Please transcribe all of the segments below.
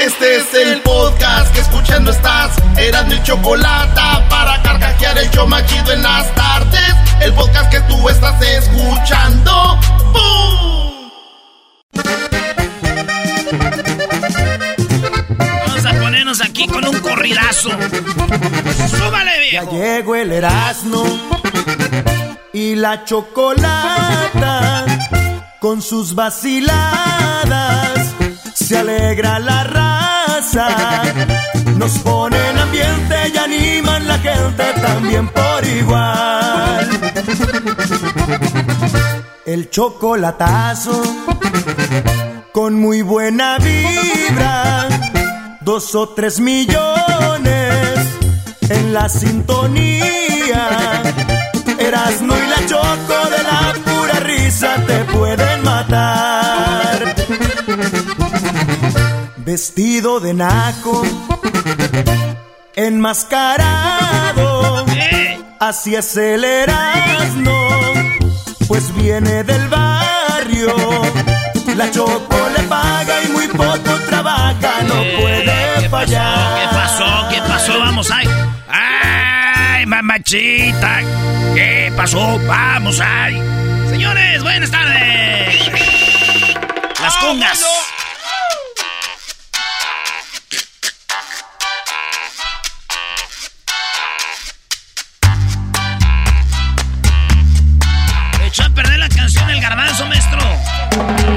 Este es el podcast que escuchando estás. Eran mi chocolate para carcajear el yo machido en las tardes. El podcast que tú estás escuchando. ¡Bum! Vamos a ponernos aquí con un corridazo. ¡Súbale, Ya viejo! llegó el Erasmo y la chocolata con sus vaciladas. Se alegra la raza, nos ponen ambiente y animan la gente también por igual. El chocolatazo con muy buena vibra, dos o tres millones en la sintonía. Erasmo y la choco de la pura risa te pueden matar. Vestido de naco, enmascarado, así es el Erasmo, pues viene del barrio. La choco le paga y muy poco trabaja, no Eh, puede fallar. ¿Qué pasó? ¿Qué pasó? Vamos, ay. ¡Ay, mamachita! ¿Qué pasó? Vamos, ay. Señores, buenas tardes. Las congas.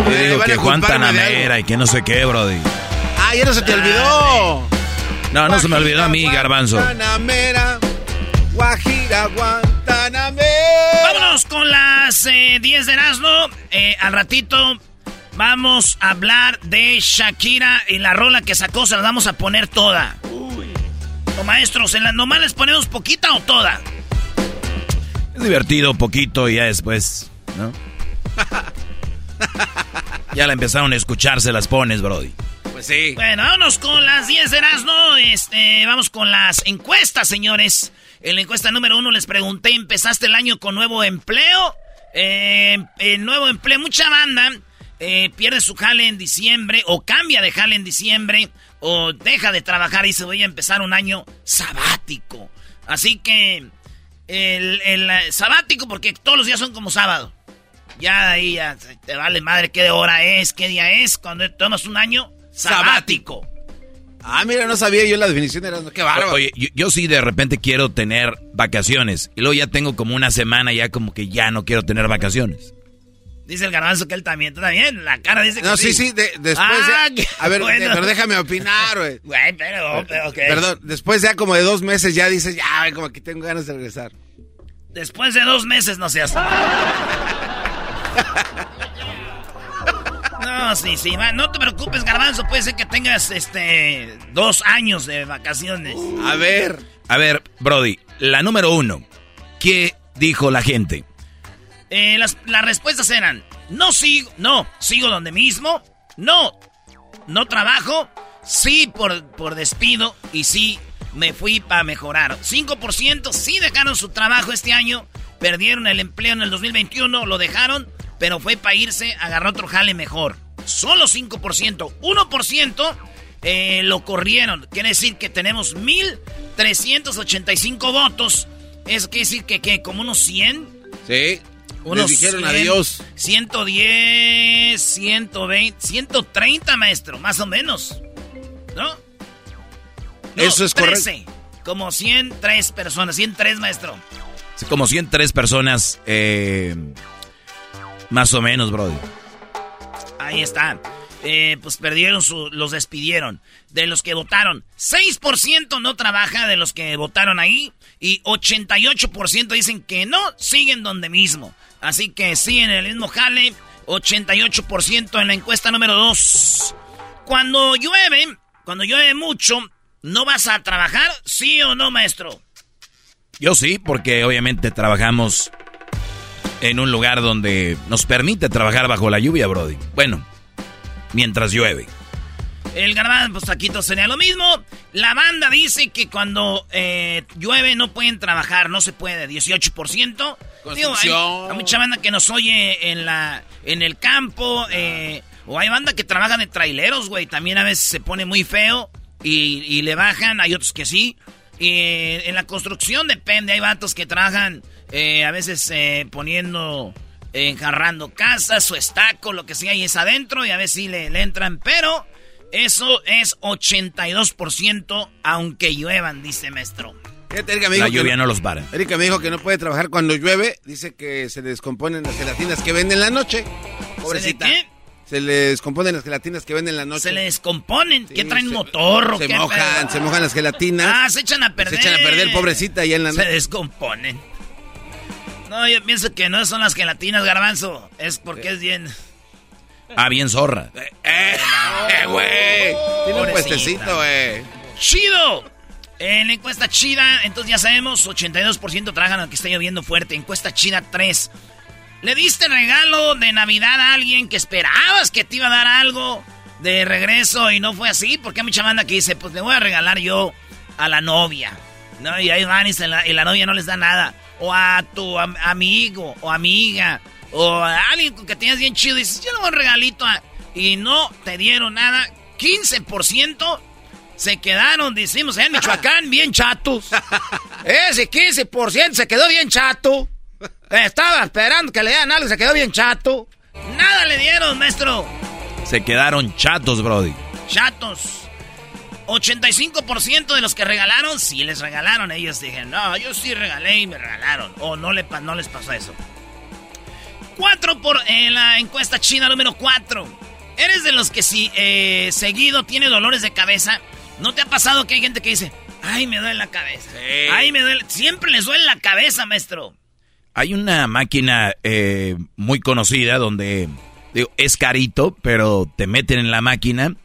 Yo Eh, digo que Juan Tanamera y que no sé qué, Brody. Ah, ya no se te olvidó. No, no se me olvidó a mí, Garbanzo. Guantanamera, Guajira, Guantanamera. Vámonos con las eh, 10 de Erasmo. Eh, al ratito vamos a hablar de Shakira y la rola que sacó. Se la vamos a poner toda. O maestros, ¿en la nomás les ponemos poquita o toda? Es divertido poquito y ya después, ¿no? ya la empezaron a escuchar, se las pones, Brody. Pues sí. Bueno, vámonos con las 10 de Erasmo. Este, vamos con las encuestas, señores. En la encuesta número uno les pregunté, ¿empezaste el año con nuevo empleo? Eh, el nuevo empleo, mucha banda eh, pierde su jale en diciembre o cambia de jale en diciembre o deja de trabajar y se voy a empezar un año sabático. Así que el, el, eh, sabático porque todos los días son como sábado. Ya ahí ya te vale madre qué hora es, qué día es, cuando tomas un año sabático. Ah, mira, no sabía yo la definición de Erasmo. Qué bárbaro. Oye, yo, yo sí de repente quiero tener vacaciones y luego ya tengo como una semana ya como que ya no quiero tener vacaciones. Dice el garbanzo que él también, tú también, la cara dice que no, sí, sí, de- después Ah, de- qué A ver, bueno. de- pero déjame opinar, güey. Güey, pero, pero, ok. Perdón, después ya como de dos meses ya dices, ya, güey, como que tengo ganas de regresar. Después de dos meses no seas. No, sí, sí, no te preocupes, garbanzo, puede ser que tengas, este, dos años de vacaciones. A ver. A ver, Brody, la número uno. ¿Qué dijo la gente? Eh, las, las respuestas eran, no sigo, no, sigo donde mismo, no, no trabajo, sí por, por despido y sí me fui para mejorar. 5% sí dejaron su trabajo este año, perdieron el empleo en el 2021, lo dejaron, pero fue para irse, agarró otro jale mejor. Solo 5%, 1% eh, lo corrieron. Quiere decir que tenemos 1.385 votos. Eso quiere decir que, que como unos 100 Sí. unos Les dijeron 100, adiós. 110, 120, 130, maestro, más o menos. ¿No? eso es 13. correcto. Como 103 personas, 103 maestro. Sí, Como 103 personas, eh, más o menos, Brody. Ahí está. Eh, pues perdieron su, los despidieron. De los que votaron, 6% no trabaja de los que votaron ahí y 88% dicen que no, siguen donde mismo. Así que siguen en el mismo jale, 88% en la encuesta número 2. Cuando llueve, cuando llueve mucho, ¿no vas a trabajar? ¿Sí o no, maestro? Yo sí, porque obviamente trabajamos en un lugar donde nos permite trabajar bajo la lluvia, Brody. Bueno, mientras llueve. El garbanzo, pues aquí todo sería lo mismo. La banda dice que cuando eh, llueve no pueden trabajar, no se puede, 18%. Digo, hay, mucha banda que nos oye en la en el campo, eh, o hay banda que trabajan de traileros, güey. También a veces se pone muy feo y, y le bajan, hay otros que sí. Y en la construcción depende, hay vatos que trabajan eh, a veces eh, poniendo, enjarrando casas o estaco, lo que sea, y es adentro, y a veces sí le, le entran, pero eso es 82%, aunque lluevan, dice maestro. Fíjate, Erika me La que lluvia no los para. Erika me dijo que no puede trabajar cuando llueve. Dice que se le descomponen las gelatinas que venden en la noche. Pobrecita. ¿Se le qué? Se le descomponen las gelatinas que venden en la noche. Se le descomponen, ¿qué Sí, traen se- motor o Se qué mojan, pedo? se mojan las gelatinas. Ah, se echan a perder. Se echan a perder, pobrecita, ya en la Se noche. descomponen. No, yo pienso que no son las gelatinas, garbanzo. Es porque es bien... Ah, bien zorra. Eh, eh, güey. Tiene un puestecito, güey. ¡Chido! En la encuesta chida, entonces ya sabemos, 82% trabajan aunque esté lloviendo fuerte. Encuesta chida 3. ¿Le diste regalo de Navidad a alguien que esperabas que te iba a dar algo de regreso y no fue así? Porque hay mucha banda que dice, pues le voy a regalar yo a la novia. ¿No? Y ahí van y, se la, y la novia no les da nada. O a tu am- amigo o amiga. O a alguien que tienes bien chido. Y dices, yo le voy a un regalito a... Y no te dieron nada. 15% se quedaron, decimos en Michoacán, bien chatos. Ese 15% se quedó bien chato. Estaba esperando que le dieran algo, se quedó bien chato. Nada le dieron, maestro. Se quedaron chatos, Brody. Chatos. 85% de los que regalaron, sí les regalaron. Ellos dijeron, no, yo sí regalé y me regalaron. O no, le, no les pasó eso. 4 por en la encuesta china número 4. ¿Eres de los que si eh, seguido tiene dolores de cabeza? ¿No te ha pasado que hay gente que dice, ay, me duele la cabeza? Sí. Ay, me duele. Siempre les duele la cabeza, maestro. Hay una máquina eh, muy conocida donde digo, es carito, pero te meten en la máquina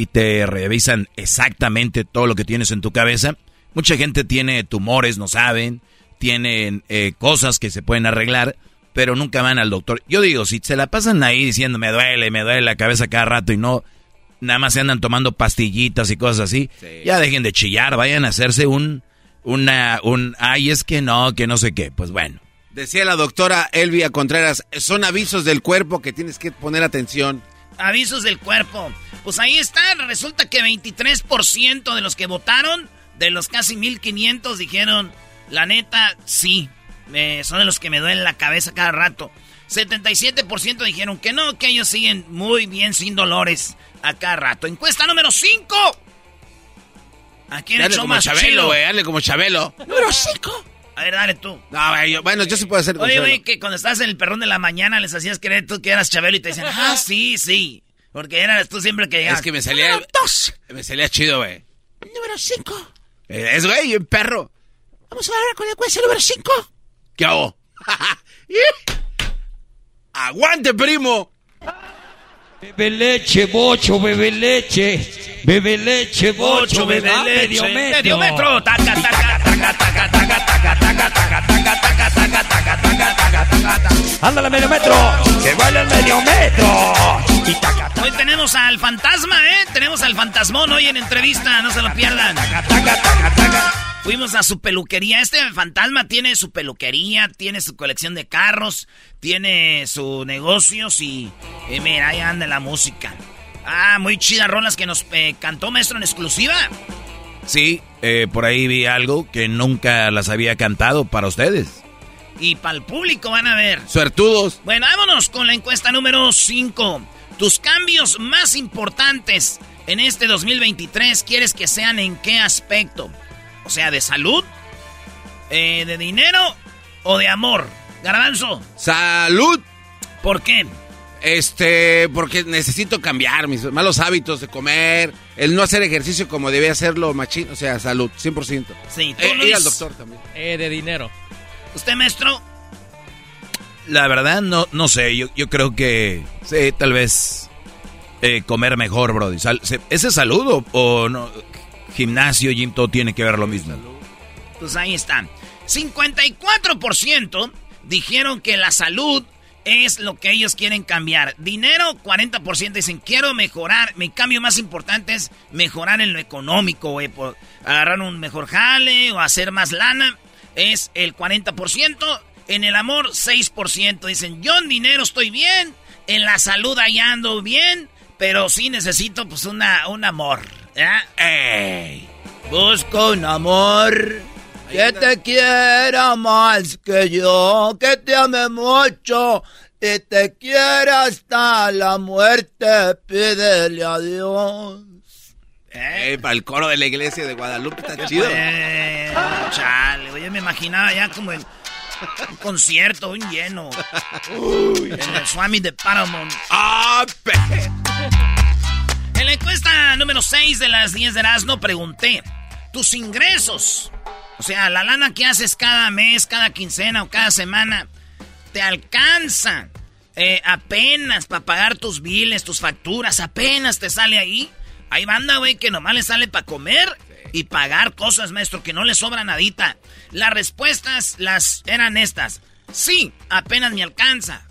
y te revisan exactamente todo lo que tienes en tu cabeza. Mucha gente tiene tumores, no saben, tienen eh, cosas que se pueden arreglar, pero nunca van al doctor. Yo digo, si se la pasan ahí diciendo me duele, me duele la cabeza cada rato y no, nada más se andan tomando pastillitas y cosas así, Sí. ya dejen de chillar, vayan a hacerse un, una, un, ay, es que no, que no sé qué, pues bueno. Decía la doctora Elvia Contreras, son avisos del cuerpo que tienes que poner atención. Avisos del cuerpo. Pues ahí está. Resulta que 23% de los que votaron, de los casi 1500, dijeron, la neta, sí. me- son de los que me duelen la cabeza cada rato. 77% dijeron que no, que ellos siguen muy bien sin dolores a cada rato. Encuesta número 5. Aquí en el Dale show como más Chabelo, güey, dale como Chabelo. Número 5. A ver, dale tú. No, güey, yo- bueno, yo sí puedo hacer Oye, güey, que cuando estás en el perrón de la mañana les hacías creer tú que eras Chabelo y te decían, ah, sí, sí. Porque eras tú siempre que llegabas. Es que me salía... Me salía chido, güey. Número 5. Es, güey, un perro. Vamos a ver con el juez número 5. ¿Qué hago? ¡Aguante, primo! Bebe leche, bocho, bebe leche. Bebe leche, bocho, Ocho, bebe leche. medio metro. Medio metro. Taca, taca, Anda Ándale, medio metro. Que baila el medio metro. Hoy tenemos al fantasma, ¿eh? Tenemos al fantasmón hoy en entrevista. No se lo pierdan. Fuimos a su peluquería. Este fantasma tiene su peluquería, tiene su colección de carros, tiene sus negocios y, eh, mira, ahí anda la música. Ah, muy chidas rolas que nos eh, cantó maestro en exclusiva. Sí, eh, por ahí vi algo que nunca las había cantado para ustedes. Y para el público van a ver. Suertudos. Bueno, vámonos con la encuesta número 5. Tus cambios más importantes en este 2023 quieres que sean en qué aspecto? O sea, de salud, eh, de dinero o de amor. Garbanzo. Salud. ¿Por qué? Este, porque necesito cambiar mis malos hábitos de comer, el no hacer ejercicio como debía hacerlo machín, o sea, salud, 100%. Sí, tú, Eh, Luis? ir al doctor también. Eh, de dinero. ¿Usted, maestro? La verdad, no, no sé. Yo, yo creo que sí, tal vez eh, comer mejor, Brody. ¿Ese es salud o, o no? Gimnasio, gym, todo tiene que ver lo mismo. Pues ahí está. 54% dijeron que la salud es lo que ellos quieren cambiar. Dinero, 40% dicen, quiero mejorar. Mi cambio más importante es mejorar en lo económico, güey. por Agarrar un mejor jale o hacer más lana. Es el 40%. En el amor, 6%. Dicen, yo en dinero estoy bien. En la salud allá ando bien. Pero sí necesito, pues, una, un amor. ¡Ey! Busco un amor que te quiera más que yo, que te ame mucho y te quiera hasta la muerte. Pídele a Dios. Eh, para el coro de la iglesia de Guadalupe está chido. Eh, chale, yo me imaginaba ya como el un concierto, un lleno. en el Swami de Paramount. ¡Ah, En la encuesta número 6 de las 10 de Erasmo pregunté, tus ingresos, o sea, la lana que haces cada mes, cada quincena o cada semana, ¿te alcanza eh, apenas para pagar tus biles, tus facturas? ¿Apenas te sale ahí? Hay banda, güey, que nomás le sale para comer y pagar cosas, maestro, que no le sobra nadita. Las respuestas las eran estas. Sí, apenas me alcanza.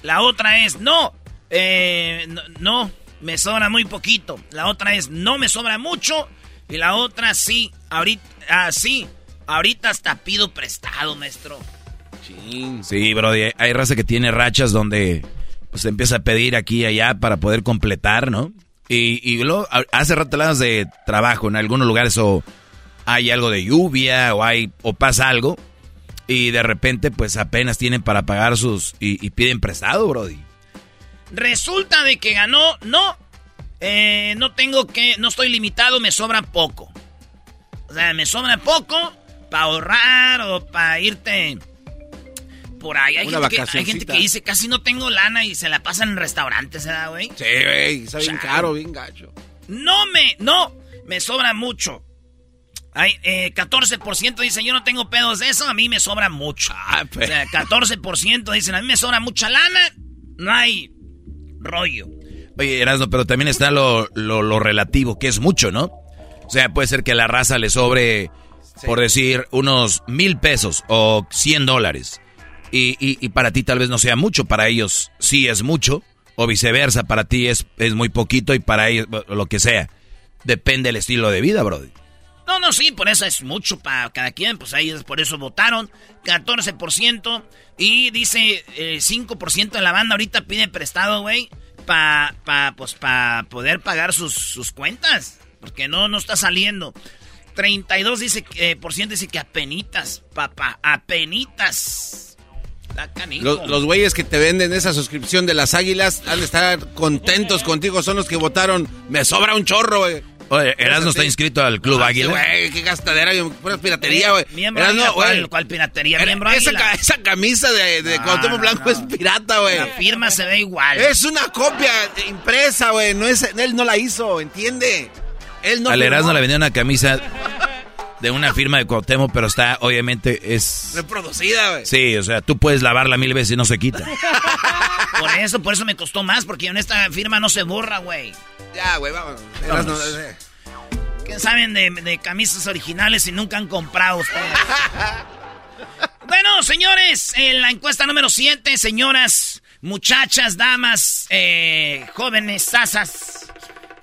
La otra es, no, eh, no, no, me sobra muy poquito. La otra es, no me sobra mucho. Y la otra, sí, ahorita, ah, sí, ahorita hasta pido prestado, maestro. Sí, Brody. Hay raza que tiene rachas donde pues empieza a pedir aquí y allá para poder completar, ¿no? Y, y luego, hace rato hablabas de trabajo. En algunos lugares o hay algo de lluvia o hay o pasa algo. Y de repente, pues apenas tienen para pagar sus. Y, y piden prestado, Brody. Resulta de que ganó, no, eh, no tengo que, no estoy limitado, me sobra poco. O sea, me sobra poco para ahorrar o para irte por ahí. Hay gente, que, hay vacacioncita. gente que dice, casi no tengo lana y se la pasan en restaurantes, ¿verdad, güey? Sí, güey, está bien caro, bien gacho. No me, no, me sobra mucho. Hay, eh, 14% dicen, yo no tengo pedos de eso, a mí me sobra mucho. Ah, O pe- sea, 14% dicen, a mí me sobra mucha lana, no hay rollo. Oye, Erasmo, pero también está lo, lo, lo relativo, que es mucho, ¿no? O sea, puede ser que a la raza le sobre, por decir, unos mil pesos o cien dólares. Y, y, y para ti tal vez no sea mucho, para ellos sí es mucho, o viceversa, para ti es, es muy poquito y para ellos lo que sea. Depende del estilo de vida, Brody. No, no, sí, por eso es mucho para cada quien, pues ahí es por eso votaron, 14%, y dice eh, 5% de la banda ahorita pide prestado, güey, para pa, pues, pa poder pagar sus, sus cuentas, porque no, no está saliendo. 32 dice, que, eh, por ciento dice que apenitas, papá, apenitas. Los, los güeyes que te venden esa suscripción de las águilas han de estar contentos contigo. Son los que votaron. Me sobra un chorro, güey. Oye, Erasmo está inscrito al Club Ah, Águila. Güey, qué gastadera, pura piratería, güey. Miembro Erasmo, ¿cuál, cuál piratería? Miembro esa, águila. esa camisa de, de No, Cuauhtémoc no, Blanco no. es pirata, güey. La firma se ve igual. Es una copia impresa, güey. No es, él no la hizo, ¿entiende? Él no Al. Erasmo le vendió una camisa de una firma de Cuauhtémoc, pero está, obviamente, es... Reproducida, güey. Sí, o sea, tú puedes lavarla mil veces y no se quita. Por eso, por eso me costó más, porque en esta firma no se borra, güey. Ya, güey, vamos. Vámonos. Erasmo, eh. ¿Qué saben de, de camisas originales y nunca han comprado ustedes? bueno, señores, en la encuesta número 7, señoras, muchachas, damas, eh, jóvenes, sasas.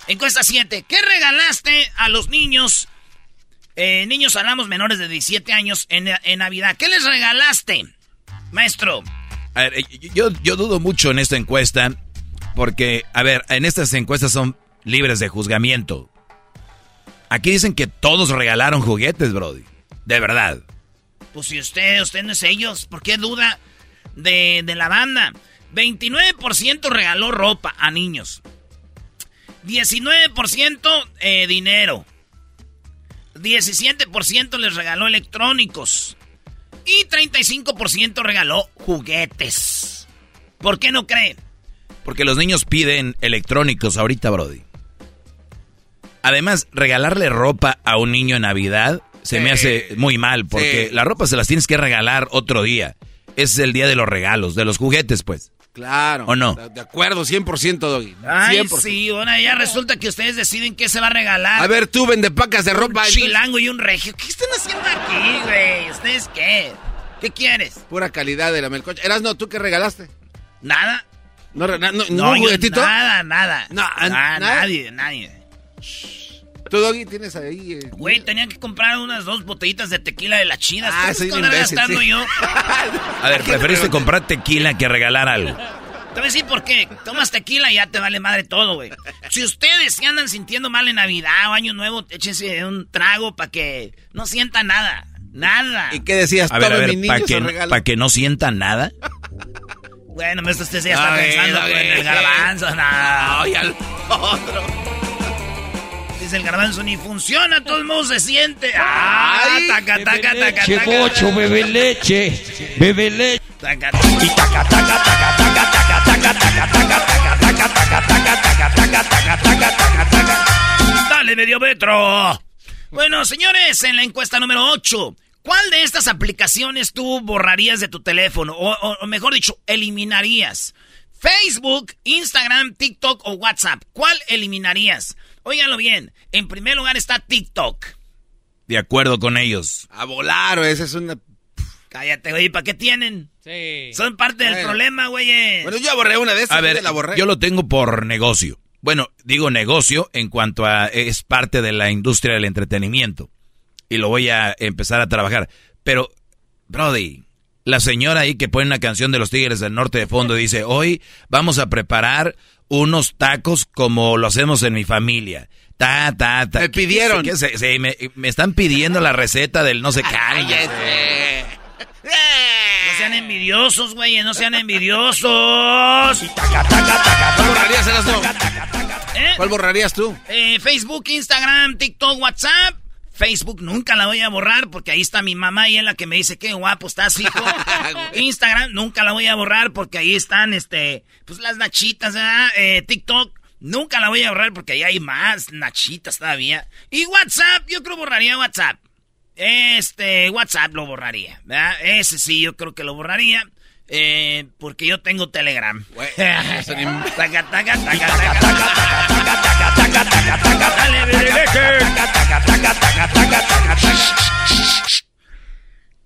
Encuesta 7, ¿qué regalaste a los niños? Eh, niños hablamos menores de 17 años en, en Navidad. ¿Qué les regalaste, maestro? A ver, eh, yo, yo dudo mucho en esta encuesta porque, a ver, en estas encuestas son libres de juzgamiento. Aquí dicen que todos regalaron juguetes, Brody. De verdad. Pues si usted, usted no es ellos, ¿por qué duda de, de la banda? 29% regaló ropa a niños. 19% eh, dinero. 17% les regaló electrónicos. Y 35% regaló juguetes. ¿Por qué no creen? Porque los niños piden electrónicos ahorita, Brody. Además, regalarle ropa a un niño en Navidad se me hace muy mal, porque la ropa se las tienes que regalar otro día. Ese es el día de los regalos, de los juguetes, pues. Claro. ¿O no? De acuerdo, 100%, Doggy. Ay, sí, bueno, ya resulta que ustedes deciden qué se va a regalar. A ver, tú vende pacas de ropa. Un chilango y un regio. ¿Qué están haciendo aquí, güey? ¿Ustedes qué? ¿Qué quieres? Pura calidad de la melcocha. Eras no, ¿tú qué regalaste? Nada. No, no, no, no, ¿un juguetito? Nada, nada. No, nada, nadie, nadie. ¿Tú, Doggy, tienes ahí? Eh, Güey, tenía que comprar unas dos botellitas de tequila de la China. Ah, soy un imbécil, gastando sí. yo? A ver, preferiste comprar tequila que regalar algo. Te voy a decir por qué. Tomas tequila y ya te vale madre todo, güey. Si ustedes se andan sintiendo mal en Navidad o Año Nuevo, échense un trago para que no sientan nada. Nada. ¿Y qué decías? A ver, a ver, para que, pa' que no sientan nada. Bueno, esto usted ya está A pensando en el garbanzo. nada. Ay, al otro. Dice el garbanzo, ni funciona, todo el mundo se siente. ¡Ah! Ay, taca, taca, taca, taca. bocho, bebe leche, bebe leche. Taca, taca. Dale, medio metro. Bueno, señores, en la encuesta número 8, ¿cuál de estas aplicaciones tú borrarías de tu teléfono? O, o- o mejor dicho, eliminarías. Facebook, Instagram, TikTok o WhatsApp. ¿Cuál eliminarías? Óiganlo bien. En primer lugar está TikTok. De acuerdo con ellos. A volar, o esa es una... Cállate, güey, ¿para qué tienen? Sí. Son parte del problema, güey. Bueno, yo borré una de esas. A ver, ¿dónde la borré? yo lo tengo por negocio. Bueno, digo negocio en cuanto a es parte de la industria del entretenimiento. Y lo voy a empezar a trabajar. Pero, Brody, la señora ahí que pone una canción de los Tigres del Norte de fondo dice, hoy vamos a preparar unos tacos como lo hacemos en mi familia. Ta, ta, ta. Me pidieron. ¿Qué se- se- me, me están pidiendo la receta del no sé qué. No sean envidiosos, güey, no sean envidiosos. ¿Cuál borrarías? ¿Eh? ¿Cuál borrarías tú? Eh, Facebook, Instagram, TikTok, WhatsApp. Facebook nunca la voy a borrar porque ahí está mi mamá y es la que me dice qué guapo estás, hijo. Instagram nunca la voy a borrar porque ahí están, este, pues las nachitas, ¿verdad? Eh, TikTok nunca la voy a borrar porque ahí hay más nachitas todavía. Y WhatsApp, yo creo borraría WhatsApp. Este, WhatsApp lo borraría, ¿verdad? Ese sí, yo creo que lo borraría. Eh, porque yo tengo Telegram.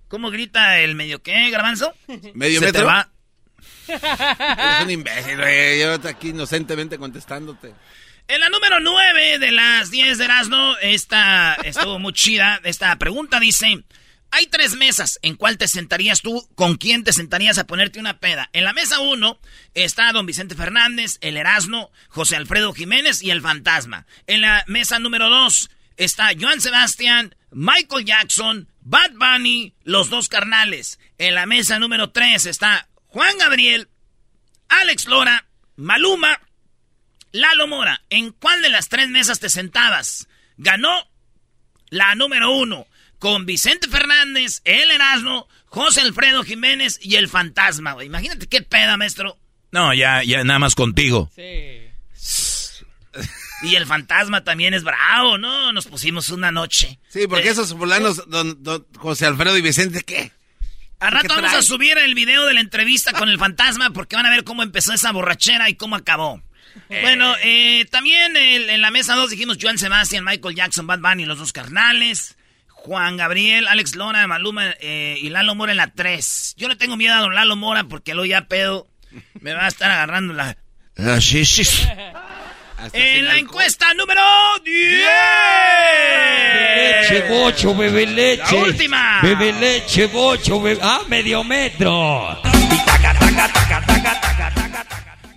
¿Cómo grita el medio qué, garbanzo? ¿Medio ¿Se metro? Te va? Eres un imbécil, güey. Yo aquí inocentemente contestándote. En la número 9 de las 10 de Erasmo, esta estuvo muy chida. Esta pregunta dice: hay tres mesas. ¿En cuál te sentarías tú? ¿Con quién te sentarías a ponerte una peda? En la mesa 1 está don Vicente Fernández, el Erasmo, José Alfredo Jiménez y el Fantasma. En la mesa número 2 está Joan Sebastián, Michael Jackson, Bad Bunny, los dos carnales. En la mesa número 3 está Juan Gabriel, Alex Lora, Maluma, Lalo Mora, ¿en cuál de las tres mesas te sentabas? Ganó la número uno, con Vicente Fernández, el Erasmo, José Alfredo Jiménez y el Fantasma, güey. Imagínate qué peda, maestro. No, ya, ya nada más contigo. Sí. Y el Fantasma también es bravo, ¿no? Nos pusimos una noche. Sí, porque Eh, esos fulanos, don, don José Alfredo y Vicente, ¿qué? A rato ¿qué vamos a subir el video de la entrevista con el fantasma porque van a ver cómo empezó esa borrachera y cómo acabó. Bueno, eh, también el- en la mesa 2 dijimos Joan Sebastián, Michael Jackson, Bad Bunny, los dos carnales. Juan Gabriel, Alex Lora, Maluma eh, y Lalo Mora en la 3. Yo le tengo miedo a don Lalo Mora porque luego ya pedo me va a estar agarrando la... Ah, sí, sí. Hasta En la alcohol. encuesta número 10. Leche, bocho, bebe leche. La última. Bebe leche, bocho, bebe... Ah, medio metro.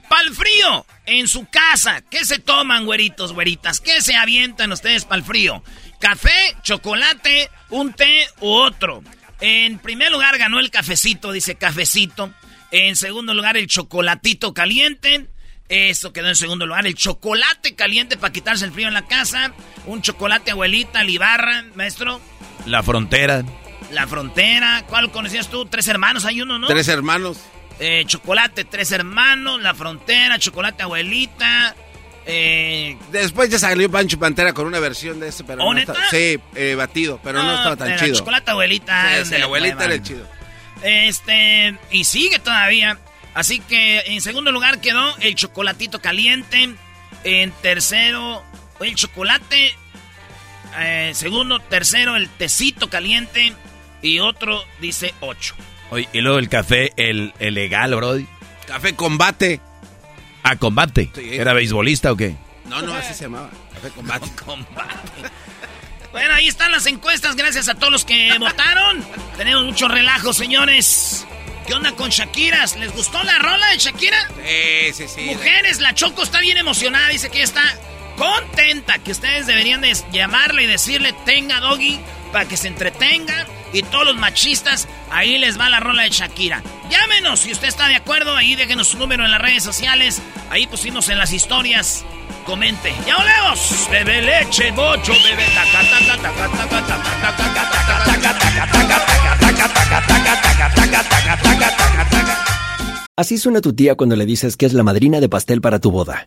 Pal frío, en su casa. ¿Qué se toman, güeritos, güeritas? ¿Qué se avientan ustedes pal frío? ¿Café, chocolate, un té u otro? En primer lugar ganó el cafecito, dice cafecito. En segundo lugar el chocolatito caliente. Eso quedó en segundo lugar. El chocolate caliente para quitarse el frío en la casa. Un chocolate abuelita, libarra, maestro. La frontera. La frontera. ¿Cuál conocías tú? Tres hermanos, hay uno, ¿no? Tres hermanos. Eh, chocolate, tres hermanos, la frontera, chocolate abuelita. Eh, Después ya salió Pancho Pantera con una versión de ese, pero ¿Oh, no estaba- sí, eh, batido, pero no, estaba tan la chido. chocolate abuelita. Sí, es sí, de- la abuelita era chido. Este, y sigue todavía. Así que en segundo lugar quedó el chocolatito caliente. En tercero, el chocolate. Eh, segundo, tercero, el tecito caliente. Y otro dice ocho. Oye, y luego el café, el, el legal, Brody. Café Combate. A combate. Sí. ¿Era beisbolista o qué? No, no, así se llamaba. Café Combate. Bueno, ahí están las encuestas. Gracias a todos los que votaron. Tenemos mucho relajo, señores. ¿Qué onda con Shakira? ¿Les gustó la rola de Shakira? Sí, sí, sí. Mujeres, la Choco está bien emocionada. Dice que está contenta que ustedes deberían de llamarle y decirle tenga doggy para que se entretengan y todos los machistas ahí les va la rola de Shakira. Llámenos si usted está de acuerdo, ahí déjenos su número en las redes sociales, ahí pusimos en las historias. Comente. ¡Ya volvemos! Bebe leche, bocho, bebe Así suena tu tía cuando le dices que es la madrina de pastel para tu boda.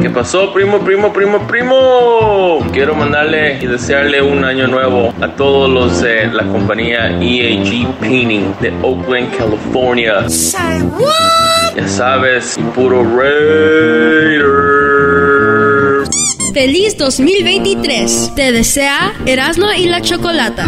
¿Qué pasó, primo, primo, primo, primo? Quiero mandarle y desearle un año nuevo a todos los de la compañía EAG Painting de Oakland, California. Ya sabes, puro Raiders. Feliz 2023. Te desea Erasmo y la Chocolata.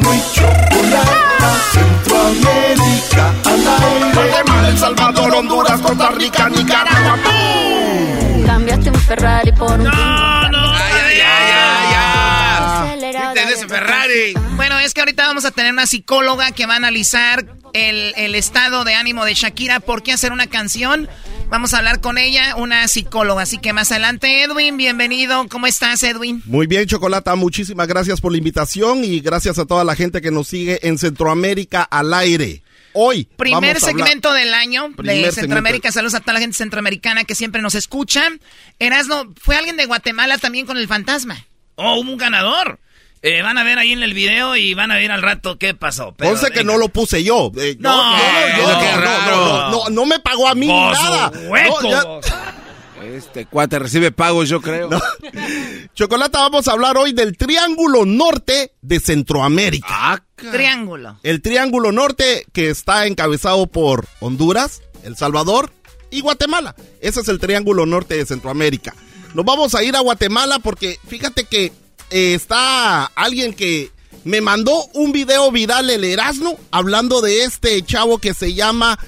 Erasmo y Chocolata. Centroamérica al aire. Guatemala, El Salvador, Honduras, Costa Rica, Nicaragua. Cambiaste un Ferrari por un No, no, ya, ya, ya. Quiten ese Ferrari. Es que ahorita vamos a tener una psicóloga que va a analizar el, el estado de ánimo de Shakira, por qué hacer una canción. Vamos a hablar con ella, una psicóloga. Así que más adelante, Edwin, bienvenido. ¿Cómo estás, Edwin? Muy bien, Chocolata, muchísimas gracias por la invitación y gracias a toda la gente que nos sigue en Centroamérica al aire. Hoy. Primer vamos a hablar- segmento del año Primer de Centroamérica. Saludos a toda la gente centroamericana que siempre nos escucha. Erasno, fue alguien de Guatemala también con el fantasma. Oh, hubo un ganador. Eh, van a ver ahí en el video y van a ver al rato qué pasó. Pero, Conste que venga. no lo puse yo. Eh, No, no, no, no, qué no, raro. no, no, no, no me pagó a mí ni Vos, nada. hueco, No, ya- vos. Este cuate recibe pagos, yo creo. Chocolata, vamos a hablar hoy del Triángulo Norte de Centroamérica. Ah, Triángulo. El Triángulo Norte que está encabezado por Honduras, El Salvador y Guatemala. Ese es el Triángulo Norte de Centroamérica. Nos vamos a ir a Guatemala porque fíjate que eh, está alguien que me mandó un video viral, el Erasmo, hablando de este chavo que se llama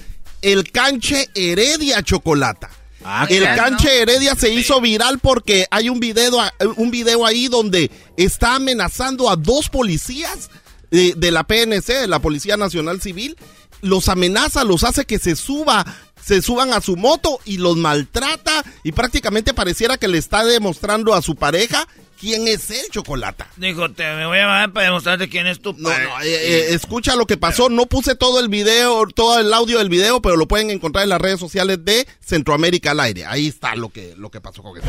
El Canche Heredia Chocolata. Ah, el claro. canche Heredia se hizo viral porque hay un video, un video ahí donde está amenazando a dos policías de, de la PNC, de la Policía Nacional Civil. Los amenaza, los hace que se suba, se suban a su moto y los maltrata y prácticamente pareciera que le está demostrando a su pareja quién es el chocolata. Dijo, te me voy a bajar para demostrarte quién es tu No, no, eh, eh, escucha lo que pasó. No puse todo el video, todo el audio del video, pero lo pueden encontrar en las redes sociales de Centroamérica al aire. Ahí está lo que, lo que pasó con eso.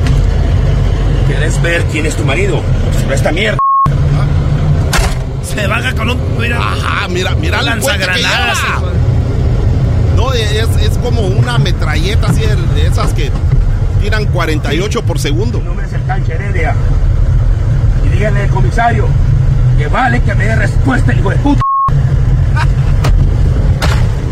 ¿Quieres ver quién es tu marido? Pues esta mierda. Se baja con un. Mira, Ajá, mira, mira la lanzagranadas. Es, es como una metralleta así de, de esas que tiran 48 por segundo. Mi nombre es el cancha Heredia. Y díganle al comisario que vale que me dé respuesta, hijo de puta.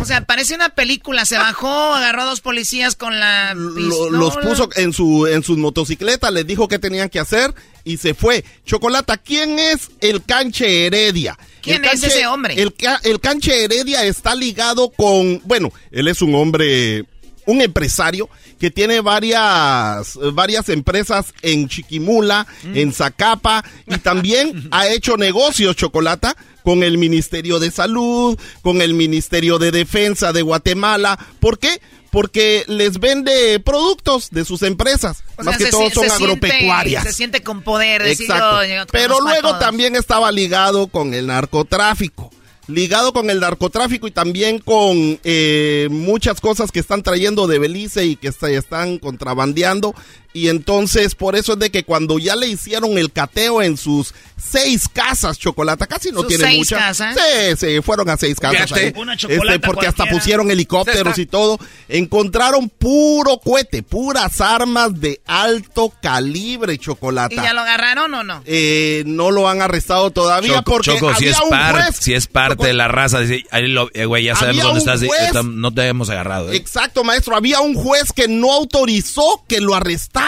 O sea, parece una película. Se bajó, agarró a dos policías con la. Pistola. los puso en su en sus motocicletas, les dijo qué tenían que hacer y se fue. Chocolata, ¿quién es el canche Heredia? ¿Quién El es ese hombre? El, el canche Heredia está ligado con, bueno, él es un hombre, un empresario que tiene varias, varias empresas en Chiquimula, Mm. en Zacapa y también ha hecho negocios, Chocolata, con el Ministerio de Salud, con el Ministerio de Defensa de Guatemala. ¿Por qué? Porque les vende productos de sus empresas. O Más sea, que todo son se siente- agropecuarias. se siente con poder. decir, Exacto. yo- yo Pero luego también estaba ligado con el narcotráfico. Ligado con el narcotráfico y también con eh, muchas cosas que están trayendo de Belice y que se están contrabandeando. Y entonces, por eso es de que cuando ya le hicieron el cateo en sus seis casas, Chocolata, casi no ¿Sus tiene seis muchas. casas? Sí, sí, fueron a seis casas. Ahí. Una Este, porque hasta pusieron helicópteros y todo. Encontraron puro cohete, puras armas de alto calibre, Chocolata. ¿Y ya lo agarraron o no? Eh, no lo han arrestado todavía Choco, porque Choco, si había es, un par- juez. si es parte de la raza, dice, ahí lo- eh, güey, ya sabemos dónde estás, juez. estam- no te hemos agarrado. ¿eh? Exacto, maestro. Había un juez que no autorizó que lo arrestaran.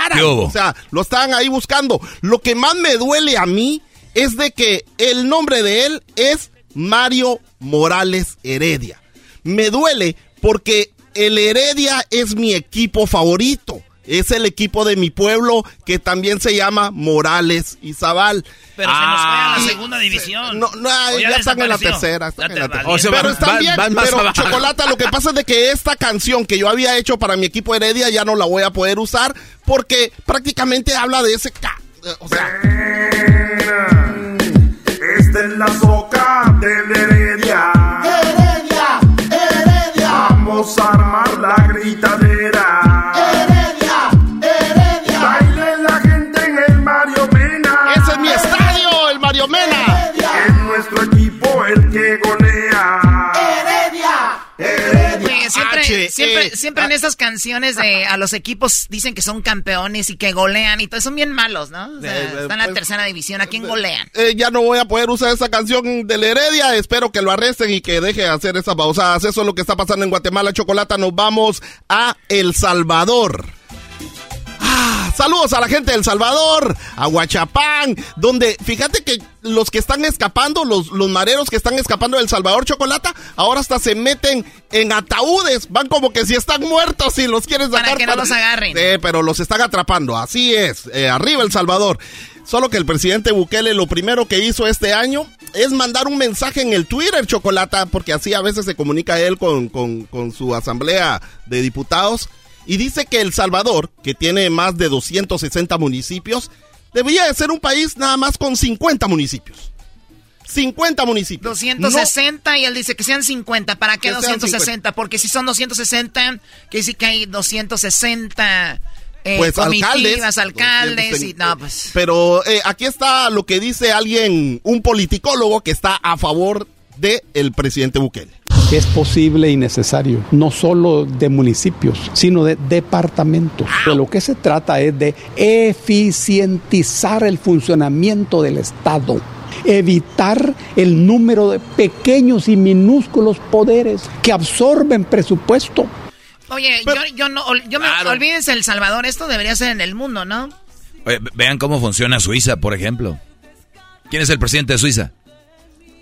O sea, lo estaban ahí buscando. Lo que más me duele a mí es de que el nombre de él es Mario Morales Heredia. Me duele porque el Heredia es mi equipo favorito. Es el equipo de mi pueblo que también se llama Morales y Zabal. Pero se nos fue a la segunda división. No, no, ¿O ya, están en la tercera. están Ya en la te tercera. valió. pero están van- bien. van pero. Chocolata, lo que pasa es de que esta canción que yo había hecho para mi equipo Heredia ya no la voy a poder usar porque prácticamente habla de ese... ca- eh, O sea, Esta es la soca del Heredia. Heredia, Heredia, Vamos a armar la gritadera. Oye, siempre, H, siempre, E, siempre en estas canciones de a los equipos dicen que son campeones y que golean y todo, son bien malos, ¿no? O sea, Eh, eh, están en la pues, tercera división, ¿a quién golean? Eh, ya no voy a poder usar esa canción del Heredia. Espero que lo arresten y que deje de hacer esas pausadas. Eso es lo que está pasando en Guatemala, Chocolata. Nos vamos a El Salvador. Saludos a la gente de El Salvador, a Huachapán, donde fíjate que los que están escapando, los, los mareros que están escapando del Salvador Chocolata, ahora hasta se meten en ataúdes, van como que si están muertos y los quieren Para sacar. que no los agarren. Sí, pero los están atrapando, así es, eh, arriba El Salvador. Solo que el presidente Bukele lo primero que hizo este año es mandar un mensaje en el Twitter, Chocolata, porque así a veces se comunica él con, con- con su asamblea de diputados. Y dice que El Salvador, que tiene más de 260 municipios, debería de ser un país nada más con 50 municipios. 50 municipios. 260 y él dice que sean 50. ¿Para qué Que sean 260? Porque si son 260, quiere decir que hay 260 eh, pues alcaldes. alcaldes y 260. no, pues... Pero eh, aquí está lo que dice alguien, un politicólogo que está a favor del el presidente Bukele. Es posible y necesario, no solo de municipios, sino de departamentos. De lo que se trata es de eficientizar el funcionamiento del Estado, evitar el número de pequeños y minúsculos poderes que absorben presupuesto. Oye, yo, yo no, yo me, olvídense El Salvador, esto debería ser en el mundo, ¿no? Oye, vean cómo funciona Suiza, por ejemplo. ¿Quién es el presidente de Suiza?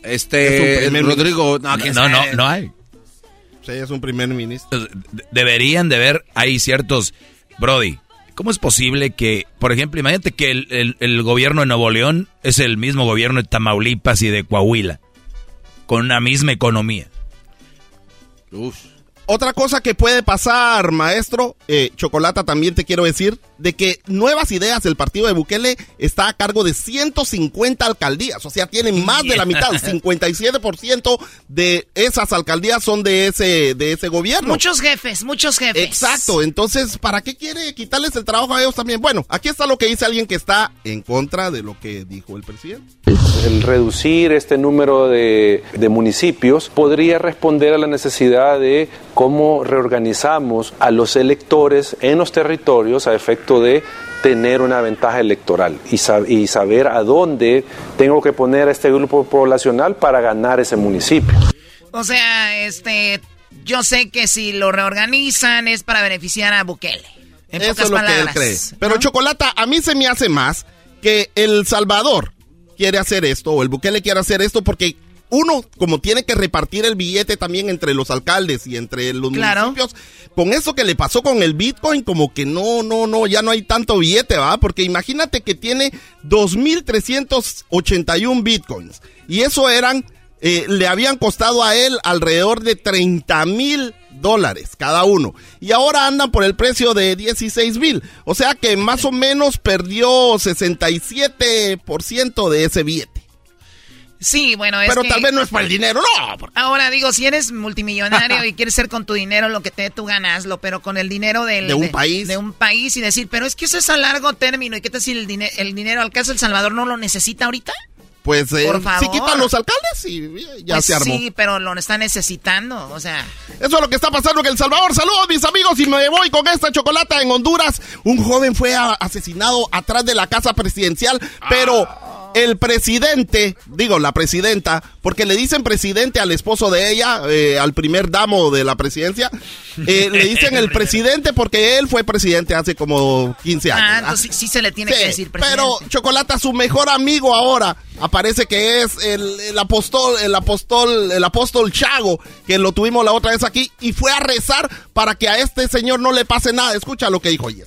Este, Es Rodrigo, no, No, ¿quién no, no, no hay. Sí, es un primer ministro. De- Deberían de ver, hay ciertos... Brody, ¿cómo es posible que, por ejemplo, imagínate que el, el- el gobierno de Nuevo León es el mismo gobierno de Tamaulipas y de Coahuila, con una misma economía? Uf. Otra cosa que puede pasar, maestro, eh, Chocolata, también te quiero decir, de que Nuevas Ideas, el partido de Bukele, está a cargo de 150 alcaldías, o sea, tienen más de la mitad, 57% de esas alcaldías son de ese, de ese gobierno. Muchos jefes, muchos jefes. Exacto, entonces, ¿para qué quiere quitarles el trabajo a ellos también? Bueno, aquí está lo que dice alguien que está en contra de lo que dijo el presidente. El reducir este número de, de municipios podría responder a la necesidad de cómo reorganizamos a los electores en los territorios a efecto de tener una ventaja electoral y, sab- y saber a dónde tengo que poner a este grupo poblacional para ganar ese municipio. O sea, este, yo sé que si lo reorganizan es para beneficiar a Bukele. En Eso pocas es lo que él cree. Pero Chocolata, a mí se me hace más que El Salvador quiere hacer esto, o el Bukele quiere hacer esto, porque uno, como tiene que repartir el billete también entre los alcaldes y entre los municipios, con eso que le pasó con el Bitcoin, como que no, no, no, ya no hay tanto billete, ¿va? Porque imagínate que tiene 2.381 Bitcoins. Y eso eran, eh, le habían costado a él alrededor de 30 mil dólares cada uno. Y ahora andan por el precio de 16 mil. O sea que más o menos perdió 67% de ese billete. Sí, bueno, es Pero que- tal vez no es por el dinero, no. Ahora digo, si eres multimillonario y quieres ser con tu dinero lo que te dé tu ganazlo, pero con el dinero del, De un país. De un país y decir, pero es que eso es a largo término. ¿Y qué tal si el, dine- el dinero al caso El Salvador no lo necesita ahorita? Pues eh, Por favor. si quitan los alcaldes y ya Pues se armó. Sí, pero lo está necesitando, o sea... Eso es lo que está pasando en El Salvador. Saludos, mis amigos, y me voy con esta chocolata en Honduras. Un joven fue asesinado atrás de la casa presidencial, pero el presidente, digo, la presidenta, porque le dicen presidente al esposo de ella, eh, al primer damo de la presidencia, eh, le dicen el presidente porque él fue presidente hace como 15 años. Ah, entonces sí, sí se le tiene Sí, que decir presidente. Pero Chocolata, su mejor amigo ahora, aparece que es el, el apóstol, el apóstol, el apóstol Chago, que lo tuvimos la otra vez aquí, y fue a rezar para que a este señor no le pase nada. Escucha lo que dijo ayer.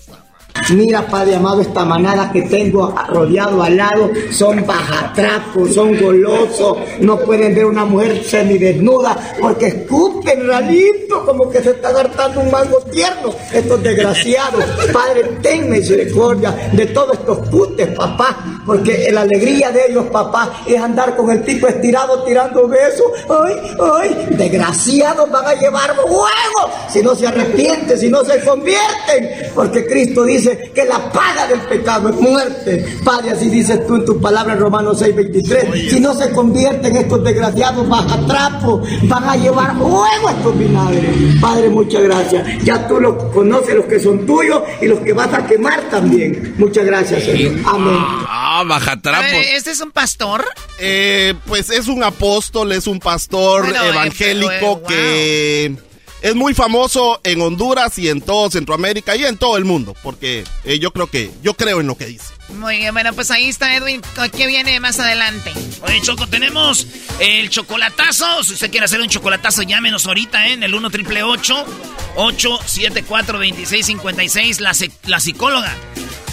Mira, Padre amado, esta manada que tengo rodeado al lado son bajatrapos, son golosos, no pueden ver una mujer semidesnuda porque escupen ralito como que se está hartando un mango tierno, estos desgraciados. Padre, ten misericordia de todos estos putes, papá, porque la alegría de ellos, papá, es andar con el tipo estirado tirando besos. Ay, ay, desgraciados van a llevar fuego si no se arrepienten, si no se convierten, porque Cristo dice que la paga del pecado es muerte. Padre, así dices tú en tu palabra en Romanos 6:23. Si no se convierten estos desgraciados bajatrapos, van a llevar fuego a estos vinagres. Padre, muchas gracias. Ya tú los conoces, los que son tuyos y los que vas a quemar también. Muchas gracias, Señor. Amén. Ah, baja A trapo. ¿Este es un pastor? Eh, pues es un apóstol, es un pastor Bueno, eh, evangélico pero, eh, wow. que es muy famoso en Honduras y en todo Centroamérica y en todo el mundo, porque eh, yo creo que, yo creo en lo que dice. Muy bien, bueno, pues ahí está Edwin. ¿Qué viene más adelante? Oye, Choco, tenemos el chocolatazo. Si usted quiere hacer un chocolatazo, llámenos ahorita ¿eh? en el 1 triple 874 2656 la, la psicóloga.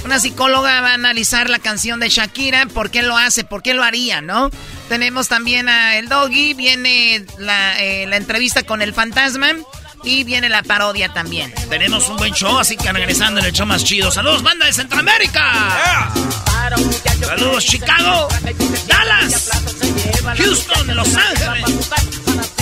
Una psicóloga va a analizar la canción de Shakira, por qué lo hace, por qué lo haría, ¿no? Tenemos también a El Doggy, viene la, eh, la entrevista con el fantasma y viene la parodia también. Tenemos un buen show, así que regresando en el show más chido. ¡Saludos, banda de Centroamérica! ¡Saludos, Chicago! ¡Dallas! ¡Houston! ¡Los Ángeles!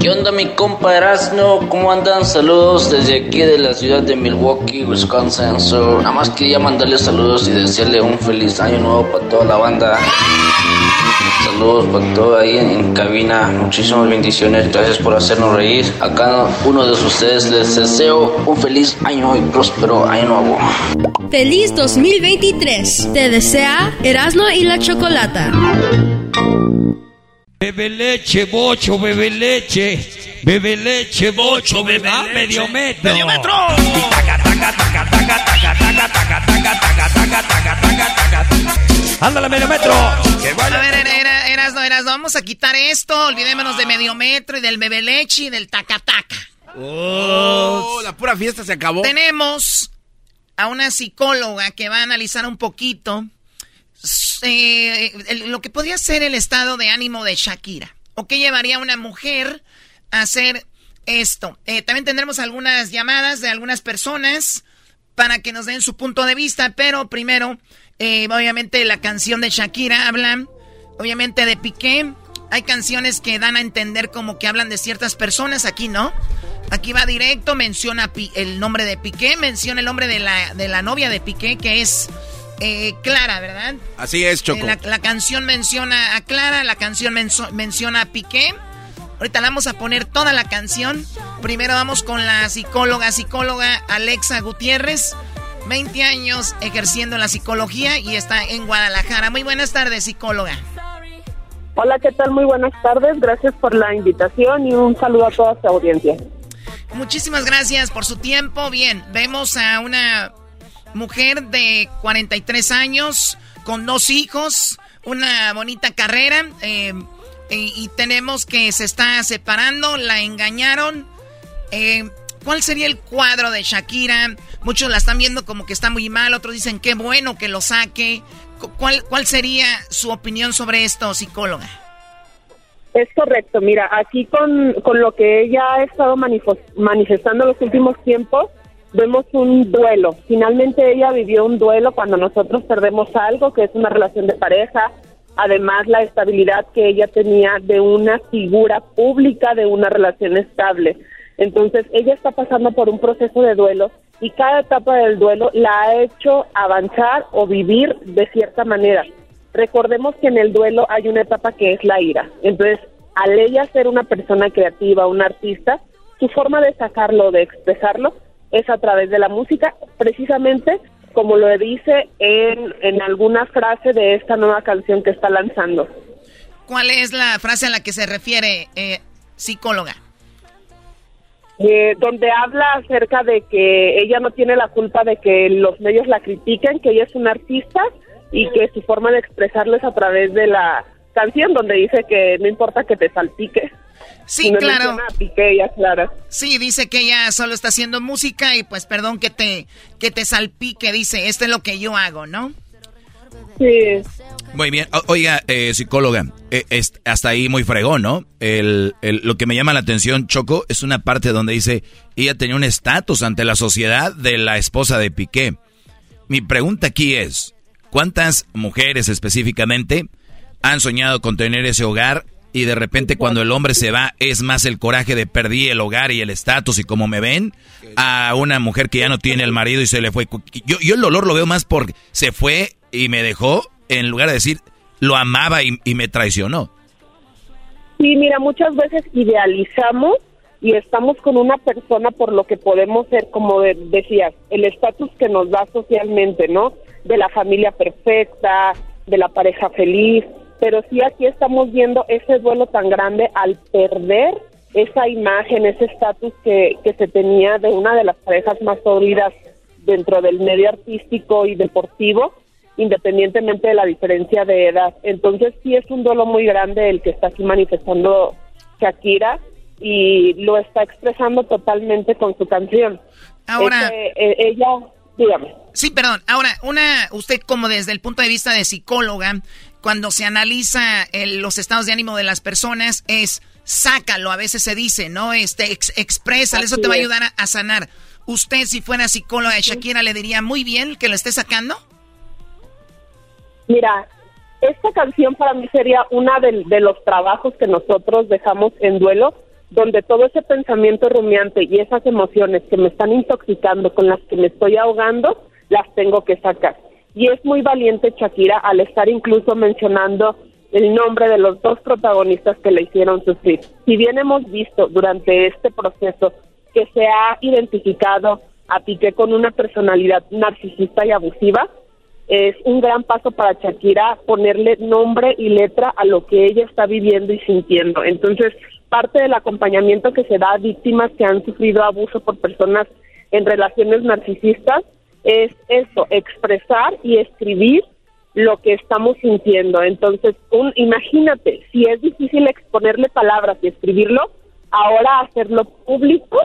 ¿Qué onda mi compa Erasno? ¿Cómo andan? Saludos desde aquí de la ciudad de Milwaukee, Wisconsin. So, nada más quería mandarle saludos y desearle un feliz año nuevo para toda la banda. Saludos para todo ahí en, cabina. Muchísimas bendiciones. Gracias por hacernos reír. A cada uno de ustedes les deseo un feliz año y próspero año nuevo. Feliz 2023. Te desea Erasno y la Chocolata. Bebe leche, bocho, bebe leche. Bebe leche, bocho, bebe Ah, leche. medio metro. ¡Medio metro! Ándale, medio metro. A ver, era, era, Erasno, Erasno, vamos a quitar esto. Olvidémonos de medio metro y del bebe leche y del tacataca. Oh, la pura fiesta se acabó. Tenemos a una psicóloga que va a analizar un poquito lo que podría ser el estado de ánimo de Shakira. ¿O qué llevaría una mujer a hacer esto? Eh, también tendremos algunas llamadas de algunas personas para que nos den su punto de vista, pero primero, eh, obviamente la canción de Shakira habla, obviamente de Piqué. Hay canciones que dan a entender como que hablan de ciertas personas, aquí no. Aquí va directo, menciona el nombre de Piqué, menciona el nombre de la, de la novia de Piqué, que es eh, Clara, ¿verdad? Así es, Choco. Eh, La, la canción menciona a Clara, la canción menso- menciona a Piqué. Ahorita le vamos a poner toda la canción. Primero vamos con la psicóloga, psicóloga Alexa Gutiérrez. 20 años ejerciendo la psicología y está en Guadalajara. Muy buenas tardes, psicóloga. Hola, ¿qué tal? Muy buenas tardes. Gracias por la invitación y un saludo a toda su audiencia. Muchísimas gracias por su tiempo. Bien, vemos a una mujer de 43 años con dos hijos, una bonita carrera eh, y, y tenemos que se está separando, la engañaron. Eh, ¿Cuál sería el cuadro de Shakira? Muchos la están viendo como que está muy mal, otros dicen qué bueno que lo saque. Cu- ¿Cuál, cuál sería su opinión sobre esto, psicóloga? Es correcto. Mira, aquí con, con lo que ella ha estado manifestando los últimos tiempos, vemos un duelo. Finalmente ella vivió un duelo cuando nosotros perdemos algo, que es una relación de pareja. Además, la estabilidad que ella tenía de una figura pública, de una relación estable. Entonces, ella está pasando por un proceso de duelo y cada etapa del duelo la ha hecho avanzar o vivir de cierta manera. Recordemos que en el duelo hay una etapa que es la ira. Entonces, al ella ser una persona creativa, una artista, su forma de sacarlo, de expresarlo, es a través de la música, precisamente como lo dice en, en alguna frase de esta nueva canción que está lanzando. ¿Cuál es la frase a la que se refiere, eh, psicóloga? eh, donde habla acerca de que ella no tiene la culpa de que los medios la critiquen, que ella es una artista y que su forma de expresarlo es a través de la canción, donde dice que no importa que te salpique. Sí, no claro. menciona a Piqué, ella clara. Sí, dice que ella solo está haciendo música y pues perdón que te que te salpique, dice, esto es lo que yo hago, ¿no? Sí. Muy bien. O- oiga, eh, psicóloga, eh, es- hasta ahí muy fregón, ¿no? El, el- lo que me llama la atención, Choco, es una parte donde dice, ella tenía un estatus ante la sociedad de la esposa de Piqué. Mi pregunta aquí es, ¿cuántas mujeres específicamente han soñado con tener ese hogar y de repente cuando el hombre se va es más el coraje de perdí el hogar y el estatus y como me ven a una mujer que ya no tiene el marido y se le fue? Yo, yo el dolor lo veo más porque se fue y me dejó en lugar de decir lo amaba y, y me traicionó. Sí, mira, muchas veces idealizamos y estamos con una persona por lo que podemos ser, como de- decías, el estatus que nos da socialmente, ¿no? De la familia perfecta, de la pareja feliz, pero sí aquí estamos viendo ese duelo tan grande al perder esa imagen, ese estatus que, que se tenía de una de las parejas más sólidas dentro del medio artístico y deportivo, independientemente de la diferencia de edad. Entonces sí es un duelo muy grande el que está aquí manifestando Shakira y lo está expresando totalmente con su canción. Ahora- eh, ella, dígame. Sí, perdón. Ahora, una, usted como desde el punto de vista de psicóloga, cuando se analiza el- los estados de ánimo de las personas, es sácalo, a veces se dice, ¿no? Este, ex, exprésalo, eso te va a ayudar a, a sanar. Usted, si fuera psicóloga de Shakira, le diría muy bien que lo esté sacando. Mira, esta canción para mí sería una de, los trabajos que nosotros dejamos en duelo, donde todo ese pensamiento rumiante y esas emociones que me están intoxicando, con las que me estoy ahogando, las tengo que sacar. Y es muy valiente Shakira al estar incluso mencionando el nombre de los dos protagonistas que le hicieron sufrir. Si bien hemos visto durante este proceso que se ha identificado a Piqué con una personalidad narcisista y abusiva, es un gran paso para Shakira ponerle nombre y letra a lo que ella está viviendo y sintiendo. Entonces, parte del acompañamiento que se da a víctimas que han sufrido abuso por personas en relaciones narcisistas es eso, expresar y escribir lo que estamos sintiendo. Entonces, un, imagínate, si es difícil exponerle palabras y escribirlo, ahora hacerlo público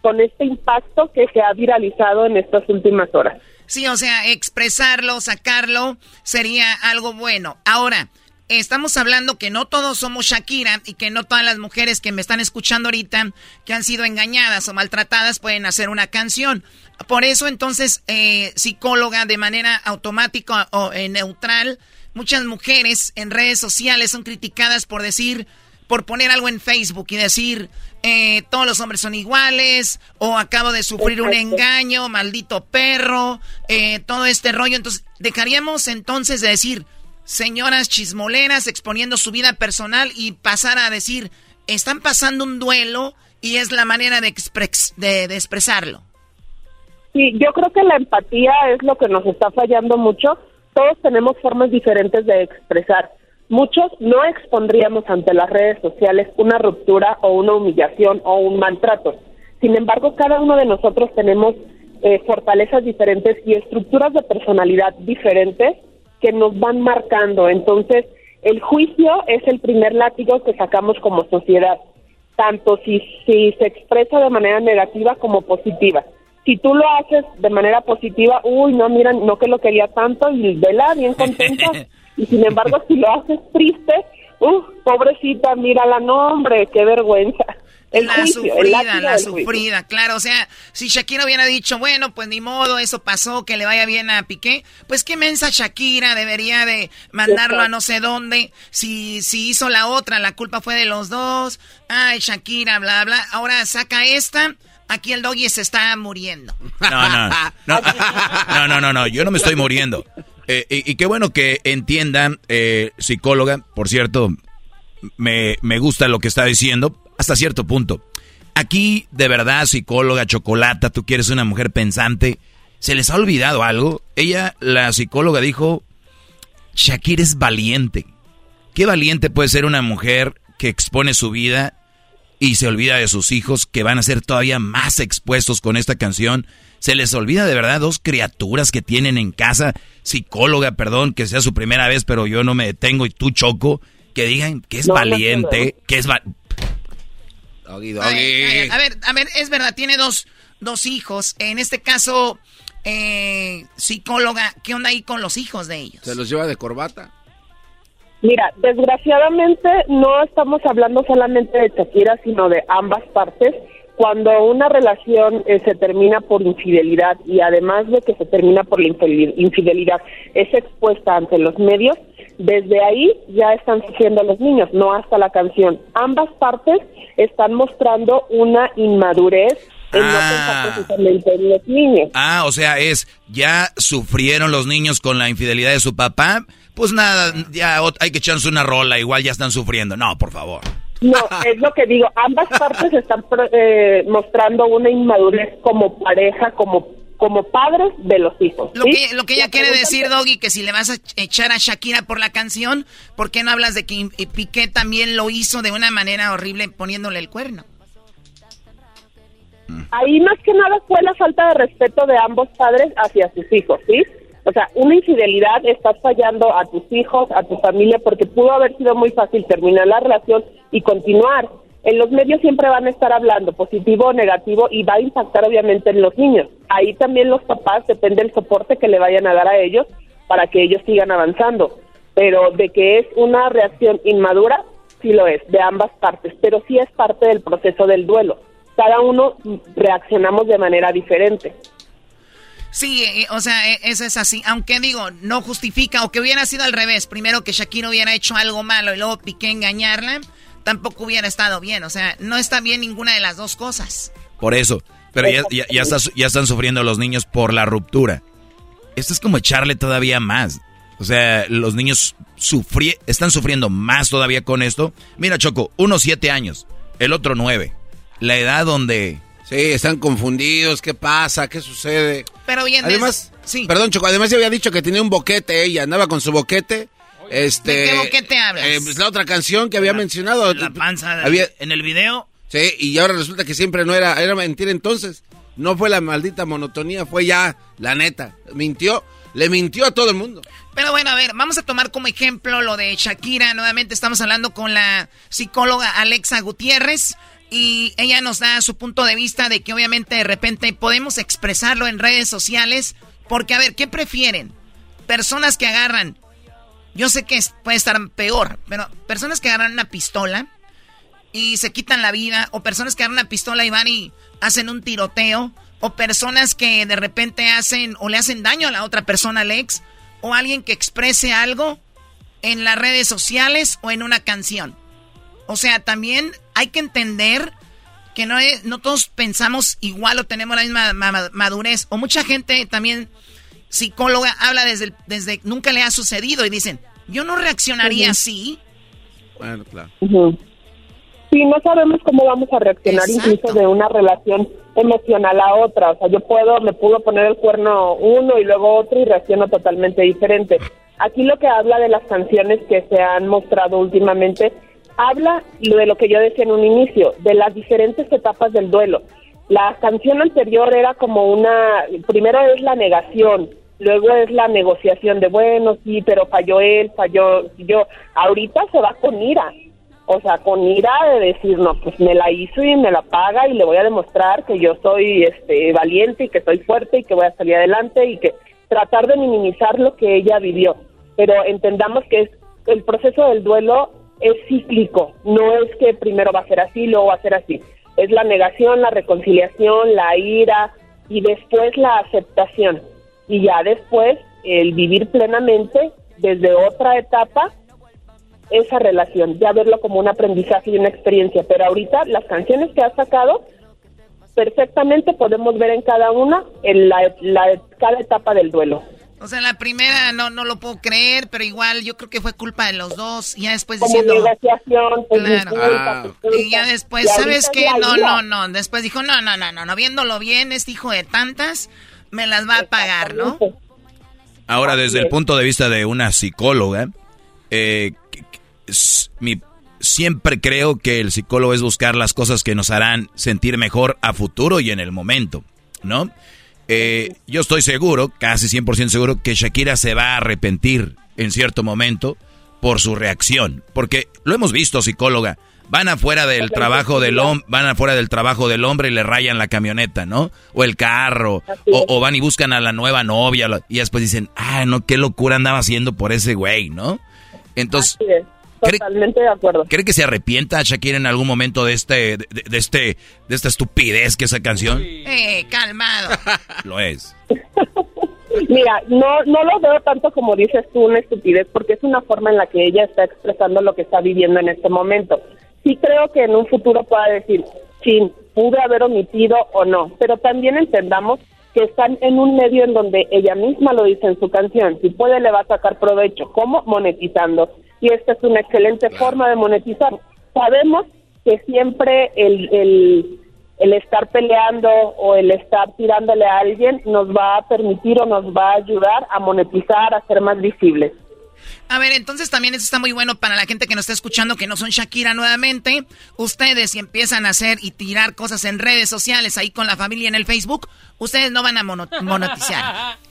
con este impacto que se ha viralizado en estas últimas horas. Sí, o sea, expresarlo, sacarlo, sería algo bueno. Ahora, estamos hablando que no todos somos Shakira y que no todas las mujeres que me están escuchando ahorita que han sido engañadas o maltratadas pueden hacer una canción. Por eso entonces, eh, psicóloga de manera automática o eh, neutral, muchas mujeres en redes sociales son criticadas por decir, por poner algo en Facebook y decir, eh, todos los hombres son iguales, o acabo de sufrir un engaño, maldito perro, todo este rollo. Entonces, dejaríamos entonces de decir, señoras chismoleras exponiendo su vida personal y pasar a decir, están pasando un duelo y es la manera de, de, expresarlo. Sí, yo creo que la empatía es lo que nos está fallando mucho. Todos tenemos formas diferentes de expresar. Muchos no expondríamos ante las redes sociales una ruptura o una humillación o un maltrato. Sin embargo, cada uno de nosotros tenemos eh, fortalezas diferentes y estructuras de personalidad diferentes que nos van marcando. Entonces, el juicio es el primer látigo que sacamos como sociedad, tanto si, si se expresa de manera negativa como positiva. Si tú lo haces de manera positiva, uy, no, mira, no que lo quería tanto y vela bien contenta. y sin embargo, si lo haces triste, uy, pobrecita, mírala, no, hombre, qué vergüenza la sufrida, la sufrida, claro. O sea, si Shakira hubiera dicho, bueno, pues ni modo, eso pasó, que le vaya bien a Piqué, pues qué mensa Shakira debería de mandarlo a no sé dónde. Si, si hizo la otra, la culpa fue de los dos. Ay, Shakira, bla, bla. Ahora saca esta. Aquí el doggy se está muriendo. No, no, no, no, no, no, yo no me estoy muriendo. Eh, y, qué bueno que entiendan, eh, psicóloga, por cierto, me, me gusta lo que está diciendo, hasta cierto punto. Aquí, de verdad, psicóloga, chocolata, tú quieres una mujer pensante, ¿se les ha olvidado algo? Ella, la psicóloga, dijo, Shakira es valiente. ¿Qué valiente puede ser una mujer que expone su vida y se olvida de sus hijos que van a ser todavía más expuestos con esta canción? Se les olvida de verdad dos criaturas que tienen en casa, psicóloga, perdón, que sea su primera vez, pero yo no me detengo y tú choco, que digan que es valiente, que es a ver, a ver, es verdad, tiene dos, dos hijos. En este caso, eh, psicóloga, ¿qué onda ahí con los hijos de ellos? ¿Se los lleva de corbata? Mira, desgraciadamente no estamos hablando solamente de Shakira, sino de ambas partes. Cuando una relación eh, se termina por infidelidad y además de que se termina por la infidelidad es expuesta ante los medios, desde ahí ya están sufriendo los niños, no hasta la canción. Ambas partes están mostrando una inmadurez en no ah. precisamente en los niños. Ah, o sea, es, ya sufrieron los niños con la infidelidad de su papá, pues nada, ya hay que echarse una rola, igual ya están sufriendo. No, por favor. No, es lo que digo, ambas partes están eh, mostrando una inmadurez como pareja, como como padres de los hijos. Lo que, lo que ella quiere decir, Doggy, que si le vas a echar a Shakira por la canción, ¿por qué no hablas de que Piqué también lo hizo de una manera horrible poniéndole el cuerno? Ahí más que nada fue la falta de respeto de ambos padres hacia sus hijos, ¿sí? O sea, una infidelidad, estás fallando a tus hijos, a tu familia, porque pudo haber sido muy fácil terminar la relación y continuar en los medios siempre van a estar hablando positivo o negativo y va a impactar obviamente en los niños. Ahí también los papás depende del soporte que le vayan a dar a ellos para que ellos sigan avanzando. Pero de que es una reacción inmadura, sí lo es, de ambas partes, pero sí es parte del proceso del duelo. Cada uno reaccionamos de manera diferente. Sí, eh, o sea, e, eso es así. Aunque digo, no justifica, o que hubiera sido al revés. Primero que Shakira hubiera hecho algo malo y luego Piqué engañarla tampoco hubiera estado bien. O sea, no está bien ninguna de las dos cosas. Por eso. Pero ya, están sufriendo los niños por la ruptura. Esto es como echarle todavía más. O sea, los niños están sufriendo más todavía con esto. Mira, Choco, uno siete años, el otro nueve. La edad donde... Sí, están confundidos. ¿Qué pasa? ¿Qué sucede? Pero bien, además, sí. Perdón, Choco, además ya había dicho que tenía un boquete ella, andaba con su boquete. Este, ¿De qué boquete hablas? Eh, pues la otra canción que había mencionado. La panza había, en el video. Sí, y ahora resulta que siempre no era, era mentira entonces. No fue la maldita monotonía, fue ya la neta. Mintió, le mintió a todo el mundo. Pero bueno, a ver, vamos a tomar como ejemplo lo de Shakira. Nuevamente estamos hablando con la psicóloga Alexa Gutiérrez y ella nos da su punto de vista de que obviamente de repente podemos expresarlo en redes sociales. Porque, a ver, ¿qué prefieren? Personas que agarran, yo sé que puede estar peor, pero personas que agarran una pistola y se quitan la vida, o personas que agarran una pistola y van y hacen un tiroteo, o personas que de repente hacen o le hacen daño a la otra persona, Alex, o alguien que exprese algo en las redes sociales o en una canción. O sea, también hay que entender que no, no todos pensamos igual o tenemos la misma madurez. O mucha gente también, psicóloga, habla desde, desde nunca le ha sucedido y dicen, yo no reaccionaría así. Bueno, claro. Sí, no sabemos cómo vamos a reaccionar incluso de una relación emocional a otra. O sea, yo puedo, me pudo poner el cuerno uno y luego otro y reacciono totalmente diferente. Aquí lo que habla de las canciones que se han mostrado últimamente, habla de lo que yo decía en un inicio, de las diferentes etapas del duelo. La canción anterior era como una, primero es la negación, luego es la negociación de, bueno, sí, pero falló él, falló yo. Ahorita se va con ira o sea, con ira de decir, no, pues me la hizo y me la paga y le voy a demostrar que yo soy este, valiente y que soy fuerte y que voy a salir adelante y que tratar de minimizar lo que ella vivió. Pero entendamos que es, el proceso del duelo es cíclico, no es que primero va a ser así, luego va a ser así. Es la negación, la reconciliación, la ira y después la aceptación. Y ya después el vivir plenamente desde otra etapa esa relación, ya verlo como un aprendizaje y una experiencia. Pero ahorita las canciones que ha sacado, perfectamente podemos ver en cada una en la, cada etapa del duelo. O sea, la primera no no lo puedo creer, pero igual yo creo que fue culpa de los dos. Y ya después como diciendo. Negociación, pues, claro. Ah. Y ya después, ¿sabes qué? No, no, no. Después dijo, no, no, no, no, no. Viéndolo bien, este hijo de tantas, me las va a pagar, ¿no? Ahora, desde el punto de vista de una psicóloga, eh, mi, siempre creo que el psicólogo es buscar las cosas que nos harán sentir mejor a futuro y en el momento, ¿no? Eh, yo estoy seguro, casi 100% seguro, que Shakira se va a arrepentir en cierto momento por su reacción. Porque lo hemos visto, psicóloga. Van afuera del trabajo del hombre, van afuera del trabajo del hombre y le rayan la camioneta, ¿no? O el carro, o, o, van y buscan a la nueva novia y después dicen, ah, no, qué locura andaba haciendo por ese güey, ¿no? Entonces, Totalmente de acuerdo. ¿Cree que se arrepienta Shakira en algún momento de este, de, este, de esta estupidez que esa canción? Eh, calmado. Lo es. Mira, no, no lo veo tanto como dices tú, una estupidez, porque es una forma en la que ella está expresando lo que está viviendo en este momento. Sí creo que en un futuro pueda decir, sí, pude haber omitido o no, pero también entendamos que están en un medio en donde ella misma lo dice en su canción, si puede le va a sacar provecho, ¿cómo? Monetizando y esta es una excelente forma de monetizar. Sabemos que siempre el, el, el estar peleando o el estar tirándole a alguien nos va a permitir o nos va a ayudar a monetizar, a ser más visibles. A ver, entonces también eso está muy bueno para la gente que nos está escuchando que no son Shakira nuevamente. Ustedes si empiezan a hacer y tirar cosas en redes sociales ahí con la familia en el Facebook, ustedes no van a monetizar.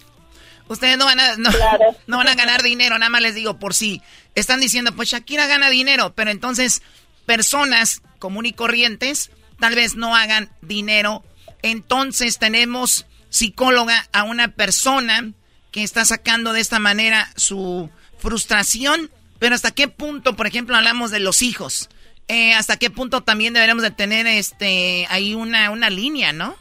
Ustedes no van a no, no, van a ganar dinero, nada más les digo por si están diciendo, pues Shakira gana dinero, pero entonces personas común y corrientes tal vez no hagan dinero. Entonces tenemos psicóloga a una persona que está sacando de esta manera su frustración, pero hasta qué punto, por ejemplo, hablamos de los hijos. Eh, hasta qué punto también deberemos de tener este ahí una, una línea, ¿no?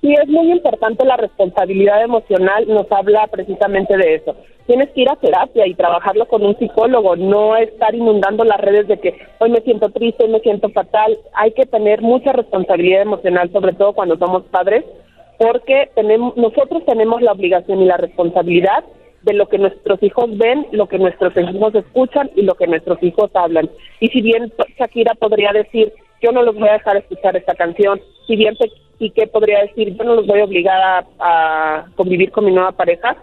Sí, es muy importante la responsabilidad emocional, nos habla precisamente de eso. tienes que ir a terapia y trabajarlo con un psicólogo, no estar inundando las redes de que hoy me siento triste, hoy me siento fatal. Hay que tener mucha responsabilidad emocional, sobre todo cuando somos padres, porque tenemos, nosotros tenemos la obligación y la responsabilidad de lo que nuestros hijos ven, lo que nuestros hijos escuchan y lo que nuestros hijos hablan. Y si bien Shakira podría decir, yo no los voy a dejar escuchar esta canción, si bien Piqué podría decir, yo no los voy a obligar a, a convivir con mi nueva pareja,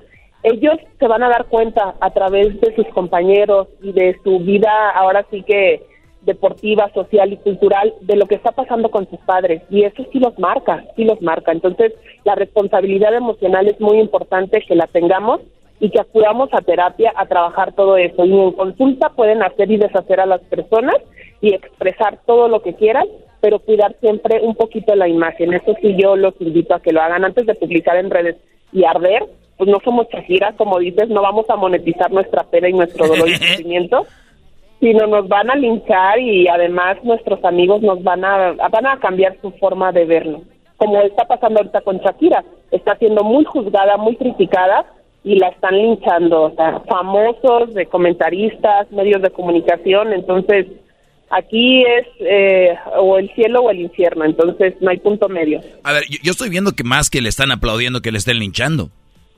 ellos se van a dar cuenta a través de sus compañeros y de su vida ahora sí que deportiva, social y cultural de lo que está pasando con sus padres y eso sí los marca, sí los marca. Entonces, la responsabilidad emocional es muy importante que la tengamos y que acudamos a terapia a trabajar todo eso. Y en consulta pueden hacer y deshacer a las personas y expresar todo lo que quieran, pero cuidar siempre un poquito la imagen. Eso sí yo los invito a que lo hagan antes de publicar en redes y arder. Pues no somos Shakira, como dices, no vamos a monetizar nuestra pena y nuestro dolor y sufrimiento, sino nos van a linchar y además nuestros amigos nos van a, van a cambiar su forma de vernos. Como está pasando ahorita con Shakira, está siendo muy juzgada, muy criticada y la están linchando, o sea, famosos, de comentaristas, medios de comunicación, entonces aquí es eh, o el cielo o el infierno, entonces no hay punto medio. A ver, yo, yo, estoy viendo que más que le están aplaudiendo que le estén linchando.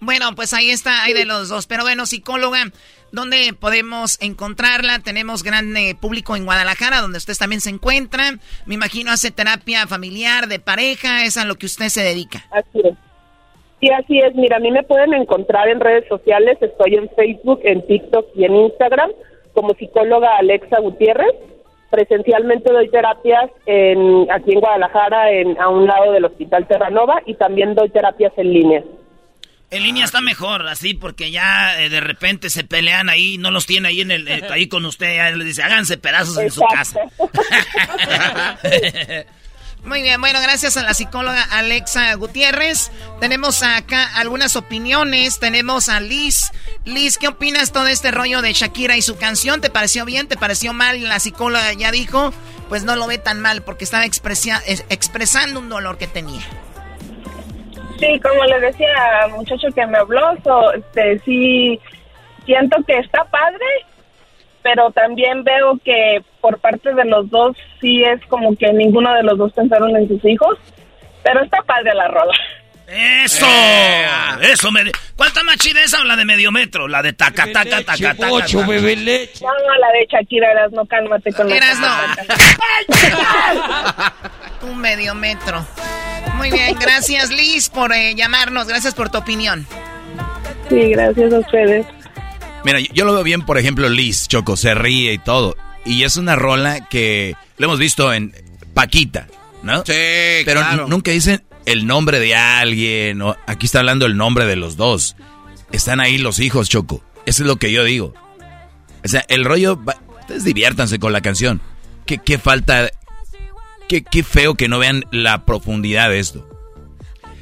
Bueno, pues ahí está, hay de los dos, pero bueno, psicóloga, ¿dónde podemos encontrarla? Tenemos gran eh, público en Guadalajara, donde usted también se encuentra, me imagino hace terapia familiar, de pareja, es a lo que usted se dedica. Así es. Sí, así es. Mira, a mí me pueden encontrar en redes sociales. Estoy en Facebook, en TikTok y en Instagram como psicóloga Alexa Gutiérrez. Presencialmente doy terapias en, aquí en Guadalajara, en, a un lado del Hospital Terranova, y también doy terapias en línea. En línea está mejor, así, porque ya eh, de repente se pelean ahí, no los tiene ahí en el, eh, ahí con usted, ya les dice, háganse pedazos en su casa. Muy bien, bueno, gracias a la psicóloga Alexa Gutiérrez. Tenemos acá algunas opiniones. Tenemos a Liz. Liz, ¿qué opinas todo este rollo de Shakira y su canción? ¿Te pareció bien? ¿Te pareció mal? La psicóloga ya dijo, pues no lo ve tan mal porque estaba expresando un dolor que tenía. Sí, como le decía al muchacho que me habló, este, sí siento que está padre, pero también veo que por parte de los dos sí es como que ninguno de los dos pensaron en sus hijos, pero está padre la rola. ¡Eso! Eh. ¡Eso! Me... ¿Cuál está más chida esa o la de medio metro? La de taca, taca, taca, taca. Ocho, bebé leche. No, no, la de Shakira, eras no, cálmate con la Eras no. Un medio metro. Muy bien, gracias Liz por eh, llamarnos, gracias por tu opinión. Sí, gracias a ustedes. Mira, yo lo veo bien, por ejemplo, Liz, Choco, se ríe y todo. Y es una rola que lo hemos visto en Paquita, ¿no? Sí, Pero claro. nunca dicen el nombre de alguien. O aquí está hablando el nombre de los dos. Están ahí los hijos, Choco. Eso es lo que yo digo. O sea, el rollo... Va... Ustedes diviértanse con la canción. ¿Qué, qué falta? Qué, qué feo que no vean la profundidad de esto.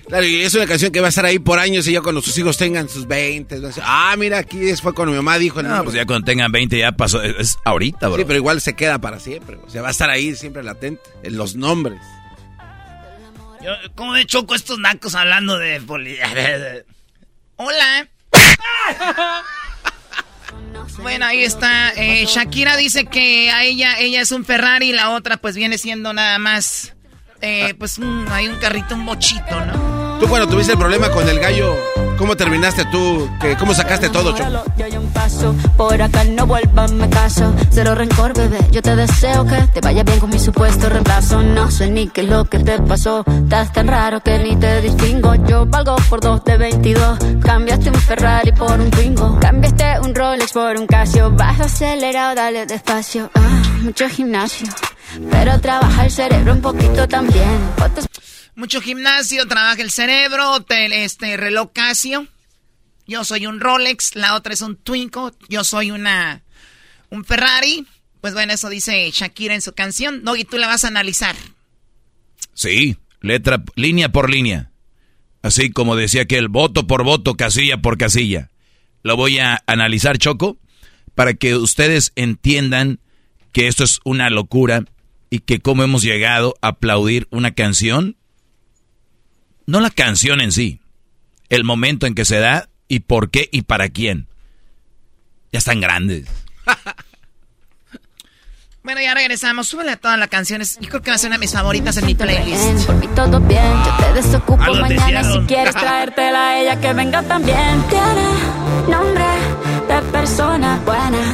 Claro, y es una canción que va a estar ahí por años y ya cuando sus hijos tengan sus 20. va a ser, ah, mira, aquí fue cuando mi mamá dijo. el No, nombre". pues ya cuando tengan 20 ya pasó. Es, es ahorita, bro. Sí, pero igual se queda para siempre. O sea, va a estar ahí siempre latente. En los nombres. Yo, ¿Cómo de choco estos nacos hablando de poli... Hola. Bueno, ahí está. Eh, Shakira dice que a ella, ella es un Ferrari y la otra pues viene siendo nada más, eh, pues un, hay un carrito, un bochito, ¿no? Tú cuando tuviste el problema con el gallo, ¿cómo terminaste tú? ¿Qué- ¿Cómo sacaste todo, Choco? Ya hay un paso, por acá no vuelvas, me caso. Cero rencor, bebé. Yo te deseo que te vaya bien con mi supuesto reemplazo. No sé ni qué es lo que te pasó. Estás tan raro que ni te distingo. Yo valgo por dos de 22. Cambiaste un Ferrari por un Twingo. Cambiaste un Rolex por un Casio. Baja acelerado, dale despacio. Ah, mucho gimnasio. Pero trabaja el cerebro un poquito también. Fotos Mucho gimnasio, trabaja el cerebro, te- este reloj Casio. Yo soy un Rolex, la otra es un Twingo, yo soy una un Ferrari. Pues bueno, eso dice Shakira en su canción. No, y tú la vas a analizar. Sí, letra, línea por línea. Así como decía que el voto por voto, casilla por casilla. Lo voy a analizar, Choco, para que ustedes entiendan que esto es una locura y que cómo hemos llegado a aplaudir una canción. No la canción en sí, el momento en que se da y por qué y para quién. Ya están grandes. Bueno, ya regresamos. Súbele a todas las canciones. Yo creo que va a ser una de mis favoritas en mi playlist. Por mí todo bien, yo te desocupo mañana si quieres traértela a ella que venga también. Tiene nombre de persona buena,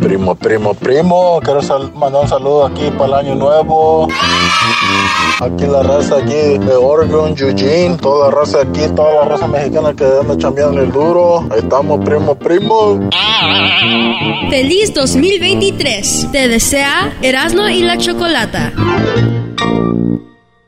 Primo, primo, primo, quiero mandar un saludo aquí para el año nuevo. Aquí la raza aquí de Oregon, Eugene, toda la raza aquí, toda la raza mexicana que anda chambeando el duro. Ahí estamos, primo, primo. Feliz 2023. Te desea Erasmo y la Chocolata.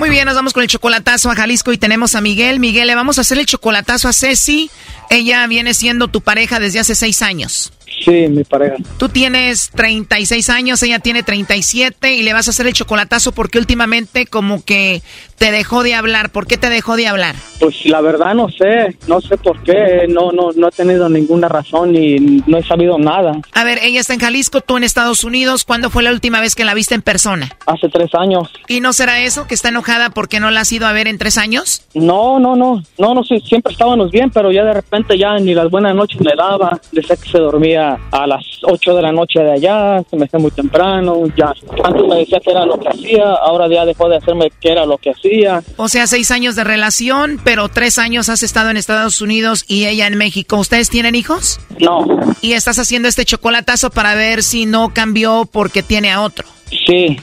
Muy bien, nos vamos con el chocolatazo a Jalisco y tenemos a Miguel. Miguel, le vamos a hacer el chocolatazo a Ceci. Ella viene siendo tu pareja desde hace seis años. Sí, mi pareja. Tú tienes 36 años, ella tiene 37 y le vas a hacer el chocolatazo porque últimamente como que te dejó de hablar. ¿Por qué te dejó de hablar? Pues la verdad no sé, no sé por qué, no, no, no he tenido ninguna razón y no he sabido nada. A ver, ella está en Jalisco, tú en Estados Unidos. ¿Cuándo fue la última vez que la viste en persona? Hace tres años. ¿Y no será eso, que está enojada porque no la has ido a ver en tres años? No, no, no, no, no sé, siempre estábamos bien, pero ya de repente ya ni las buenas noches me daba, decía que se dormía a las 8 de la noche de allá, se me hacía muy temprano, ya antes me decía que era lo que hacía, ahora ya dejó de hacerme que era lo que hacía. O sea, seis años de relación, pero tres años has estado en Estados Unidos y ella en México. ¿Ustedes tienen hijos? No. Y estás haciendo este chocolatazo para ver si no cambió porque tiene a otro. Sí,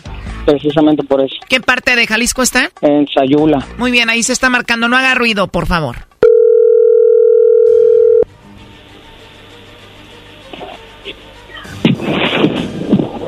precisamente por eso. ¿Qué parte de Jalisco está? En Sayula. Muy bien, ahí se está marcando. No haga ruido, por favor.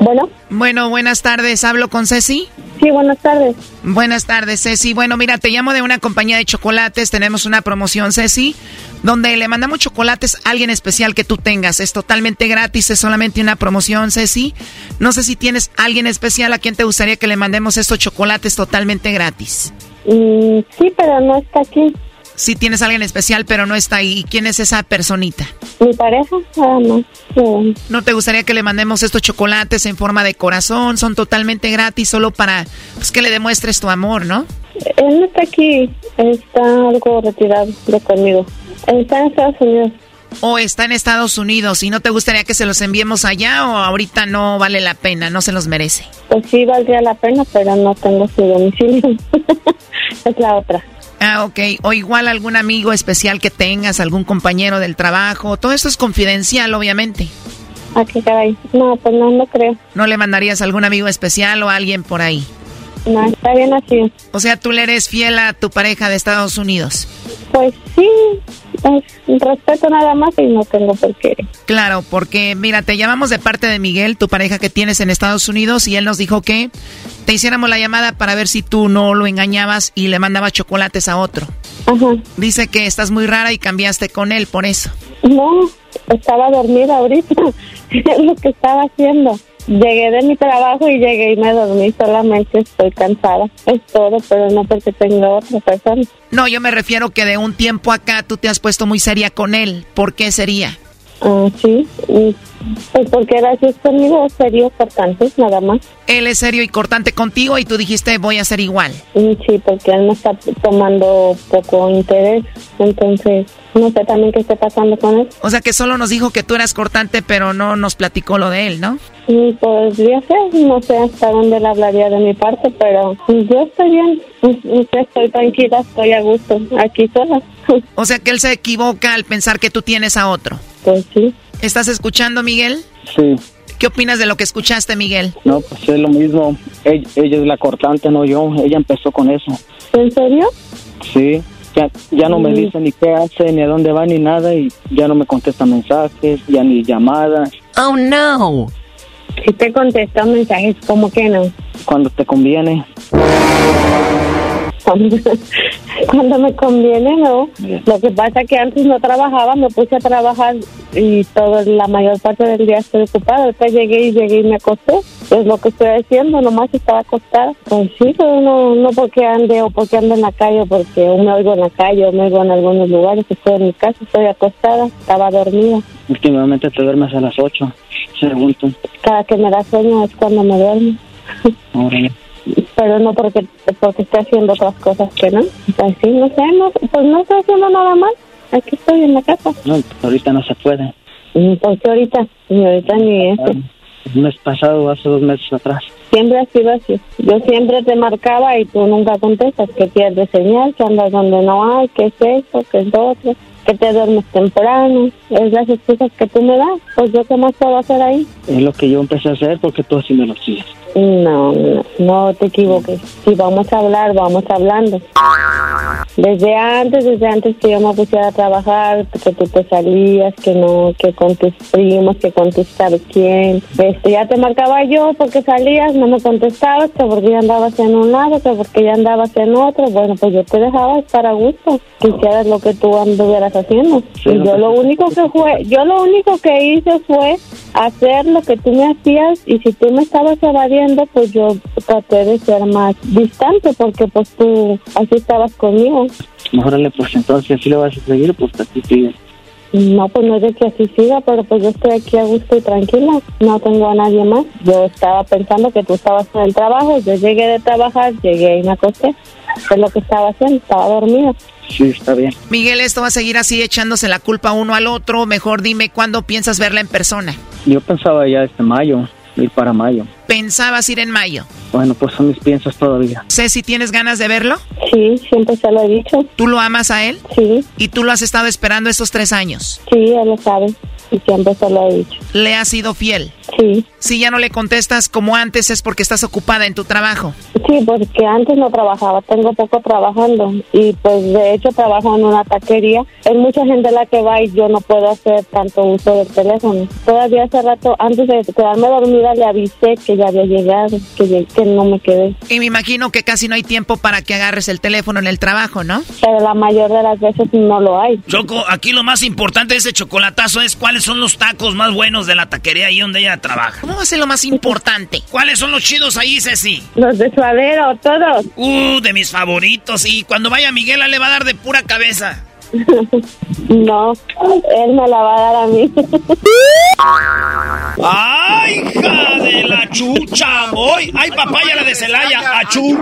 Bueno. Bueno, buenas tardes. ¿Hablo con Ceci? Sí, buenas tardes. Buenas tardes, Ceci. Bueno, mira, te llamo de una compañía de chocolates. Tenemos una promoción, Ceci, donde le mandamos chocolates a alguien especial que tú tengas. Es totalmente gratis, es solamente una promoción, Ceci. No sé si tienes alguien especial a quien te gustaría que le mandemos estos chocolates totalmente gratis. Mm, sí, pero no está aquí. Si tienes alguien especial, pero no está ahí. ¿Y quién es esa personita? Mi pareja, nada más. Sí. ¿No te gustaría que le mandemos estos chocolates en forma de corazón? Son totalmente gratis, solo para pues, que le demuestres tu amor, ¿no? Él no está aquí, está algo retirado de conmigo. Está en Estados Unidos. ¿O está en Estados Unidos y no te gustaría que se los enviemos allá o ahorita no vale la pena, no se los merece? Pues sí, valdría la pena, pero no tengo su domicilio. es la otra. Ah, ok. O igual algún amigo especial que tengas, algún compañero del trabajo. Todo esto es confidencial, obviamente. ¿A qué caray? No, pues no, no creo. ¿No le mandarías a algún amigo especial o a alguien por ahí? No, está bien así. O sea, tú le eres fiel a tu pareja de Estados Unidos. Pues sí, es respeto nada más y no tengo por qué. Claro, porque mira, te llamamos de parte de Miguel, tu pareja que tienes en Estados Unidos, y él nos dijo que te hiciéramos la llamada para ver si tú no lo engañabas y le mandabas chocolates a otro. Ajá. Dice que estás muy rara y cambiaste con él por eso. No, estaba dormida ahorita. es lo que estaba haciendo. Llegué de mi trabajo y llegué y me dormí. Solamente estoy cansada. Es todo, pero no porque tenga otra persona. No, yo me refiero que de un tiempo acá tú te has puesto muy seria con él. ¿Por qué sería? Ah, sí. Y Pues porque era así conmigo, serio, cortante, nada más. Él es serio y cortante contigo y tú dijiste voy a ser igual. Mm, Sí, porque él me está tomando poco interés, entonces no sé también qué está pasando con él. O sea que solo nos dijo que tú eras cortante, pero no nos platicó lo de él, ¿no? Y podría ser, no sé hasta dónde él hablaría de mi parte, pero yo estoy bien, Mm, estoy tranquila, estoy a gusto, aquí sola. O sea que él se equivoca al pensar que tú tienes a otro. Pues sí. ¿Estás escuchando, Miguel? Sí. ¿Qué opinas de lo que escuchaste, Miguel? No, pues es lo mismo. Ella, ella es la cortante, no yo. Ella empezó con eso. ¿En serio? Sí. Ya, ya no me Mm. dice ni qué hace, ni a dónde va, ni nada. Y ya no me contesta mensajes, ya ni llamadas. Oh, no. Si te contestan mensajes, ¿cómo que no? Cuando te conviene. Cuando, cuando me conviene, no. Lo que pasa es que antes no trabajaba, me puse a trabajar y toda la mayor parte del día estoy ocupada. Después llegué y llegué y me acosté. Es lo que estoy haciendo, nomás estaba acostada. Pues sí, pero no, no porque ande o porque ando en la calle, porque me oigo en la calle o me oigo en algunos lugares. Estoy en mi casa, estoy acostada, estaba dormida. Últimamente te duermes a las 8, según tú. Cada que me da sueño es cuando me duermo. Pero no porque porque esté haciendo otras cosas que no. Pues sí, no sé, no, pues no estoy haciendo nada mal. Aquí estoy en la casa. No, ahorita no se puede. Mm, ¿Por qué ahorita? Ni ahorita ni eso. El mes pasado, hace dos meses atrás. Siempre ha sido así. Yo siempre te marcaba y tú nunca contestas. Que pierdes señal, que andas donde no hay, que es eso, que es lo otro. Que te duermes temprano. Es las excusas que tú me das. Pues yo qué más puedo hacer ahí. Es lo que yo empecé a hacer porque tú así me lo sigues. No, no, no te equivoques. Si vamos a hablar, vamos hablando. Desde antes, desde antes que yo me pusiera a trabajar, que tú te salías, que no, que con tus primos, que con tus sabes quién. Este, ya te marcaba yo porque salías, no me contestabas, que porque ya andabas en un lado, que porque ya andabas en otro. Bueno, pues yo te dejaba estar a gusto, que hicieras lo que tú anduvieras haciendo. Sí, y yo lo único que fue, yo lo único que hice fue hacer lo que tú me hacías y si tú me estabas evadiendo, pues yo traté de ser más distante porque pues tú así estabas conmigo. Órale, pues entonces, si lo vas a seguir, pues así sigue. No, pues no es de que así siga, pero pues yo estoy aquí a gusto y tranquila, no tengo a nadie más. Yo estaba pensando que tú estabas en el trabajo, yo llegué de trabajar, llegué y me acosté. Es lo que estaba haciendo, estaba dormida. Sí, está bien. Miguel, esto va a seguir así echándose la culpa uno al otro. Mejor dime cuándo piensas verla en persona. Yo pensaba ya este mayo, ir para mayo. Pensabas ir en mayo. Bueno, pues son mis piensas todavía. Ceci, ¿tienes ganas de verlo? Sí, siempre se lo he dicho. ¿Tú lo amas a él? Sí. ¿Y tú lo has estado esperando estos tres años? Sí, él lo sabe y siempre se lo he dicho. ¿Le has sido fiel? Sí. Si ya no le contestas como antes es porque estás ocupada en tu trabajo. Sí, porque antes no trabajaba, tengo poco trabajando y pues de hecho trabajo en una taquería. Hay mucha gente la que va y yo no puedo hacer tanto uso del teléfono. Todavía hace rato, antes de quedarme dormida, le avisé que ya había llegado, que, que no me quedé. Y me imagino que casi no hay tiempo para que agarres el teléfono en el trabajo, ¿no? Pero la mayor de las veces no lo hay. Choco, aquí lo más importante de ese chocolatazo es cuáles son los tacos más buenos de la taquería ahí donde ella trabaja. ¿Cómo va a ser lo más importante? ¿Cuáles son los chidos ahí, Ceci? Los de suadero, todos. Uh, de mis favoritos. Y cuando vaya Miguel, le va a dar de pura cabeza. No, él me la va a dar a mí. ¡Ay, hija de la chucha! ¡Voy! ¡Ay, papaya la de Celaya! ¡Achú!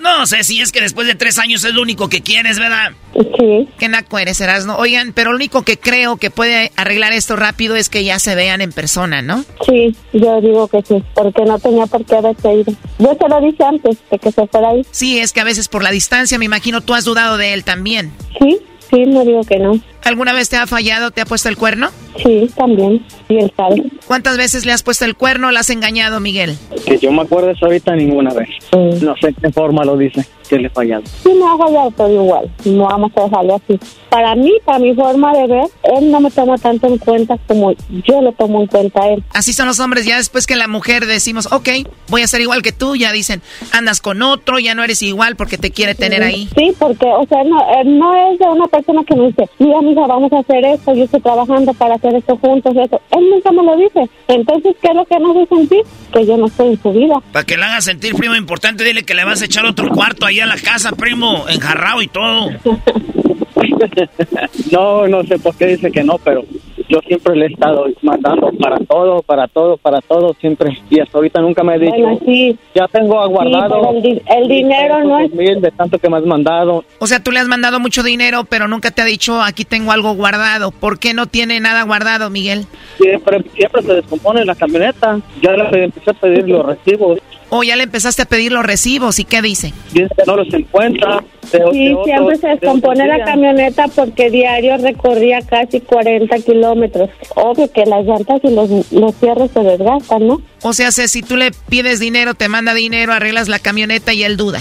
No sé si es que después de tres años es lo único que quieres, ¿verdad? Sí. Qué naco eres, Erasno. Oigan, pero lo único que creo que puede arreglar esto rápido es que ya se vean en persona, ¿no? Sí, yo digo que sí, porque no tenía por qué haberse ido. Yo te lo dije antes de que se fuera ahí. Sí, es que a veces por la distancia, me imagino tú has dudado de él también. Sí, sí, no digo que no. ¿Alguna vez te ha fallado, te ha puesto el cuerno? Sí, también. Y él sabe. ¿Cuántas veces le has puesto el cuerno o le has engañado, Miguel? Que yo me acuerdo ahorita ninguna vez. Mm. No sé qué forma lo dice, que le he fallado. Sí, me ha fallado todo igual. No vamos a dejarlo así. Para mí, para mi forma de ver, él no me toma tanto en cuenta como yo lo tomo en cuenta a él. Así son los hombres, ya después que la mujer decimos, ok, voy a ser igual que tú, ya dicen, andas con otro, ya no eres igual porque te quiere tener ahí. Sí, porque, o sea, no, él no es de una persona que me dice, mira, amiga, vamos a hacer esto, yo estoy trabajando para hacer esto juntos, eso. Él nunca me lo dice. Entonces, ¿qué es lo que me hace sentir? Que yo no estoy en su vida. Para que la haga sentir, primo, importante, dile que le vas a echar otro cuarto ahí a la casa, primo, enjarrado y todo. no, no sé por qué dice que no, pero yo siempre le he estado mandando para todo, para todo, para todo, siempre. Y hasta ahorita nunca me ha dicho, Bueno, sí. ya tengo aguardado. Sí, pero el di- el dinero no es- mil de tanto que me has mandado. O sea, tú le has mandado mucho dinero, pero nunca te ha dicho, aquí tengo algo guardado. ¿Por qué no tiene nada guardado, Miguel? Siempre, siempre se descompone la camioneta. Ya le empecé a pedir los recibos. O ya le empezaste a pedir los recibos, ¿y qué dice? Dice que no los encuentra. De- Sí, de otros- siempre se de descompone la camioneta porque diario recorría casi 40 kilómetros. Obvio que las llantas y los, los cierres se desgastan, ¿no? O sea, si si tú le pides dinero, te manda dinero, arreglas la camioneta y él duda.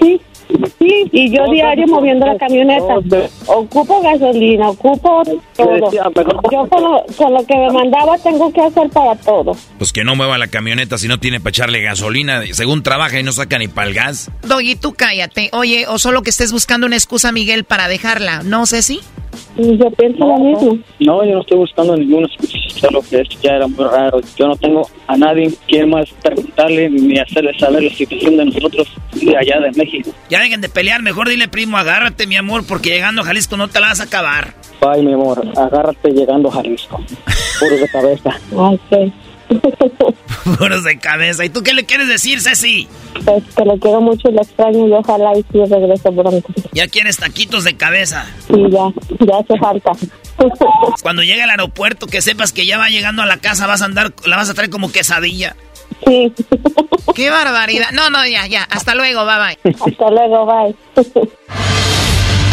Sí, sí, y yo diario moviendo la camioneta. Ocupo gasolina, ocupo todo. Yo con lo, con lo que me mandaba tengo que hacer para todo. Pues que no mueva la camioneta si no tiene para echarle gasolina. Según trabaja y no saca ni para el gas. Doggy, tú cállate. Oye, o solo que estés buscando una excusa, Miguel, para dejarla. No sé si. Yo pienso lo mismo. No, yo no estoy buscando ninguna excusa, solo que esto ya era muy raro. Yo no tengo a nadie que más preguntarle ni hacerle saber la situación de nosotros de allá de México. Ya dejen de pelear, mejor dile primo, agárrate mi amor, porque llegando a Jalisco no te la vas a acabar. Ay, mi amor, agárrate llegando a Jalisco. Puros de cabeza. Ay. Puros de cabeza. ¿Y tú qué le quieres decir, Ceci? Pues que lo quiero mucho y lo extraño y ojalá y sí regrese pronto. Ya quieres taquitos de cabeza. Sí, ya, ya hace falta. Cuando llegue al aeropuerto, que sepas que ya va llegando a la casa, vas a andar, la vas a traer como quesadilla. Sí. Qué barbaridad. No, no, ya, ya. Hasta luego, bye bye. Hasta luego, bye.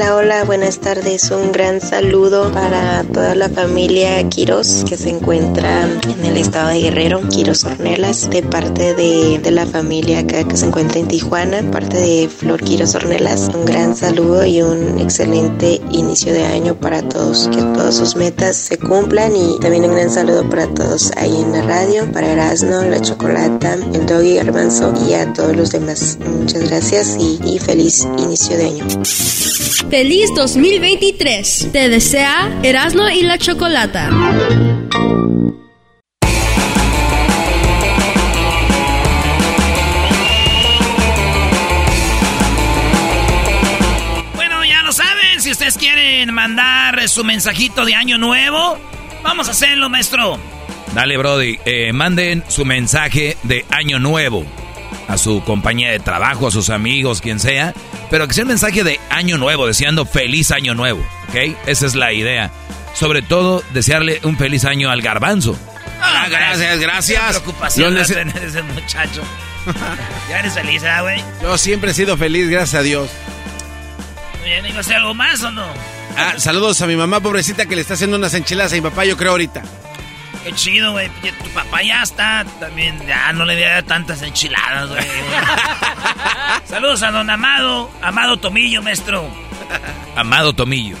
Hola, hola, buenas tardes. Un gran saludo para toda la familia Quiros que se encuentra en el estado de Guerrero, Quiros Ornelas, de parte de, de la familia acá que se encuentra en Tijuana, parte de Flor Quiros Ornelas. Un gran saludo y un excelente inicio de año para todos. Que todas sus metas se cumplan y también un gran saludo para todos ahí en la radio, para Erasno, la Chocolata, el Doggy Garbanzo y a todos los demás. Muchas gracias y, y feliz inicio de año. Feliz 2023. Te desea Erasmo y la Chocolata. Bueno, ya lo saben, si ustedes quieren mandar su mensajito de año nuevo, vamos a hacerlo, maestro. Dale, Brody. eh, manden su mensaje de año nuevo a su compañía de trabajo, a sus amigos, quien sea. Pero que sea un mensaje de año nuevo, deseando feliz año nuevo. ¿Ok? Esa es la idea. Sobre todo, desearle un feliz año al garbanzo. Ah, gracias, gracias. Qué preocupación tener ese muchacho. ya eres feliz, ¿ah, güey? Yo siempre he sido feliz, gracias a Dios. Oye, ¿digo hacer algo más o no? Ah, saludos a mi mamá pobrecita que le está haciendo unas enchiladas a mi papá, yo creo ahorita. Qué chido, güey. Tu papá ya está también. Ya no le diera tantas enchiladas, güey. Saludos a don Amado. Amado Tomillo, maestro. Amado Tomillo.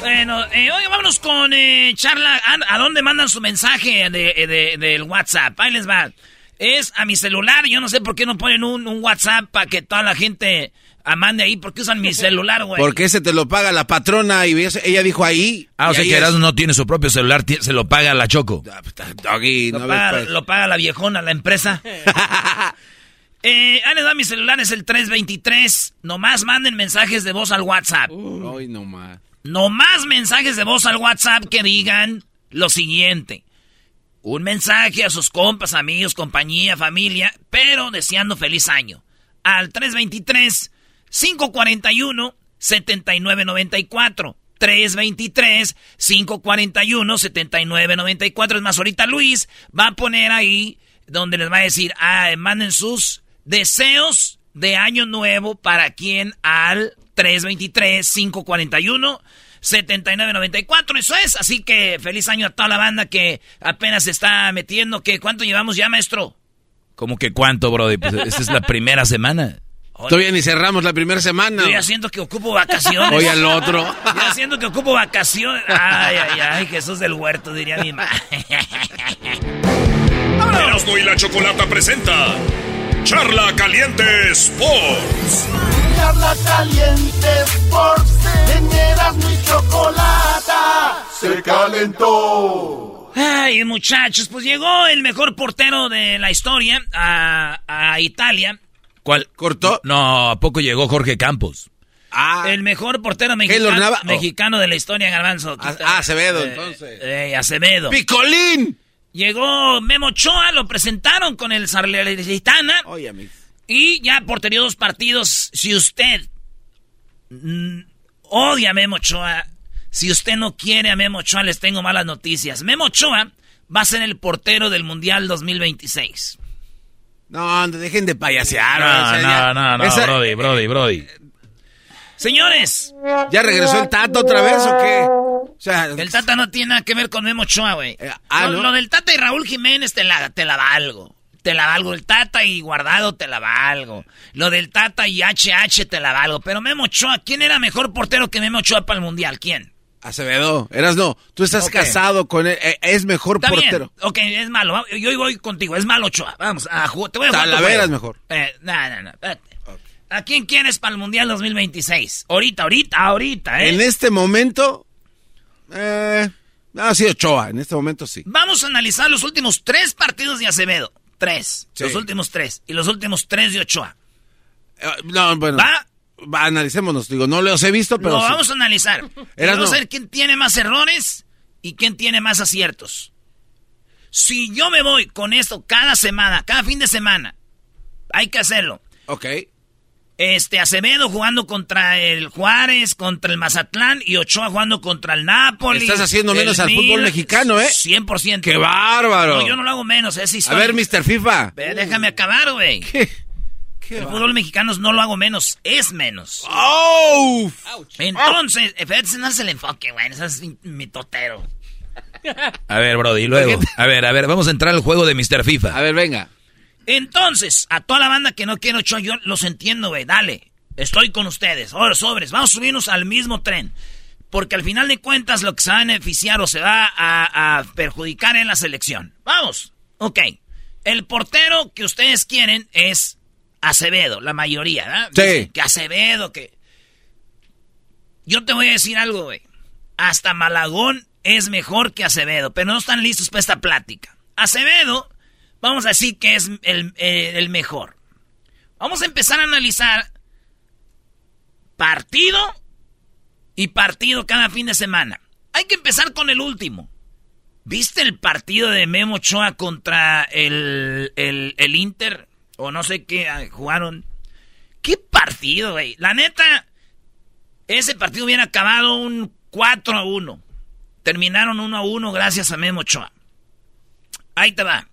Bueno, eh, oye, vámonos con eh, charla. ¿A, a dónde mandan su mensaje de, de- del WhatsApp? Ahí les va. Es a mi celular. Yo no sé por qué no ponen un, un WhatsApp para que toda la gente ah, mande ahí. ¿Por qué usan mi celular, güey? Porque ese te lo paga la patrona y ella dijo ahí. Ah, o sea que Erasmo no tiene su propio celular, se lo paga la Choco. Doggy, Lo no paga, ves, pues. lo paga la viejona, la empresa. eh, les va mi celular, es el 323. Nomás manden mensajes de voz al WhatsApp. Ay, no más. Nomás mensajes de voz al WhatsApp que digan lo siguiente. Un mensaje a sus compas, amigos, compañía, familia, pero deseando feliz año. Al 323-541-7994. 323-541-7994. Es más, ahorita Luis va a poner ahí donde les va a decir, ah, manden sus deseos de año nuevo para quien al 323-541-7994. Eso es. Así que feliz año a toda la banda que apenas se está metiendo. ¿Qué, ¿Cuánto llevamos ya, maestro? ¿Cómo que cuánto, Brody? Pues esta es la primera semana. Todavía ni cerramos la primera semana. Estoy haciendo que ocupo vacaciones. Oye al otro. Estoy haciendo que ocupo vacaciones. Ay, ay, ay, Jesús del huerto, diría mi madre. Erasmo y la Chocolata presenta Charla Caliente Sports. Charla Caliente Sports. En Erasmo y Chocolata se calentó. Ay, muchachos, pues llegó el mejor portero de la historia a, a Italia. ¿Cuál? ¿Cortó? No, ¿a poco llegó Jorge Campos? Ah. El mejor portero mexicano, mexicano de la historia, Garbanzo. Ah, Acevedo, Eh, entonces. eh, Acevedo. ¡Picolín! Llegó Memo Ochoa, lo presentaron con el Salernitana. Oye, amigo. Y ya por dos partidos, si usted mm, odia a Memo Ochoa, si usted no quiere a Memo Ochoa, les tengo malas noticias. Memo Ochoa va a ser el portero del Mundial 2026. No, dejen de payasear. No, o sea, ya- no, no, no, esa- Brody, Brody, Brody. Señores. ¿Ya regresó el Tato otra vez o qué? O sea, El Tata no tiene nada que ver con Memo Ochoa, güey. ah, lo, ¿no? lo del Tata y Raúl Jiménez te la, te la valgo. Te la valgo. El Tata y Guardado te la valgo. Lo del Tata y HH te la valgo. Pero Memo Ochoa, ¿quién era mejor portero que Memo Ochoa para el Mundial? ¿Quién? Acevedo, eras no. Tú estás casado con él. eh, Es mejor Está portero. bien. Ok, es malo. Yo voy contigo. Es malo Ochoa. Vamos, a jugar. Te voy a jugar mejor. Eh, no, no, no. espérate. ¿A quién quieres para el Mundial 2026? Ahorita, ahorita, ahorita, ¿eh? En este momento. Eh, no, sí, Ochoa. En este momento sí. Vamos a analizar los últimos tres partidos de Acevedo. Tres. Sí. Los últimos tres. Y los últimos tres de Ochoa. Eh, no, bueno. ¿Va? Va, analicémonos. Digo, no los he visto, pero. Lo sí. vamos a analizar. Vamos no. a ver quién tiene más errores y quién tiene más aciertos. Si yo me voy con esto cada semana, cada fin de semana, hay que hacerlo. Ok. Este, Acevedo jugando contra el Juárez, contra el Mazatlán y Ochoa jugando contra el Napoli. Estás haciendo menos al fútbol mexicano, ¿eh? 100%. ¡Qué bárbaro! No, yo no lo hago menos, es A historia. ver, Mr. FIFA. Déjame acabar, güey. El fútbol mexicano no lo hago menos, es menos. ¡Oh! Entonces, ese no es el enfoque, güey. Ese es mi, mi totero. A ver, Brody, y luego. A ver, a ver, vamos a entrar al juego de Mr. FIFA. A ver, venga. Entonces, a toda la banda que no quiere Ochoa, yo los entiendo, güey. Dale. Estoy con ustedes. Ahora, sobres. Vamos a subirnos al mismo tren. Porque al final de cuentas, lo que se va a beneficiar o se va a, a perjudicar en la selección. Vamos. Ok. El portero que ustedes quieren es Acevedo, la mayoría, ¿verdad? Sí. Que Acevedo, que. Yo te voy a decir algo, güey. Hasta Malagón es mejor que Acevedo, pero no están listos para esta plática. Acevedo, vamos a decir que es el, eh, el mejor. Vamos a empezar a analizar partido y partido cada fin de semana. Hay que empezar con el último. ¿Viste el partido de Memo Ochoa contra el, el, el Inter? O no sé qué ah, jugaron. ¿Qué partido, güey? La neta, ese partido hubiera acabado un 4 a 1. Terminaron 1 a 1 gracias a Memo Ochoa. Ahí te va.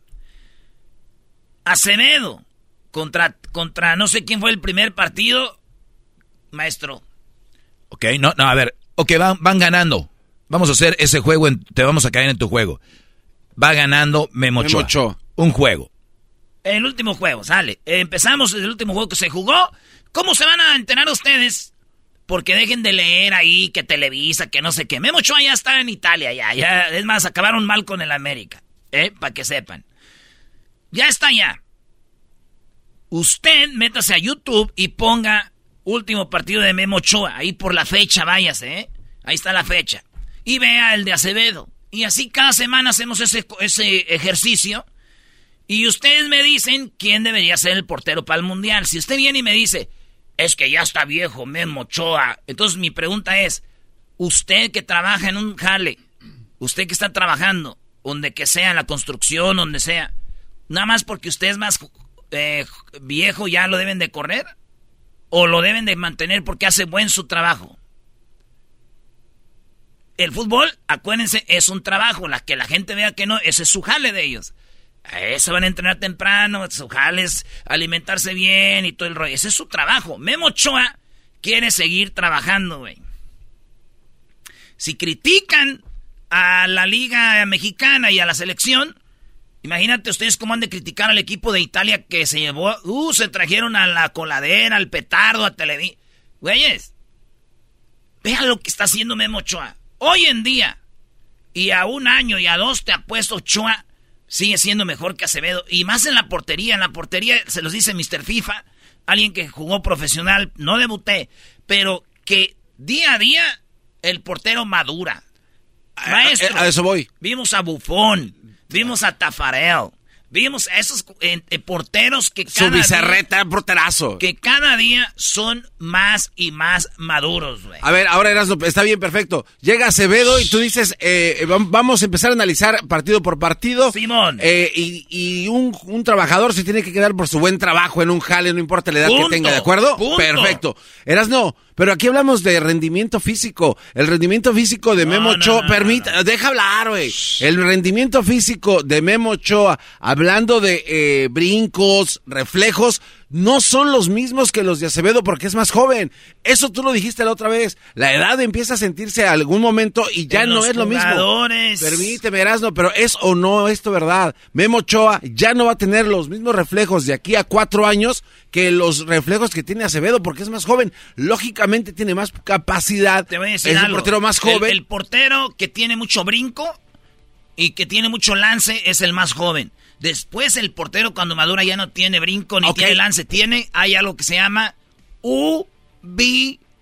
Acevedo contra, contra no sé quién fue el primer partido. Maestro. Ok, no, no, a ver. Ok, van, van ganando. Vamos a hacer ese juego, en- te vamos a caer en tu juego. Va ganando Memo Memo Ochoa. Ochoa. Un juego. El último juego, sale. Empezamos el último juego que se jugó. ¿Cómo se van a enterar ustedes? Porque dejen de leer ahí que Televisa, que no sé qué. Memo Ochoa ya está en Italia, ya, ya. Es más, acabaron mal con el América. ¿Eh? Para que sepan. Ya está ya. Usted métase a YouTube y ponga último partido de Memo Ochoa. Ahí por la fecha, váyase, ¿eh? Ahí está la fecha. Y vea el de Acevedo. Y así cada semana hacemos ese, ese ejercicio. Y ustedes me dicen quién debería ser el portero para el mundial. Si usted viene y me dice, es que ya está viejo, Memo Ochoa. Entonces mi pregunta es, usted que trabaja en un jale, usted que está trabajando, donde que sea, en la construcción, donde sea, nada más porque usted es más eh, viejo, ya lo deben de correr, o lo deben de mantener porque hace buen su trabajo. el fútbol, acuérdense, es un trabajo. La que la gente vea que no, ese es su jale de ellos. A eso van a entrenar temprano, su alimentarse bien y todo el rollo. Ese es su trabajo. Memo Ochoa quiere seguir trabajando, güey. Si critican a la Liga Mexicana y a la selección, imagínate ustedes cómo han de criticar al equipo de Italia que se llevó, uh, se trajeron a la coladera, al petardo, a Televi. Güeyes, vean lo que está haciendo Memo Ochoa. Hoy en día, y a un año y a dos te apuesto, Ochoa sigue siendo mejor que Acevedo. Y más en la portería. En la portería se los dice Mr. FIFA, alguien que jugó profesional, no debuté, pero que día a día el portero madura. Maestro. A, eso voy. Vimos a Bufón, vimos a Tafarel, vimos a esos eh, eh, porteros que cada Su bizarreta, porterazo. Que cada día son más y más maduros, güey. A ver, ahora Erasmo, está bien, perfecto. Llega Acevedo y tú dices, eh, vamos a empezar a analizar partido por partido. Simón. y, y un, un, trabajador se tiene que quedar por su buen trabajo en un jale, no importa la edad que tenga, ¿de acuerdo? Punto. Perfecto. Erasno, pero aquí hablamos de rendimiento físico. El rendimiento físico de Memo Ochoa, permite, deja hablar, güey. El rendimiento físico de Memo Ochoa, hablando de eh, brincos, reflejos, no son los mismos que los de Acevedo porque es más joven. Eso tú lo dijiste la otra vez. La edad empieza a sentirse a algún momento y ya no es lo mismo. Permíteme, Erasno, pero es o no esto verdad. Memo Ochoa ya no va a tener los mismos reflejos de aquí a cuatro años que los reflejos que tiene Acevedo porque es más joven. Lógicamente tiene más capacidad. Te voy a decir es algo. un portero más joven. El, el portero que tiene mucho brinco y que tiene mucho lance es el más joven. Después el portero cuando madura ya no tiene brinco ni Ok. tiene lance. Tiene, hay algo que se llama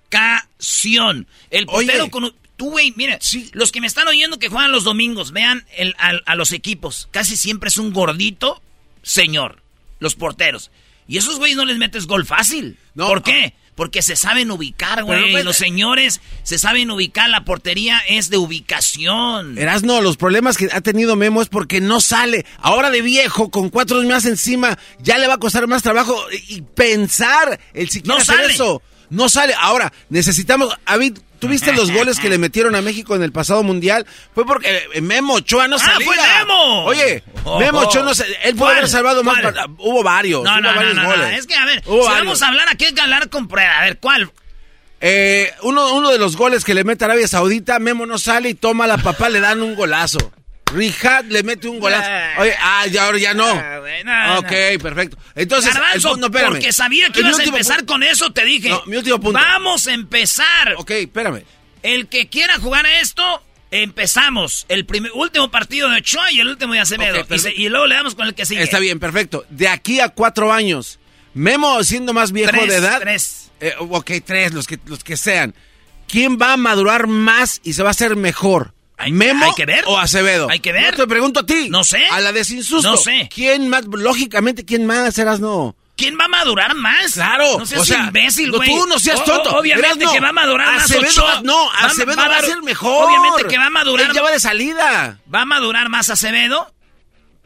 ubicación. El portero Oye. con... Tú, güey, mira, los que me están oyendo que juegan los domingos, vean el, al- a, los equipos. Casi siempre es un gordito señor, los porteros. Y esos güeyes no les metes gol fácil. ¿Por qué? Porque se saben ubicar, güey. pues, los señores se saben ubicar. La portería es de ubicación. Erasno, los problemas que ha tenido Memo es porque no sale. Ahora de viejo, con cuatro más encima, ya le va a costar más trabajo y y pensar el siquiera No hacer sale. eso. No sale. Ahora, necesitamos. David, ¿tuviste los goles que le metieron a México en el pasado mundial? Fue porque eh, Memo Ochoa no ¡Ah, salía. fue Memo! Oye, Oh, Memo oh. Ochoa no se- Él pudo haber salvado más. Hubo varios. No, hubo no, no, varios no, no. goles. Es que, a ver, Hubo si varios. vamos a hablar, aquí hay que hablar con prueba. A ver, ¿cuál? Eh, uno, uno de los goles que le mete a Arabia Saudita, Memo no sale y toma a la papá, le dan un golazo. Rijad le mete un golazo. Oye, ah, ya ahora ya no. no, ok, perfecto. Entonces, Garbanzo, punto, espérame. porque sabía que ibas a empezar con eso, te dije. No, mi último punto. Vamos a empezar. Ok, espérame. El que quiera jugar a esto, empezamos. El primer, último partido de Ochoa y el último de Acevedo. Y, se- perfecto. y luego le damos con el que sigue. Está bien, perfecto. De aquí a cuatro años, Memo siendo más viejo Tres, de edad. tres. Eh, ok, tres, los que, los que sean. ¿Quién va a madurar más y se va a hacer mejor? ¿Memo hay que ver. o Acevedo? Hay que ver. No te pregunto a ti. No sé. A la de sin susto. No sé. ¿Quién más? Lógicamente, ¿quién más serás no? ¿Quién va a madurar más? Claro. No seas o sea, imbécil, no, güey. Tú no seas tonto. o- obviamente que va a madurar más Acevedo Ochoa. va- no, Acevedo va a va, a dar- ser mejor. obviamente que va a madurar Él ya va de salida. Va a madurar más Acevedo,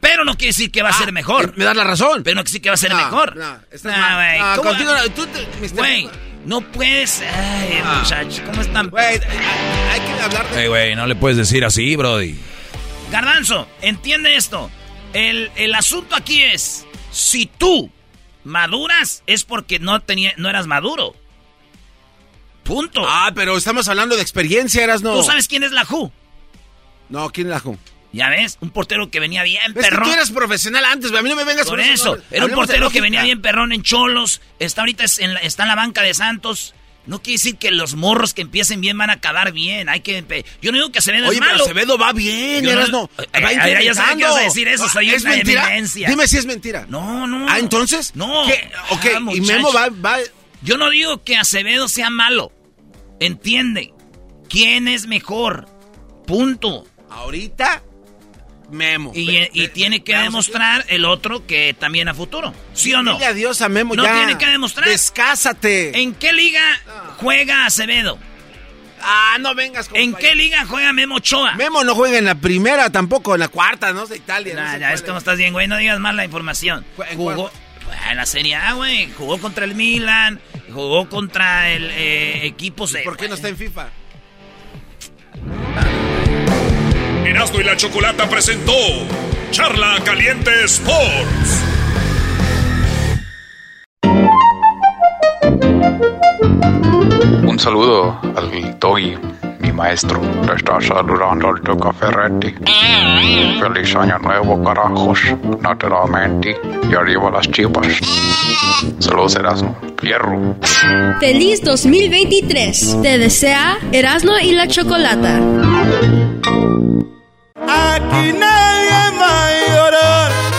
pero no quiere decir que va a ser mejor. Me das la razón. Pero no quiere decir que va a ser No, mejor. no, estás Ah, mal. güey, No, ¿cómo- contigo no, tú te-. Güey, no puedes... Ay, Ah. muchachos, ¿cómo están? Güey, hay hay que hablar de... Ey, güey, no le puedes decir así, Brody. Garbanzo, entiende esto. El, el asunto aquí es, si tú maduras, es porque no, tenía, no eras maduro. Punto. Ah, pero estamos hablando de experiencia, eras no. ¿Tú sabes quién es la Ju? No, ¿quién la ju? Ya ves, un portero que venía bien Es que perrón. tú eras profesional antes. A mí no me vengas con eso, nombres. era un portero que venía bien perrón en Cholos. Está ahorita en la- está en la banca de Santos. No quiere decir que los morros que empiecen bien van a acabar bien. Hay que Yo no digo que Acevedo Oye, es pero malo. Acevedo va bien, Yo eras no. Eh, Va eh, ya sabía que ibas a decir eso, soy ¿Es una mentira? eminencia. Dime si es mentira. No, no. Ah, entonces. No. ¿Qué? Ok, Ah, y. Memo va, va. Yo no digo que Acevedo sea malo. Entiende. ¿Quién es mejor? Punto. Ahorita, Memo. Y, Ve- y ve- tiene que demostrar el otro que también a futuro. ¿Sí o no? Dile adiós a Memo No ya. tiene que demostrar. Descásate. ¿En qué liga juega Acevedo? Ah, no vengas con ¿En qué liga juega Memo Ochoa? Memo no juega en la primera tampoco, en la cuarta, no sé, Italia. no Nah, sé ya cuál es como estás bien, güey. No digas más la información. ¿En Jugó Ah, en la Serie A, güey. Jugó contra el Milan. Jugó contra el eh, equipos de. ¿Por qué no está en FIFA? Erasmo y la Chocolata presentó Charla Caliente Sports. Un saludo al Doggy, mi maestro. Te está saludando al Tuca Ferretti. Feliz año nuevo, carajos. Naturalmente. Y arriba las chipas. Saludos, Erasmo. Fierro. Feliz 2023. Te desea Erasmo y la Chocolata. Aquí nadie va a llorar.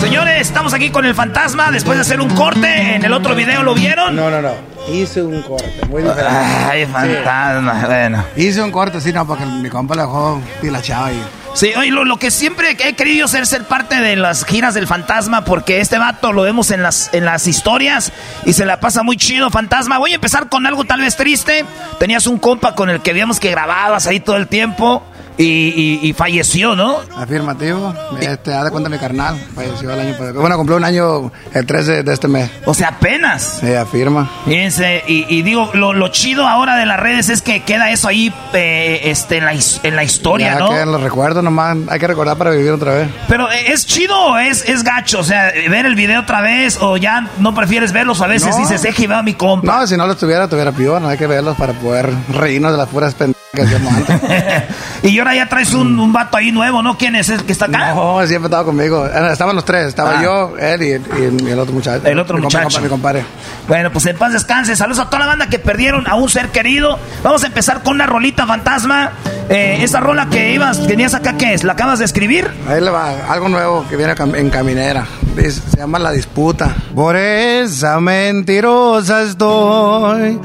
Señores, estamos aquí con el fantasma después de hacer un corte. En el otro video lo vieron. No, no, no. Hice un corte, muy diferente. Ay, fantasma, bueno. Hice un corte, sí, no, porque mi compa le dejó pilachado y... Sí, oye, lo, lo que siempre he querido ser ser parte de las giras del fantasma, porque este vato lo vemos en las, en las historias y se la pasa muy chido, fantasma. Voy a empezar con algo tal vez triste. Tenías un compa con el que veíamos que grababas ahí todo el tiempo. Y, y- y falleció, ¿no? Afirmativo. Este, haz de cuenta mi carnal. Falleció el año pasado. Bueno, cumplió un año el 13 de este mes. O sea, apenas. Sí, afirma. Fíjense, y, y digo, lo, lo chido ahora de las redes es que queda eso ahí eh, este, en, la, en la historia, ya ¿no? que los recuerdos nomás. Hay que recordar para vivir otra vez. Pero eh, ¿es chido o es, es gacho? O sea, ver el video otra vez o ya no prefieres verlos a veces No. dices, deje va mi compa. No, si no lo estuviera, tuviera peor. No hay que verlos para poder reírnos de las puras pendejas que hacíamos antes. y ahora ya traes un, un vato ahí nuevo, ¿no? ¿Quién es el que está acá? No, siempre estaba conmigo. Estaban los tres. Estaba Ah. yo, él y, y- y el otro muchacho. El otro Mi compa- muchacho. Mi compadre. Bueno, pues en paz descanse. Saludos a toda la banda que perdieron a un ser querido. Vamos a empezar con una rolita fantasma. Eh, esa rola que ibas, tenías acá, ¿qué es? ¿La acabas de escribir? Ahí le va, algo nuevo que viene en caminera. Se llama La Disputa. Por esa mentirosa estoy.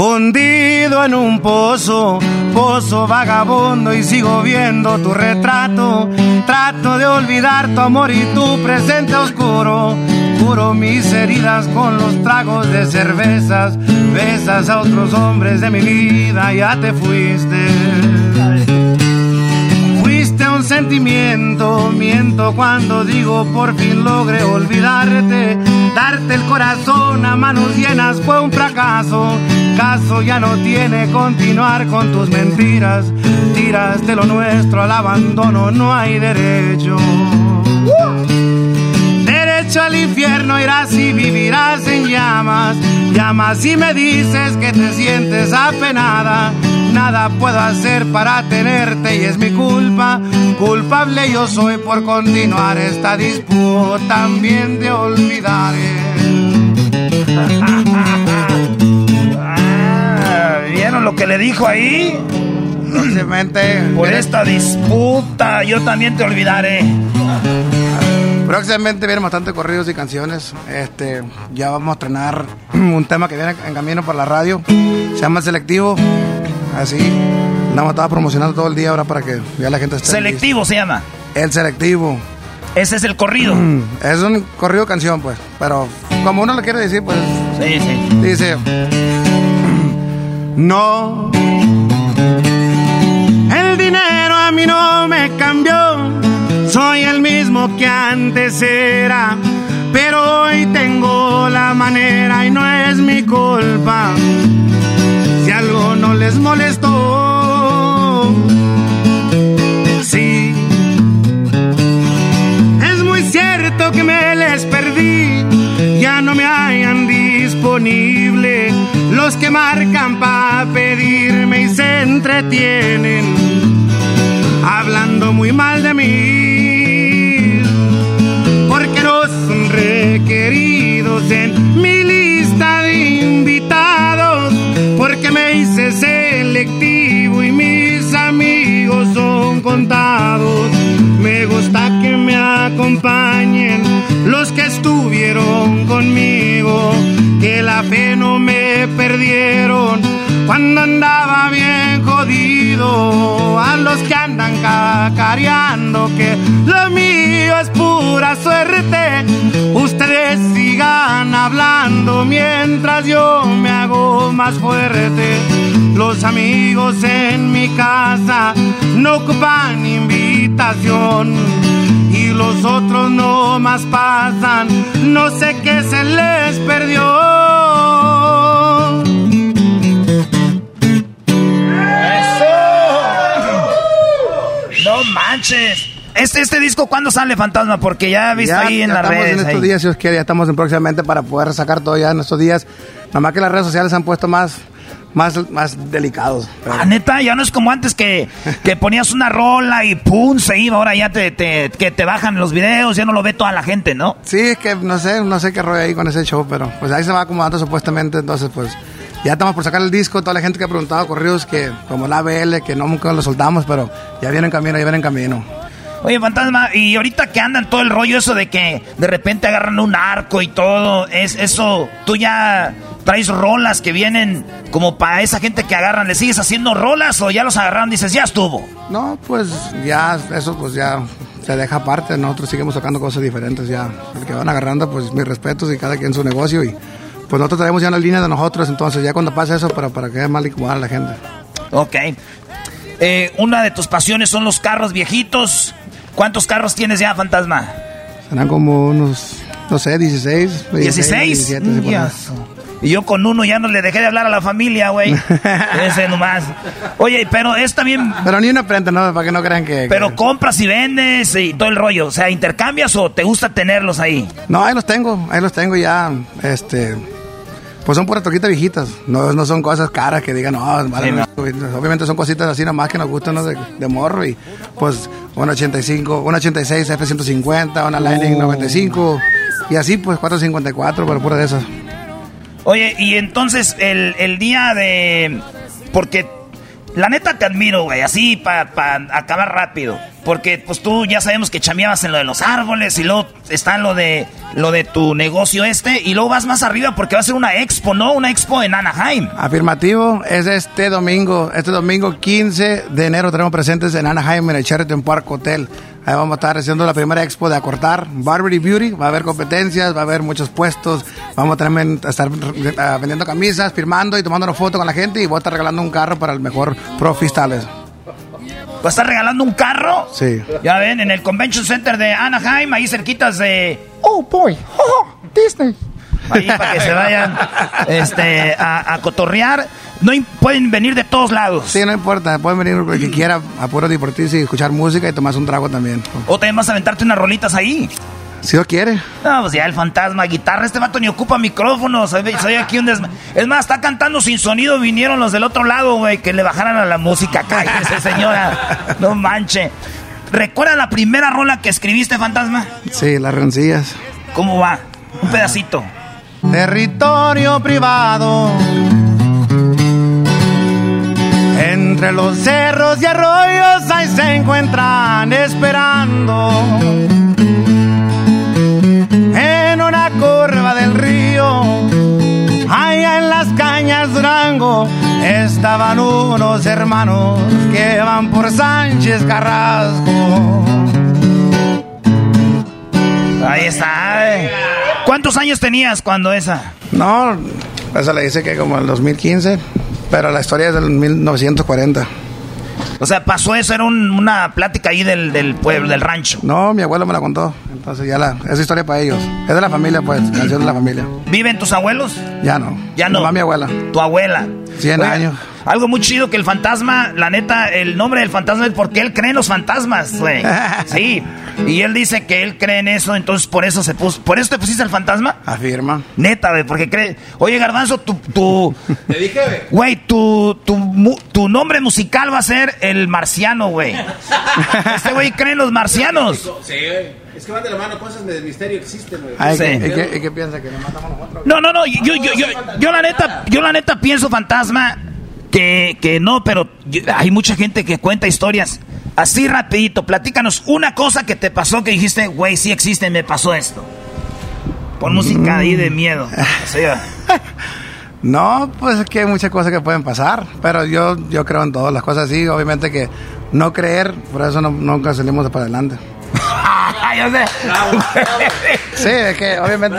Hundido en un pozo, pozo vagabundo y sigo viendo tu retrato. Trato de olvidar tu amor y tu presente oscuro. Curo mis heridas con los tragos de cervezas. Besas a otros hombres de mi vida, ya te fuiste. Sentimiento, miento cuando digo por fin logré olvidarte. Darte el corazón a manos llenas fue un fracaso. Caso ya no tiene continuar con tus mentiras. Tiraste lo nuestro al abandono, no hay derecho. Derecho al infierno irás y vivirás en llamas. Llamas y me dices que te sientes apenada. Nada puedo hacer para tenerte y es mi culpa. Culpable yo soy por continuar esta disputa. También de olvidar. Ah, ¿Vieron lo que le dijo ahí? Próximamente. Por esta disputa, yo también te olvidaré. Próximamente vienen bastante corridos y canciones. Este, ya vamos a estrenar un tema que viene en camino por la radio. Se llama Selectivo. Así. Nada estaba promocionando todo el día ahora para que ya la gente esté. Selectivo se llama. El selectivo. Ese es el corrido. Es un corrido canción, pues. Pero como uno lo quiere decir, pues. Sí, sí. Dice. No. El dinero a mí no me cambió. Soy el mismo que antes era. Pero hoy tengo la manera y no es mi culpa. Si algo no les molestó. Sí. Es muy cierto que me les perdí. Ya no me hayan disponible. Los que marcan para pedirme y se entretienen. Hablando muy mal de mí. Porque no requeridos en mi Me gusta que me acompañen los que estuvieron conmigo, que la fe no me perdieron cuando andaba bien jodido. A los que andan cacareando que lo mío es pura suerte, ustedes sigan hablando mientras yo me hago más fuerte. Los amigos en mi casa no ocupan invitación y los otros no más pasan, no sé qué se les perdió. Este, este disco, ¿cuándo sale Fantasma? Porque ya he visto ahí en ya las redes. en estos ahí. días, si os quiere, ya estamos en próximamente para poder sacar todo ya en estos días. Nada más que las redes sociales se han puesto más, más, más delicados. pero- Ah, neta, ya no es como antes que, que ponías una rola y pum, se iba. Ahora ya te, te- que te bajan los videos, ya no lo ve toda la gente, ¿no? Sí, es que no sé, no sé qué rollo ahí con ese show, pero pues ahí se va acomodando supuestamente, entonces pues ya estamos por sacar el disco, toda la gente que ha preguntado corridos que como la ABL, que no nunca lo soltamos, pero ya viene en camino, ya viene en camino. Oye, Fantasma, y ahorita que andan todo el rollo eso de que de repente agarran un arco y todo, es eso, tú ya traes rolas que vienen como para esa gente que agarran, ¿le sigues haciendo rolas o ya los agarraron y dices, ya estuvo? No, pues ya, eso pues ya se deja aparte, nosotros seguimos sacando cosas diferentes ya, el que van agarrando pues mis respetos y cada quien su negocio y pues nosotros traemos ya una línea de nosotros, entonces ya cuando pasa eso para, para que quede mal igual a la gente. Ok. Eh, una de tus pasiones son los carros viejitos. ¿Cuántos carros tienes ya, Fantasma? Serán como unos, no sé, 16, 16. 17, sí, por ahí. Ya. Y yo con uno ya no le dejé de hablar a la familia, güey. Ese nomás. Oye, pero es también... Pero ni una frente, ¿no? Para que no crean que... Pero compras y vendes y todo el rollo. O sea, ¿intercambias o te gusta tenerlos ahí? No, ahí los tengo, ahí los tengo ya, este... Pues son puras troquitas viejitas, no, no son cosas caras que digan, no, vale, Sí, no. obviamente son cositas así nomás que nos gustan ¿no? de, de morro y pues una 85, una 86 F-150, una Lightning Oh. 95 y así pues 454, pero pura de esas. Oye, y entonces el, el día de... Porque la neta te admiro, güey, así para acabar rápido. Porque pues tú ya sabemos que chameabas en lo de los árboles y luego está lo de lo de tu negocio este y luego vas más arriba porque va a ser una expo, ¿no? Una expo en Anaheim. Afirmativo, es este domingo, este domingo 15 de enero tenemos presentes en Anaheim en el Sheraton Park Hotel. Ahí vamos a estar haciendo la primera expo de acortar, Barber y Beauty, va a haber competencias, va a haber muchos puestos, vamos también a estar eh, vendiendo camisas, firmando y tomando fotos con la gente y voy a estar regalando un carro para el mejor pro. ¿Va a estar regalando un carro? Sí. Ya ven, en el Convention Center de Anaheim, ahí cerquitas de... Oh, boy. Disney. Ahí para que se vayan este, a, a cotorrear. No pueden venir de todos lados. Sí, no importa, pueden venir el que quiera a puro divertirse y escuchar música y tomarse un trago también. O también vas a aventarte unas rolitas ahí. Si Dios quiere. No, pues ya el fantasma, guitarra, este vato ni ocupa micrófonos. Soy, soy aquí un desma... Es más, está cantando sin sonido. Vinieron los del otro lado, güey, que le bajaran a la música. Cállese, señora. No manche. ¿Recuerda la primera rola que escribiste, fantasma? Sí, las rencillas. ¿Cómo va? Un pedacito. Territorio privado. Entre los cerros y arroyos ahí se encuentran esperando. En una curva del río, allá en las cañas Durango, estaban unos hermanos que van por Sánchez Carrasco. Ahí está. eh. ¿Cuántos años tenías cuando esa? No, esa le dice que como el 2015, pero la historia es del 1940. O sea, pasó eso, era un- una plática ahí del, del pueblo, del rancho. No, mi abuelo me la contó, entonces ya la, es historia para ellos. Es de la familia, pues, canción de la familia. ¿Viven tus abuelos? Ya no. Ya no. Nomás mi abuela. Tu abuela. 100 Oiga, años. Algo muy chido que el fantasma, la neta, el nombre del fantasma es porque él cree en los fantasmas, güey. Sí. Y él dice que él cree en eso, entonces por eso se puso. ¿Por eso te pusiste el fantasma? Afirma. Neta, güey, porque cree. Oye, Garbanzo, tu. tu Te dije, güey. Güey, tu, tu, mu- tu nombre musical va a ser el marciano, güey. Este güey cree en los marcianos. Sí, güey. Es que van de la mano cosas del misterio existen, güey. Ay, Sí. ¿y qué, y qué piensa? ¿Que nos matamos nosotros? No, no, no, yo, yo, yo, yo la neta, yo la neta pienso, fantasma, que, que no, pero hay mucha gente que cuenta historias. Así rapidito, platícanos una cosa que te pasó que dijiste, güey, sí existe, me pasó esto. Pon música ahí de miedo. Va. No, pues es que hay muchas cosas que pueden pasar, pero yo, yo creo en todas las cosas así. Obviamente que no creer, por eso no- nunca salimos de para adelante. Sé. Sí, es que obviamente...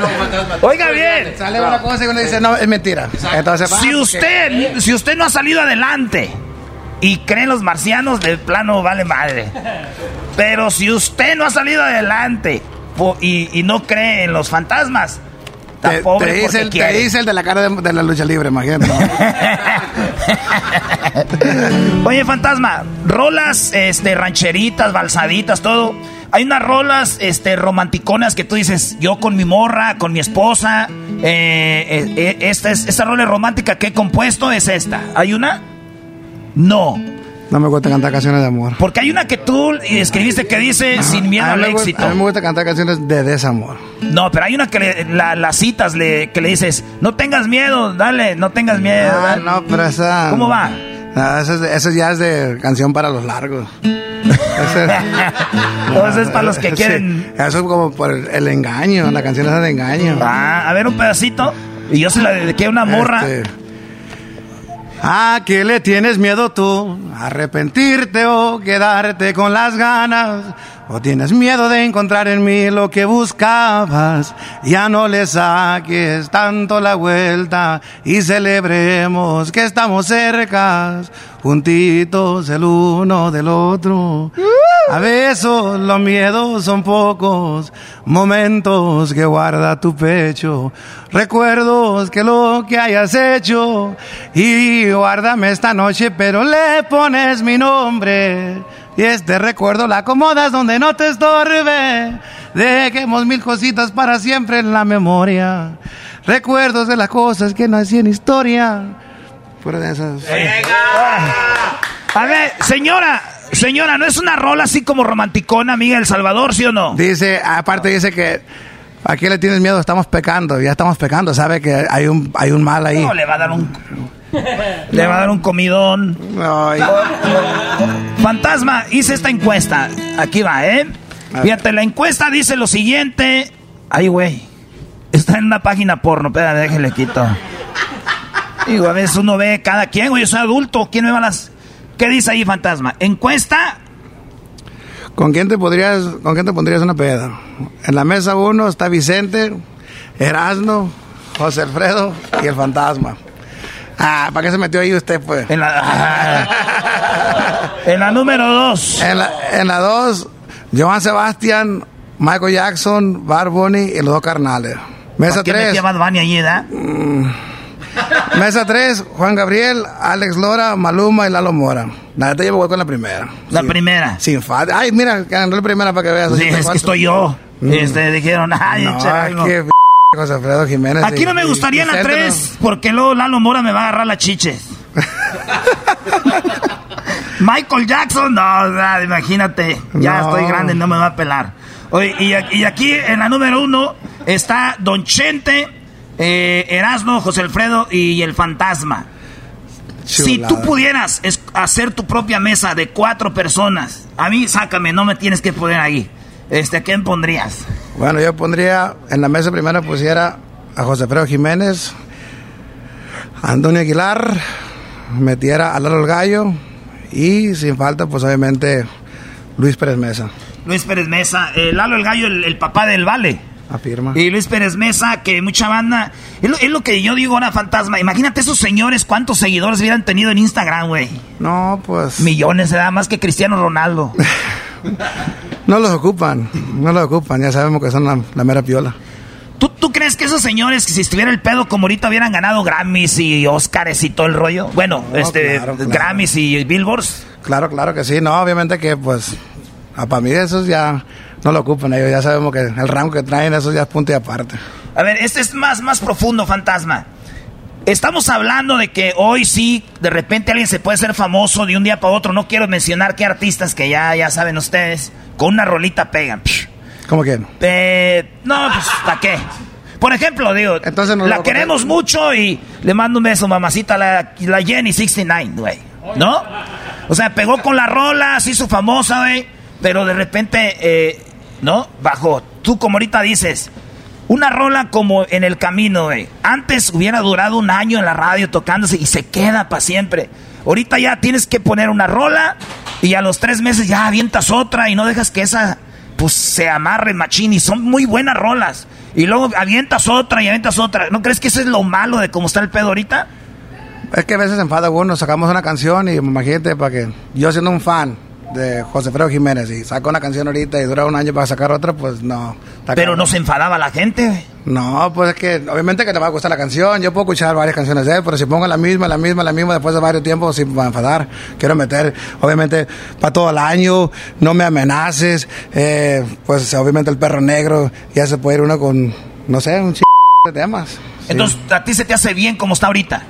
Oiga bien. Sale una cosa y uno dice, no, es mentira. Entonces, Si usted, si usted no ha salido adelante y cree en los marcianos, de plano vale madre. Pero si usted no ha salido adelante y, y no cree en los fantasmas, Te, te dice, el, te dice el de la cara de, de la lucha libre, imagínate. Oye, fantasma, rolas este, rancheritas, balsaditas, todo. Hay unas rolas este, romanticonas que tú dices, yo con mi morra, con mi esposa. eh, eh, eh, esta, es, esta rola romántica que he compuesto es esta. ¿Hay una? No. No me gusta cantar canciones de amor. Porque hay una que tú escribiste que dice sin miedo al me gusta- éxito. A mí me gusta cantar canciones de desamor. No, pero hay una que le- la, las citas le, que le dices, no tengas miedo, dale, no tengas miedo. Ah, dale". no, pero esa. ¿Cómo va? Ah, eso, es eso ya es de canción para los largos. Eso es para los que Sí, quieren. eso es como por el, el engaño, la canción esa de engaño. Ah, a ver un pedacito. Y yo se la dediqué a una morra. Este, ¿A qué le tienes miedo tú? ¿Arrepentirte o quedarte con las ganas? ¿O tienes miedo de encontrar en mí lo que buscabas? Ya no le saques tanto la vuelta y celebremos que estamos cerca, juntitos el uno del otro. A veces los miedos son pocos, momentos que guarda tu pecho, recuerdos que lo que hayas hecho y guárdame esta noche, pero le pones mi nombre y este recuerdo la acomodas donde no te estorbe. Dejemos mil cositas para siempre en la memoria, recuerdos de las cosas que nací en historia. Fuera de esas. A ver, señora, señora, ¿no es una rola así como romanticona, amiga del Salvador, sí o no? Dice, aparte dice que ¿a qué le tienes miedo? Estamos pecando, ya estamos pecando, sabe que hay un hay un mal ahí. No, le va a dar un. Le va a dar un comidón. Fantasma, hice esta encuesta. Aquí va, ¿eh? Fíjate, la encuesta dice lo siguiente. Ay, güey. Está en una página porno. Espera, déjale quito. Digo, a veces uno ve cada quien, güey. Yo soy adulto. ¿Quién me va a las.? ¿Qué dice ahí, fantasma? Encuesta. ¿Con quién te podrías con quién te pondrías una peda? En la mesa uno está Vicente, Erasno, José Alfredo y el fantasma. Ah, ¿para qué se metió ahí usted, pues? En la, en la número dos. En la, en la dos, Joan Sebastián, Michael Jackson, Bar Bunny y los dos carnales. Mesa ¿Por qué tres. metía Bad Bunny allí, da? Mesa 3, Juan Gabriel, Alex Lora, Maluma y Lalo Mora. La neta yo me voy con la primera. La primera. Sin falta. Ay, mira, ganó la primera para que veas. Sí, es que estoy yo. Este, dijeron, ay, No, José Alfredo Jiménez. Aquí no me gustaría la Vicente, 3, porque luego Lalo Mora me va a agarrar las chiches. Michael Jackson, no, no, imagínate, ya No. estoy grande, no me va a pelar. Oye, y, aquí en la número uno está Don Chente, eh, Erasmo, José Alfredo y el Fantasma. Si tú pudieras hacer tu propia mesa de cuatro personas, a mí sácame, no me tienes que poner ahí. Este, ¿a quién pondrías? Bueno, yo pondría en la mesa primera pusiera a José Alfredo Jiménez, a Antonio Aguilar, metiera a Lalo el Gallo y sin falta, pues obviamente Luis Pérez Mesa. Luis Pérez Mesa, eh, Lalo el Gallo, el papá del Vale. Afirma. Y Luis Pérez Mesa, que mucha banda. Es lo, es lo que yo digo ahora, fantasma. Imagínate esos señores cuántos seguidores hubieran tenido en Instagram, güey. No, pues. Millones, ¿verdad? Más que Cristiano Ronaldo. No los ocupan, no los ocupan, ya sabemos que son la, la mera piola. ¿Tú, ¿Tú crees que esos señores, que si estuviera el pedo como ahorita, hubieran ganado Grammys y Oscars y todo el rollo? Bueno, este, claro, claro. Grammys y Billboards. Claro, claro que sí, no, obviamente que pues, a para mí esos ya no lo ocupan ellos, ya sabemos que el rango que traen, eso ya es punto y aparte. A ver, este es más, más profundo, fantasma. Estamos hablando de que hoy sí, de repente alguien se puede ser famoso de un día para otro. No quiero mencionar qué artistas que ya, ya saben ustedes, con una rolita pegan. ¿Cómo que? Eh, no, pues, ¿para qué? Por ejemplo, digo, Entonces no la queremos mucho y le mando un beso, mamacita, la, la Jenny 69, güey. ¿No? O sea, pegó con la rola, se hizo famosa, güey. Pero de repente, eh, ¿no? Bajo, tú como ahorita dices, una rola como en el camino, güey. Antes hubiera durado un año en la radio tocándose y se queda para siempre. Ahorita ya tienes que poner una rola y a los tres meses ya avientas otra y no dejas que esa pues se amarre machín y son muy buenas rolas. Y luego avientas otra y avientas otra. ¿No crees que eso es lo malo de cómo está el pedo ahorita? Es que a veces enfada uno, sacamos una canción y imagínate para que yo siendo un fan de José Alfredo Jiménez y saco una canción ahorita y dura un año para sacar otra, pues no. Pero no se enfadaba la gente. No, pues es que obviamente que te va a gustar la canción. Yo puedo escuchar varias canciones de él, pero si pongo la misma, la misma, la misma, después de varios tiempos, sí me va a enfadar. Quiero meter, obviamente, para todo el año, no me amenaces. Eh, pues obviamente el perro negro, ya se puede ir uno con, no sé, un ch de temas. Sí. Entonces, ¿a ti se te hace bien como está ahorita?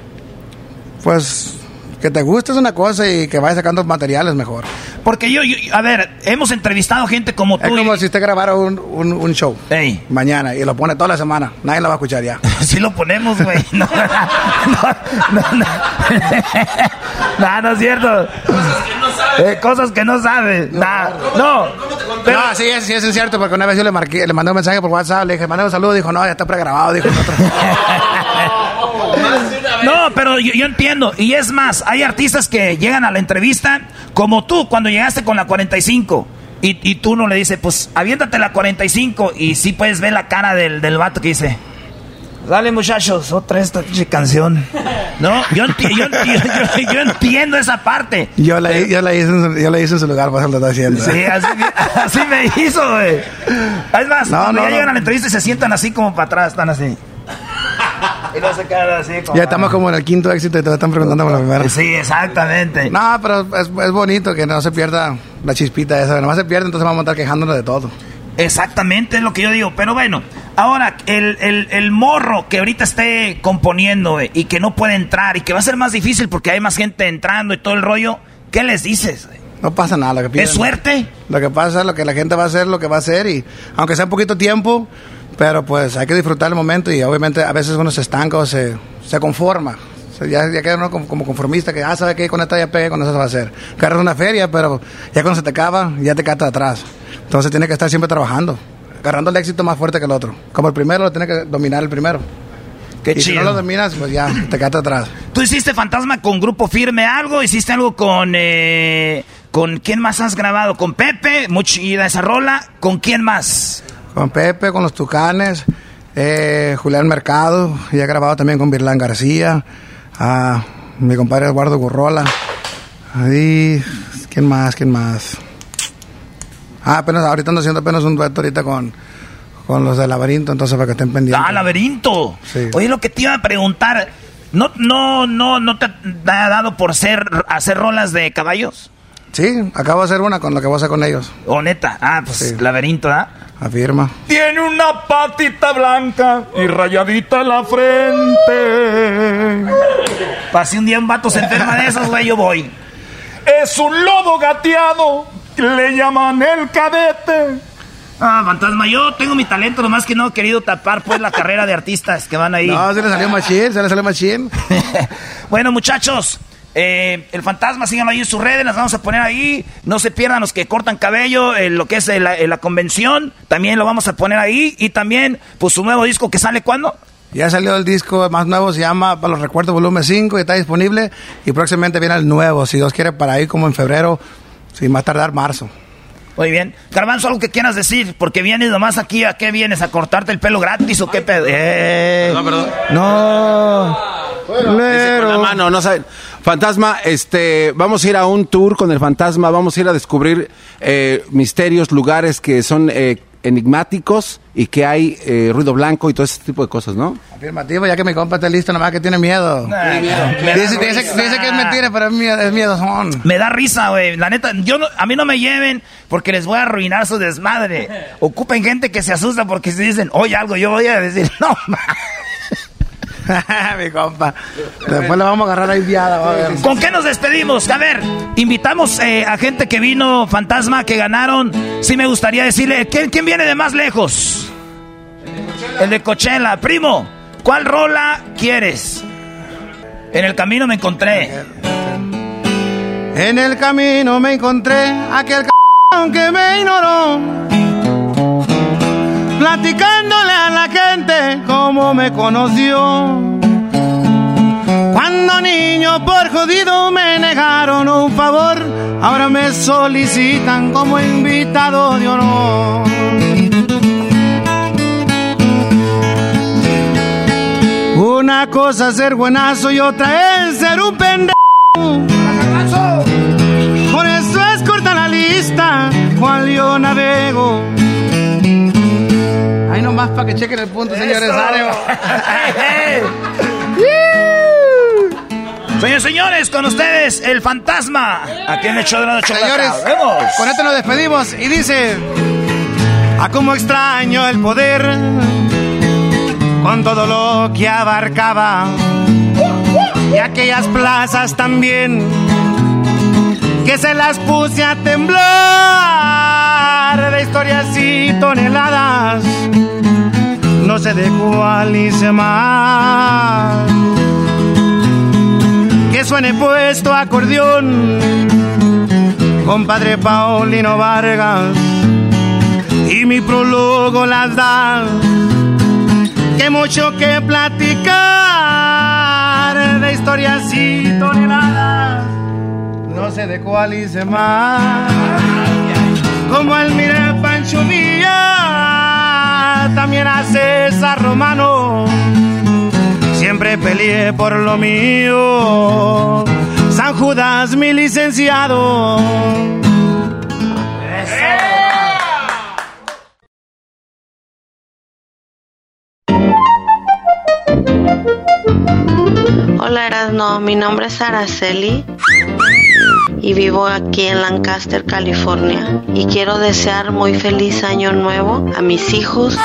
Pues que te guste es una cosa y que vayas sacando materiales mejor. Porque yo, yo, a ver, hemos entrevistado gente como tú. Es como y... si usted grabara un, un, un show Ey. mañana y lo pone toda la semana. Nadie lo va a escuchar ya. Sí lo ponemos, güey. No, no, no, no. No, no es cierto. Eh, cosas que no sabes. Nah, no. Pero... No, sí es, sí, es cierto, porque una vez yo le marqué, le mandé un mensaje por WhatsApp, le dije, mandé un saludo, dijo, no, ya está pregrabado, dijo. No, pero yo, yo, entiendo. Y es más, hay artistas que llegan a la entrevista como tú cuando llegaste con la 45. Y, y tú no le dices, pues aviéntate la 45. Y sí puedes ver la cara del, del vato que dice, dale muchachos, otra esta canción. No, yo, enti yo, yo, yo, entiendo esa parte. Yo la, yo la, hice, en, yo la hice en su lugar, por eso lo está haciendo. Sí, así, así me hizo, güey. Es más, no, cuando no, ya no. llegan a la entrevista y se sientan así como para atrás, están así. Y no se quedan así como... Ya estamos como en el quinto éxito y te están preguntando por la primera. Sí, exactamente. No, pero es, es bonito que no se pierda la chispita esa. Nomás se pierde, entonces vamos a estar quejándonos de todo. Exactamente, es lo que yo digo. Pero bueno, ahora, el, el, el morro que ahorita esté componiendo eh, y que no puede entrar y que va a ser más difícil porque hay más gente entrando y todo el rollo, ¿qué les dices? No pasa nada. Lo que piden, ¿Es suerte? Lo que pasa es lo que la gente va a hacer, lo que va a hacer y aunque sea un poquito tiempo, pero pues hay que disfrutar el momento y obviamente a veces uno se estanca o se, se conforma. O sea, ya, ya queda uno como, conformista que, ah, sabe que con esta ya pegué, con eso se va a hacer. Cargas una feria, pero ya cuando se te acaba, ya te catas atrás. Entonces tiene que estar siempre trabajando, agarrando el éxito más fuerte que el otro. Como el primero, lo tiene que dominar el primero. Qué y chido. si no lo dominas, pues ya te quedas atrás. ¿Tú hiciste Fantasma con Grupo Firme algo? ¿Hiciste algo con... Eh, ¿Con quién más has grabado? ¿Con Pepe? Muy chida esa rola. ¿Con quién más? Con Pepe, con los Tucanes, eh, Julián Mercado. Y he grabado también con Virlán García. A mi compadre Eduardo Gurrola. Ahí... ¿Quién más? ¿Quién más? Ah, apenas, ahorita ando haciendo apenas un dueto ahorita con, con los de Laberinto, entonces para que estén pendientes. Ah, Laberinto. Sí. Oye, lo que te iba a preguntar, ¿no, no, no, no te ha dado por ser, hacer rolas de caballos? Sí, acabo de hacer una con lo que voy a hacer con ellos. ¿O oh, neta? Ah, pues sí. Laberinto, ¿ah? Afirma. Tiene una patita blanca y rayadita la frente. Para un día un vato se enferma de esos, güey, yo voy. Es un lobo gateado le llaman el cadete. Ah, fantasma, yo tengo mi talento, nomás que no he querido tapar pues la carrera de artistas que van ahí. No, se le salió machín, se le salió machín. bueno, muchachos, eh, el fantasma, síganlo ahí en sus redes, las vamos a poner ahí. No se pierdan los que cortan cabello, eh, lo que es eh, la, la, convención, también lo vamos a poner ahí. Y también, pues su nuevo disco que sale cuándo? Ya salió el disco más nuevo, se llama Para los Recuerdos Volumen 5 y está disponible. Y próximamente viene el nuevo, si Dios quiere, para ir como en febrero Sí, más tardar marzo. Muy bien. Garbanzo, algo que quieras decir, porque vienes nomás aquí, ¿a qué vienes? ¿A cortarte el pelo gratis o qué pedo? Eh, no, perdón. No. Con la mano, no saben. Fantasma, este, vamos a ir a un tour con el fantasma, vamos a ir a descubrir eh, misterios, lugares que son eh, enigmáticos y que hay eh, ruido blanco y todo ese tipo de cosas, ¿no? Afirmativo, ya que mi compa está listo, nomás que tiene miedo. Nah, tiene miedo. Dice, dice, dice, que es mentira, pero es miedo, es miedo son. Me da risa, güey. La neta, yo no, a mí no me lleven porque les voy a arruinar su desmadre. Ocupen gente que se asusta porque se dicen, oye algo, yo voy a decir, no, mi compa. Después le vamos a agarrar ahí viada. ¿Con qué nos despedimos? A ver, invitamos eh, a gente que vino, fantasma, que ganaron. Sí me gustaría decirle, ¿quién, quién viene de más lejos? El de Coachella. Primo, ¿cuál rola quieres? En el camino me encontré. En el camino me encontré aquel c que me ignoró. Platicándole a la gente cómo me conoció. Cuando niño por jodido me negaron un favor, ahora me solicitan como invitado de honor. Una cosa es ser buenazo y otra es ser un pendejo. Por eso es corta la lista, cual yo navego. Para que chequen el punto, señores. Señores, señores, con ustedes, el fantasma. Aquí en el show de la Señores, con esto nos despedimos y dice... A cómo extraño el poder con todo lo que abarcaba y aquellas plazas también que se las puse a temblar de historias y toneladas no sé de cuál hice más que suene puesto acordeón compadre Paulino Vargas y mi prólogo las da que mucho que platicar de historias y toneladas. No sé de cuál hice más. Como el mire Pancho Villa, también a César Romano. Siempre peleé por lo mío. San Judas, mi licenciado. Hola Erasno, mi nombre es Araceli y vivo aquí en Lancaster, California. Y quiero desear muy feliz año nuevo a mis hijos,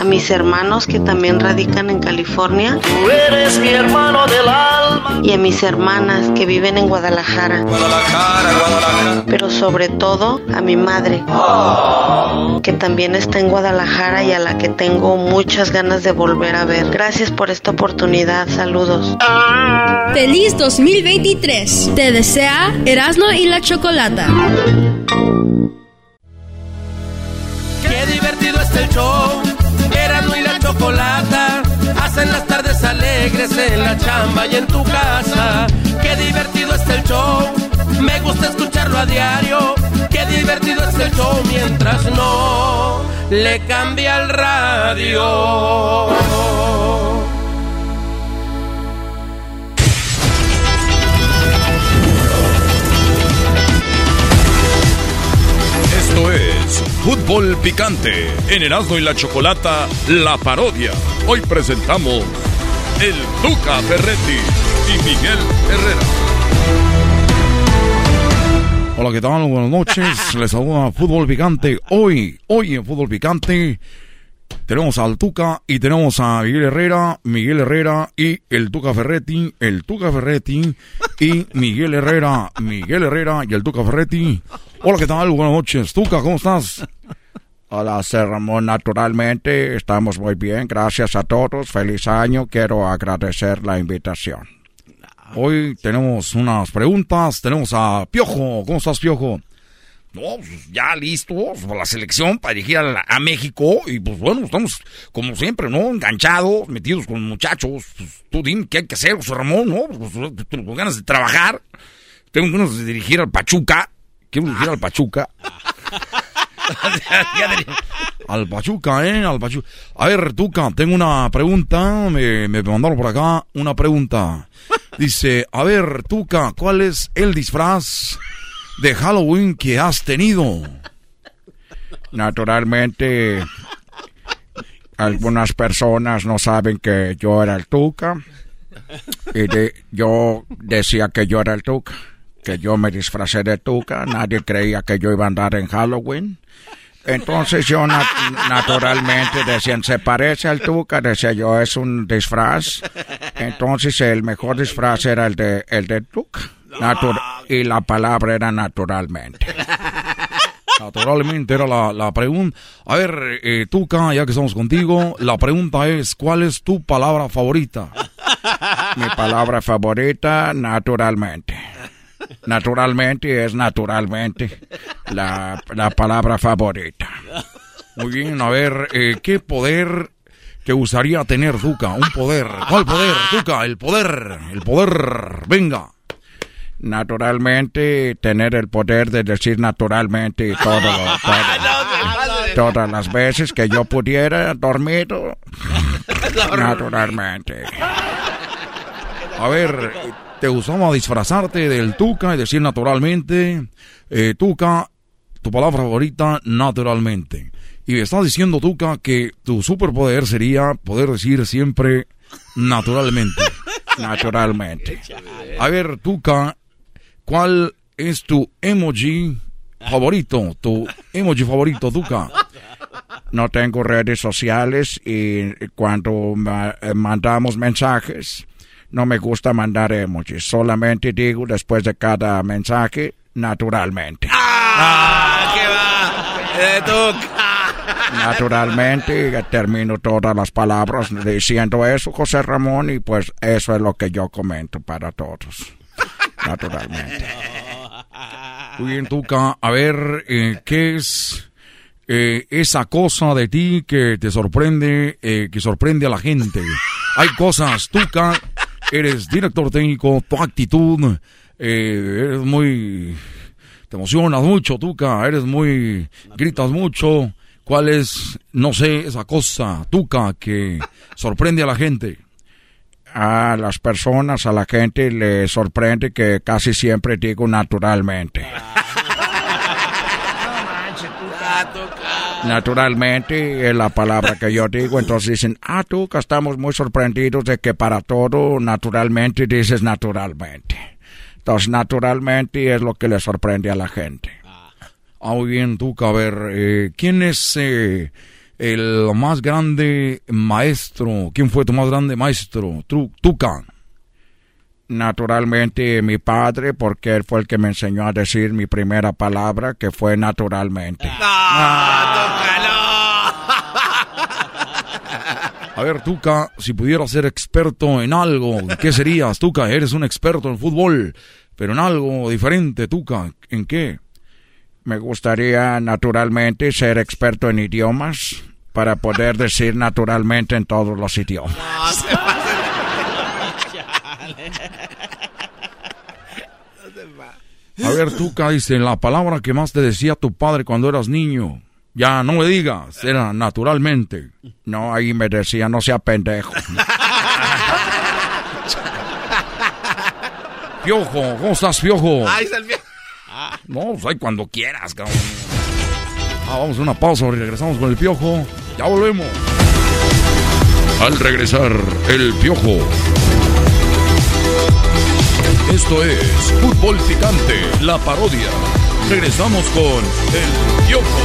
a mis hermanos que también radican en California. Tú eres mi hermano del alma. Y a mis hermanas que viven en Guadalajara. Guadalajara, Guadalajara. Pero sobre todo a mi madre, que también está en Guadalajara y a la que tengo muchas ganas de volver a ver. Gracias por esta oportunidad. Saludos. Feliz 2023. Te desea Erasmo y la Chocolata. Qué divertido es el show. Erasmo y la Chocolata. Hacen las tardes alegres en la chamba y en tu casa. Qué divertido es el show. Me gusta escucharlo a diario. Qué divertido es el show mientras no le cambia el radio. Esto es Fútbol Picante en Erasmo y la Chocolata, la parodia. Hoy presentamos el Tuca Ferretti y Miguel Herrera. Hola, ¿qué tal? Buenas noches. Les saluda Fútbol Picante. Hoy, hoy en Fútbol Picante tenemos al Tuca y tenemos a Miguel Herrera, Miguel Herrera y el Tuca Ferretti, el Tuca Ferretti y Miguel Herrera, Miguel Herrera y el Tuca Ferretti. Hola, ¿qué tal? Buenas noches. Tuca, ¿cómo estás? Hola, Ramón, naturalmente estamos muy bien, gracias a todos, feliz año, quiero agradecer la invitación. Hoy tenemos unas preguntas, tenemos a Piojo, ¿cómo estás Piojo? No, pues ya listos para la selección para dirigir a, la- a México. Y pues bueno, estamos como siempre, ¿no? Enganchados, metidos con muchachos. Pues, tú dime qué hay que hacer, José Ramón, ¿no? Pues, tengo con ganas de trabajar. Tengo ganas de dirigir al Pachuca. Quiero dirigir al Pachuca. Al Pachuca, ¿eh? Al Pachuca. A ver, Tuca, tengo una pregunta. Me, me mandaron por acá una pregunta. Dice, a ver, Tuca, ¿cuál es el disfraz de Halloween que has tenido? Naturalmente, algunas personas no saben que yo era el Tuca. Y yo decía que yo era el Tuca. Que yo me disfracé de Tuca. Nadie creía que yo iba a andar en Halloween. Entonces yo nat- naturalmente decían, se parece al Tuca. Decía yo, es un disfraz. Entonces el mejor disfraz era el de, el de Tuca. Y la palabra era naturalmente. Naturalmente era la, la pregunta. A ver, eh, Tuca, ya que estamos contigo, la pregunta es, ¿cuál es tu palabra favorita? Mi palabra favorita, naturalmente. Naturalmente es naturalmente la, la palabra favorita. Muy bien, a ver, eh, ¿qué poder te gustaría tener, Tuca? Un poder. ¿Cuál poder, Tuca? El poder, el poder. Venga. Naturalmente, tener el poder de decir naturalmente todo, todo- todas las veces que yo pudiera dormido, naturalmente. A ver, ¿te gustaba disfrazarte del Tuca y decir naturalmente, eh, Tuca, tu palabra favorita, naturalmente. Y me estás diciendo, Tuca, que tu superpoder sería poder decir siempre naturalmente. naturalmente. A ver, Tuca, ¿cuál es tu emoji favorito? Tu emoji favorito, Tuca. No tengo redes sociales y cuando eh, mandamos mensajes no me gusta mandar emojis. Solamente digo después de cada mensaje, naturalmente. ¡Ah! ¿Qué va? Eh. Naturalmente termino todas las palabras diciendo eso, José Ramón, y pues eso es lo que yo comento para todos. Naturalmente. Muy bien, Tuca. A ver, eh, ¿qué es eh, esa cosa de ti que te sorprende, eh, que sorprende a la gente? Hay cosas, Tuca, eres director técnico, tu actitud, eh, eres muy... Te emocionas mucho, Tuca, eres muy... gritas mucho. ¿Cuál es, no sé, esa cosa, Tuca, que sorprende a la gente? A las personas, a la gente le sorprende que casi siempre digo naturalmente. Naturalmente es la palabra que yo digo, entonces dicen, ah, tú que estamos muy sorprendidos de que para todo naturalmente dices naturalmente. Entonces naturalmente es lo que le sorprende a la gente. Ah, muy bien, Tuca, a ver, eh, ¿quién es eh, el más grande maestro? ¿Quién fue tu más grande maestro? Tu, Tuca. Naturalmente mi padre, porque él fue el que me enseñó a decir mi primera palabra, que fue naturalmente. A ver, Tuca, si pudieras ser experto en algo, ¿qué serías? Tuca, eres un experto en fútbol, pero en algo diferente, Tuca, ¿en qué? Me gustaría naturalmente ser experto en idiomas para poder decir naturalmente en todos los idiomas. A ver, Tuca, dice, la palabra que más te decía tu padre cuando eras niño. Ya, no me digas, era naturalmente. No, ahí me decía, no sea pendejo. Piojo, ¿cómo estás, Piojo? Ay, es el piojo. No, pues ahí cuando quieras, cabrón. Ah, vamos a una pausa y regresamos con el Piojo. Ya volvemos. Al regresar, el Piojo. Esto es Fútbol Picante, la parodia. Regresamos con el Piojo.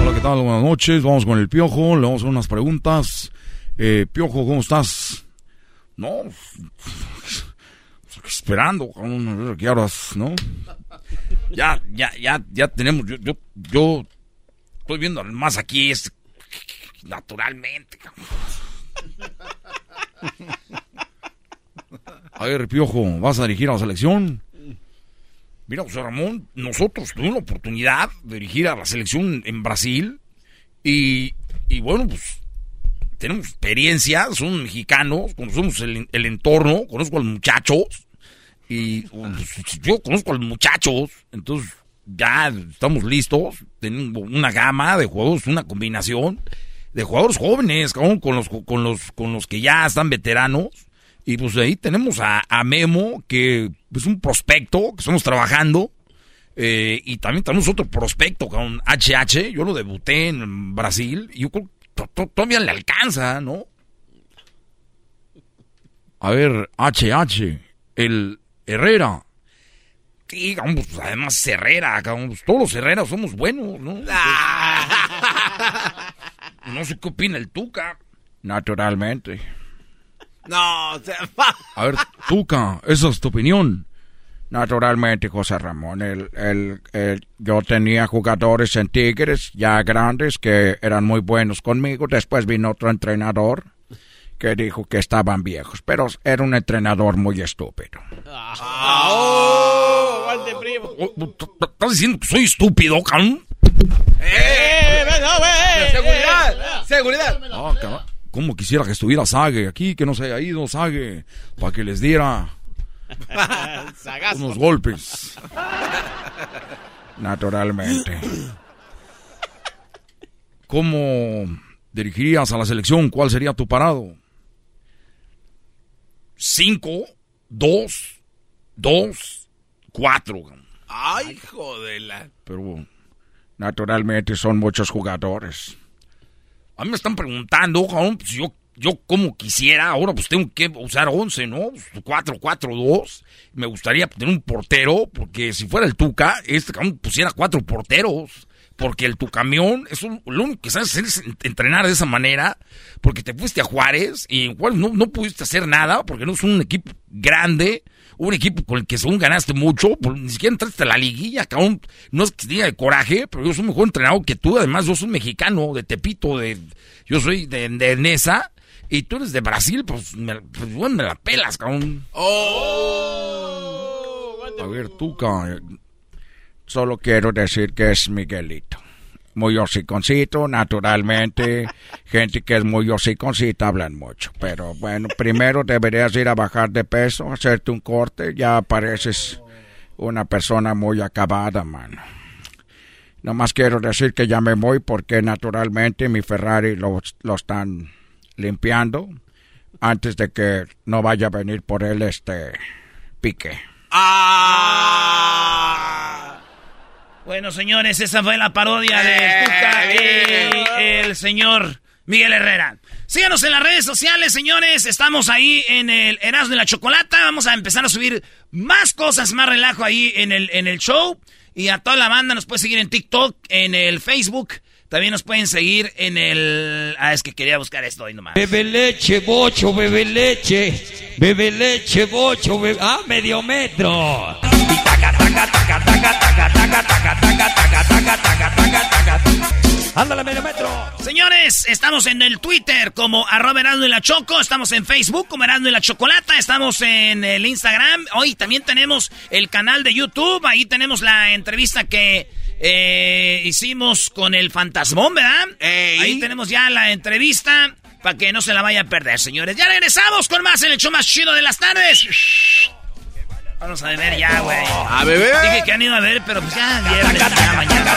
Hola, ¿qué tal? Buenas noches. Vamos con el Piojo. Le vamos a hacer unas preguntas. Eh, Piojo, ¿cómo estás? No, esperando, ¿qué horas, no? Ya, ya, ya, ya tenemos, yo, yo, yo estoy viendo más aquí naturalmente. A ver, Piojo, ¿vas a dirigir a la selección? Mira, José Ramón, nosotros tuvimos la oportunidad de dirigir a la selección en Brasil y, y bueno, pues tenemos experiencia, son mexicanos, conocemos el, entorno, conozco a los muchachos y pues, yo conozco a los muchachos, entonces ya estamos listos, tenemos una gama de juegos, una combinación de jugadores jóvenes, con los, con los, con los que ya están veteranos. Y pues ahí tenemos a, Memo, que es un prospecto que estamos trabajando. Eh, y también tenemos otro prospecto con HH. Yo lo debuté en Brasil y yo creo que todavía le alcanza, ¿no? A ver, HH, el Herrera. Sí, pues, además Herrera, pues, todos los Herreras somos buenos, ¿no? no sé qué opina el Tuca. Naturalmente. No, o sea, A ver, Tuca, esa es tu opinión. Naturalmente, José Ramón. El, el, el- yo tenía jugadores en Tigres ya grandes que eran muy buenos conmigo. Después vino otro entrenador que dijo que estaban viejos, pero era un entrenador muy estúpido. ¡Oh! ¡Guante primo! ¿Estás diciendo que soy estúpido, cabrón? ¡Eh! ¡No, güey! ¡Seguridad! ¡Seguridad! Ah, cabrón. ¿Cómo quisiera que estuviera Sague aquí, que no se haya ido Sague, para que les diera unos golpes? Naturalmente. ¿Cómo dirigirías a la selección? ¿Cuál sería tu parado? Cinco, dos, dos, cuatro. Ay, jodela. Pero naturalmente son muchos jugadores. A mí me están preguntando, cabrón, pues yo, yo como quisiera, ahora pues tengo que usar 11, ¿no? 4, 4, 2. Me gustaría tener un portero, porque si fuera el Tuca, este cabrón pusiera cuatro porteros. Porque el tu camión es un, lo único que sabes hacer es entrenar de esa manera. Porque te fuiste a Juárez y Juárez no, no pudiste hacer nada porque no es un equipo grande un equipo con el que según ganaste mucho, pues, ni siquiera entraste a la liguilla, cabrón. No es que tenga de coraje, pero yo soy mejor entrenado que tú. Además, yo soy mexicano, de Tepito, de yo soy de, de Nesa. Y tú eres de Brasil, pues me, pues, bueno, me la pelas, cabrón. Oh. A ver, tú, solo quiero decir que es Miguelito muy hociconcito, naturalmente. Gente que es muy hociconcita hablan mucho. Pero bueno, primero deberías ir a bajar de peso, hacerte un corte, ya pareces una persona muy acabada, mano. Nomás quiero decir que ya me voy porque naturalmente mi Ferrari lo, lo están limpiando antes de que no vaya a venir por él este pique. ¡Ah! Bueno, señores, esa fue la parodia de Tuca y el señor Miguel Herrera. Síganos en las redes sociales, señores. Estamos ahí en el Erasmo de la Chocolata. Vamos a empezar a subir más cosas, más relajo ahí en el, en el show. Y a toda la banda nos puede seguir en TikTok, en el Facebook. También nos pueden seguir en el... Ah, es que quería buscar esto ahí nomás. Bebe leche, bocho, bebe leche. Bebe leche, bocho, bebe... Ah, medio metro. Ándale, medio metro. Señores, estamos en el Twitter como arroba y la Choco. Estamos en Facebook como Erasmo y la Chocolata. Estamos en el Instagram. Hoy también tenemos el canal de YouTube. Ahí tenemos la entrevista que eh, hicimos con el Fantasmón, ¿verdad? Ahí tenemos ya la entrevista para que no se la vaya a perder, señores. Ya regresamos con más en el show más chido de las tardes. Vamos a beber ya, güey. A beber. Dije que han ido a ver, pero pues ya viernes mañana.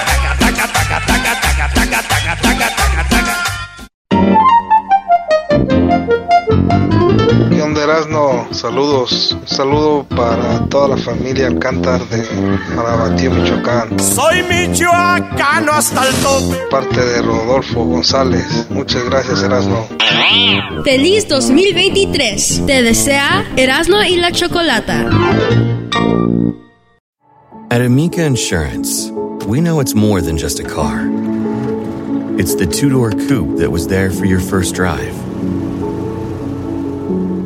¿Qué onda, Erasno? Saludos. Un saludo para toda la familia Alcántar de Marabatío, Michoacán. Soy michoacano hasta el tope. Parte de Rodolfo González. Muchas gracias, Erasno. Feliz 2023. Te desea Erasno y la Chocolata. At Amica Insurance, we know it's more than just a car. It's the two door coupe that was there for your first drive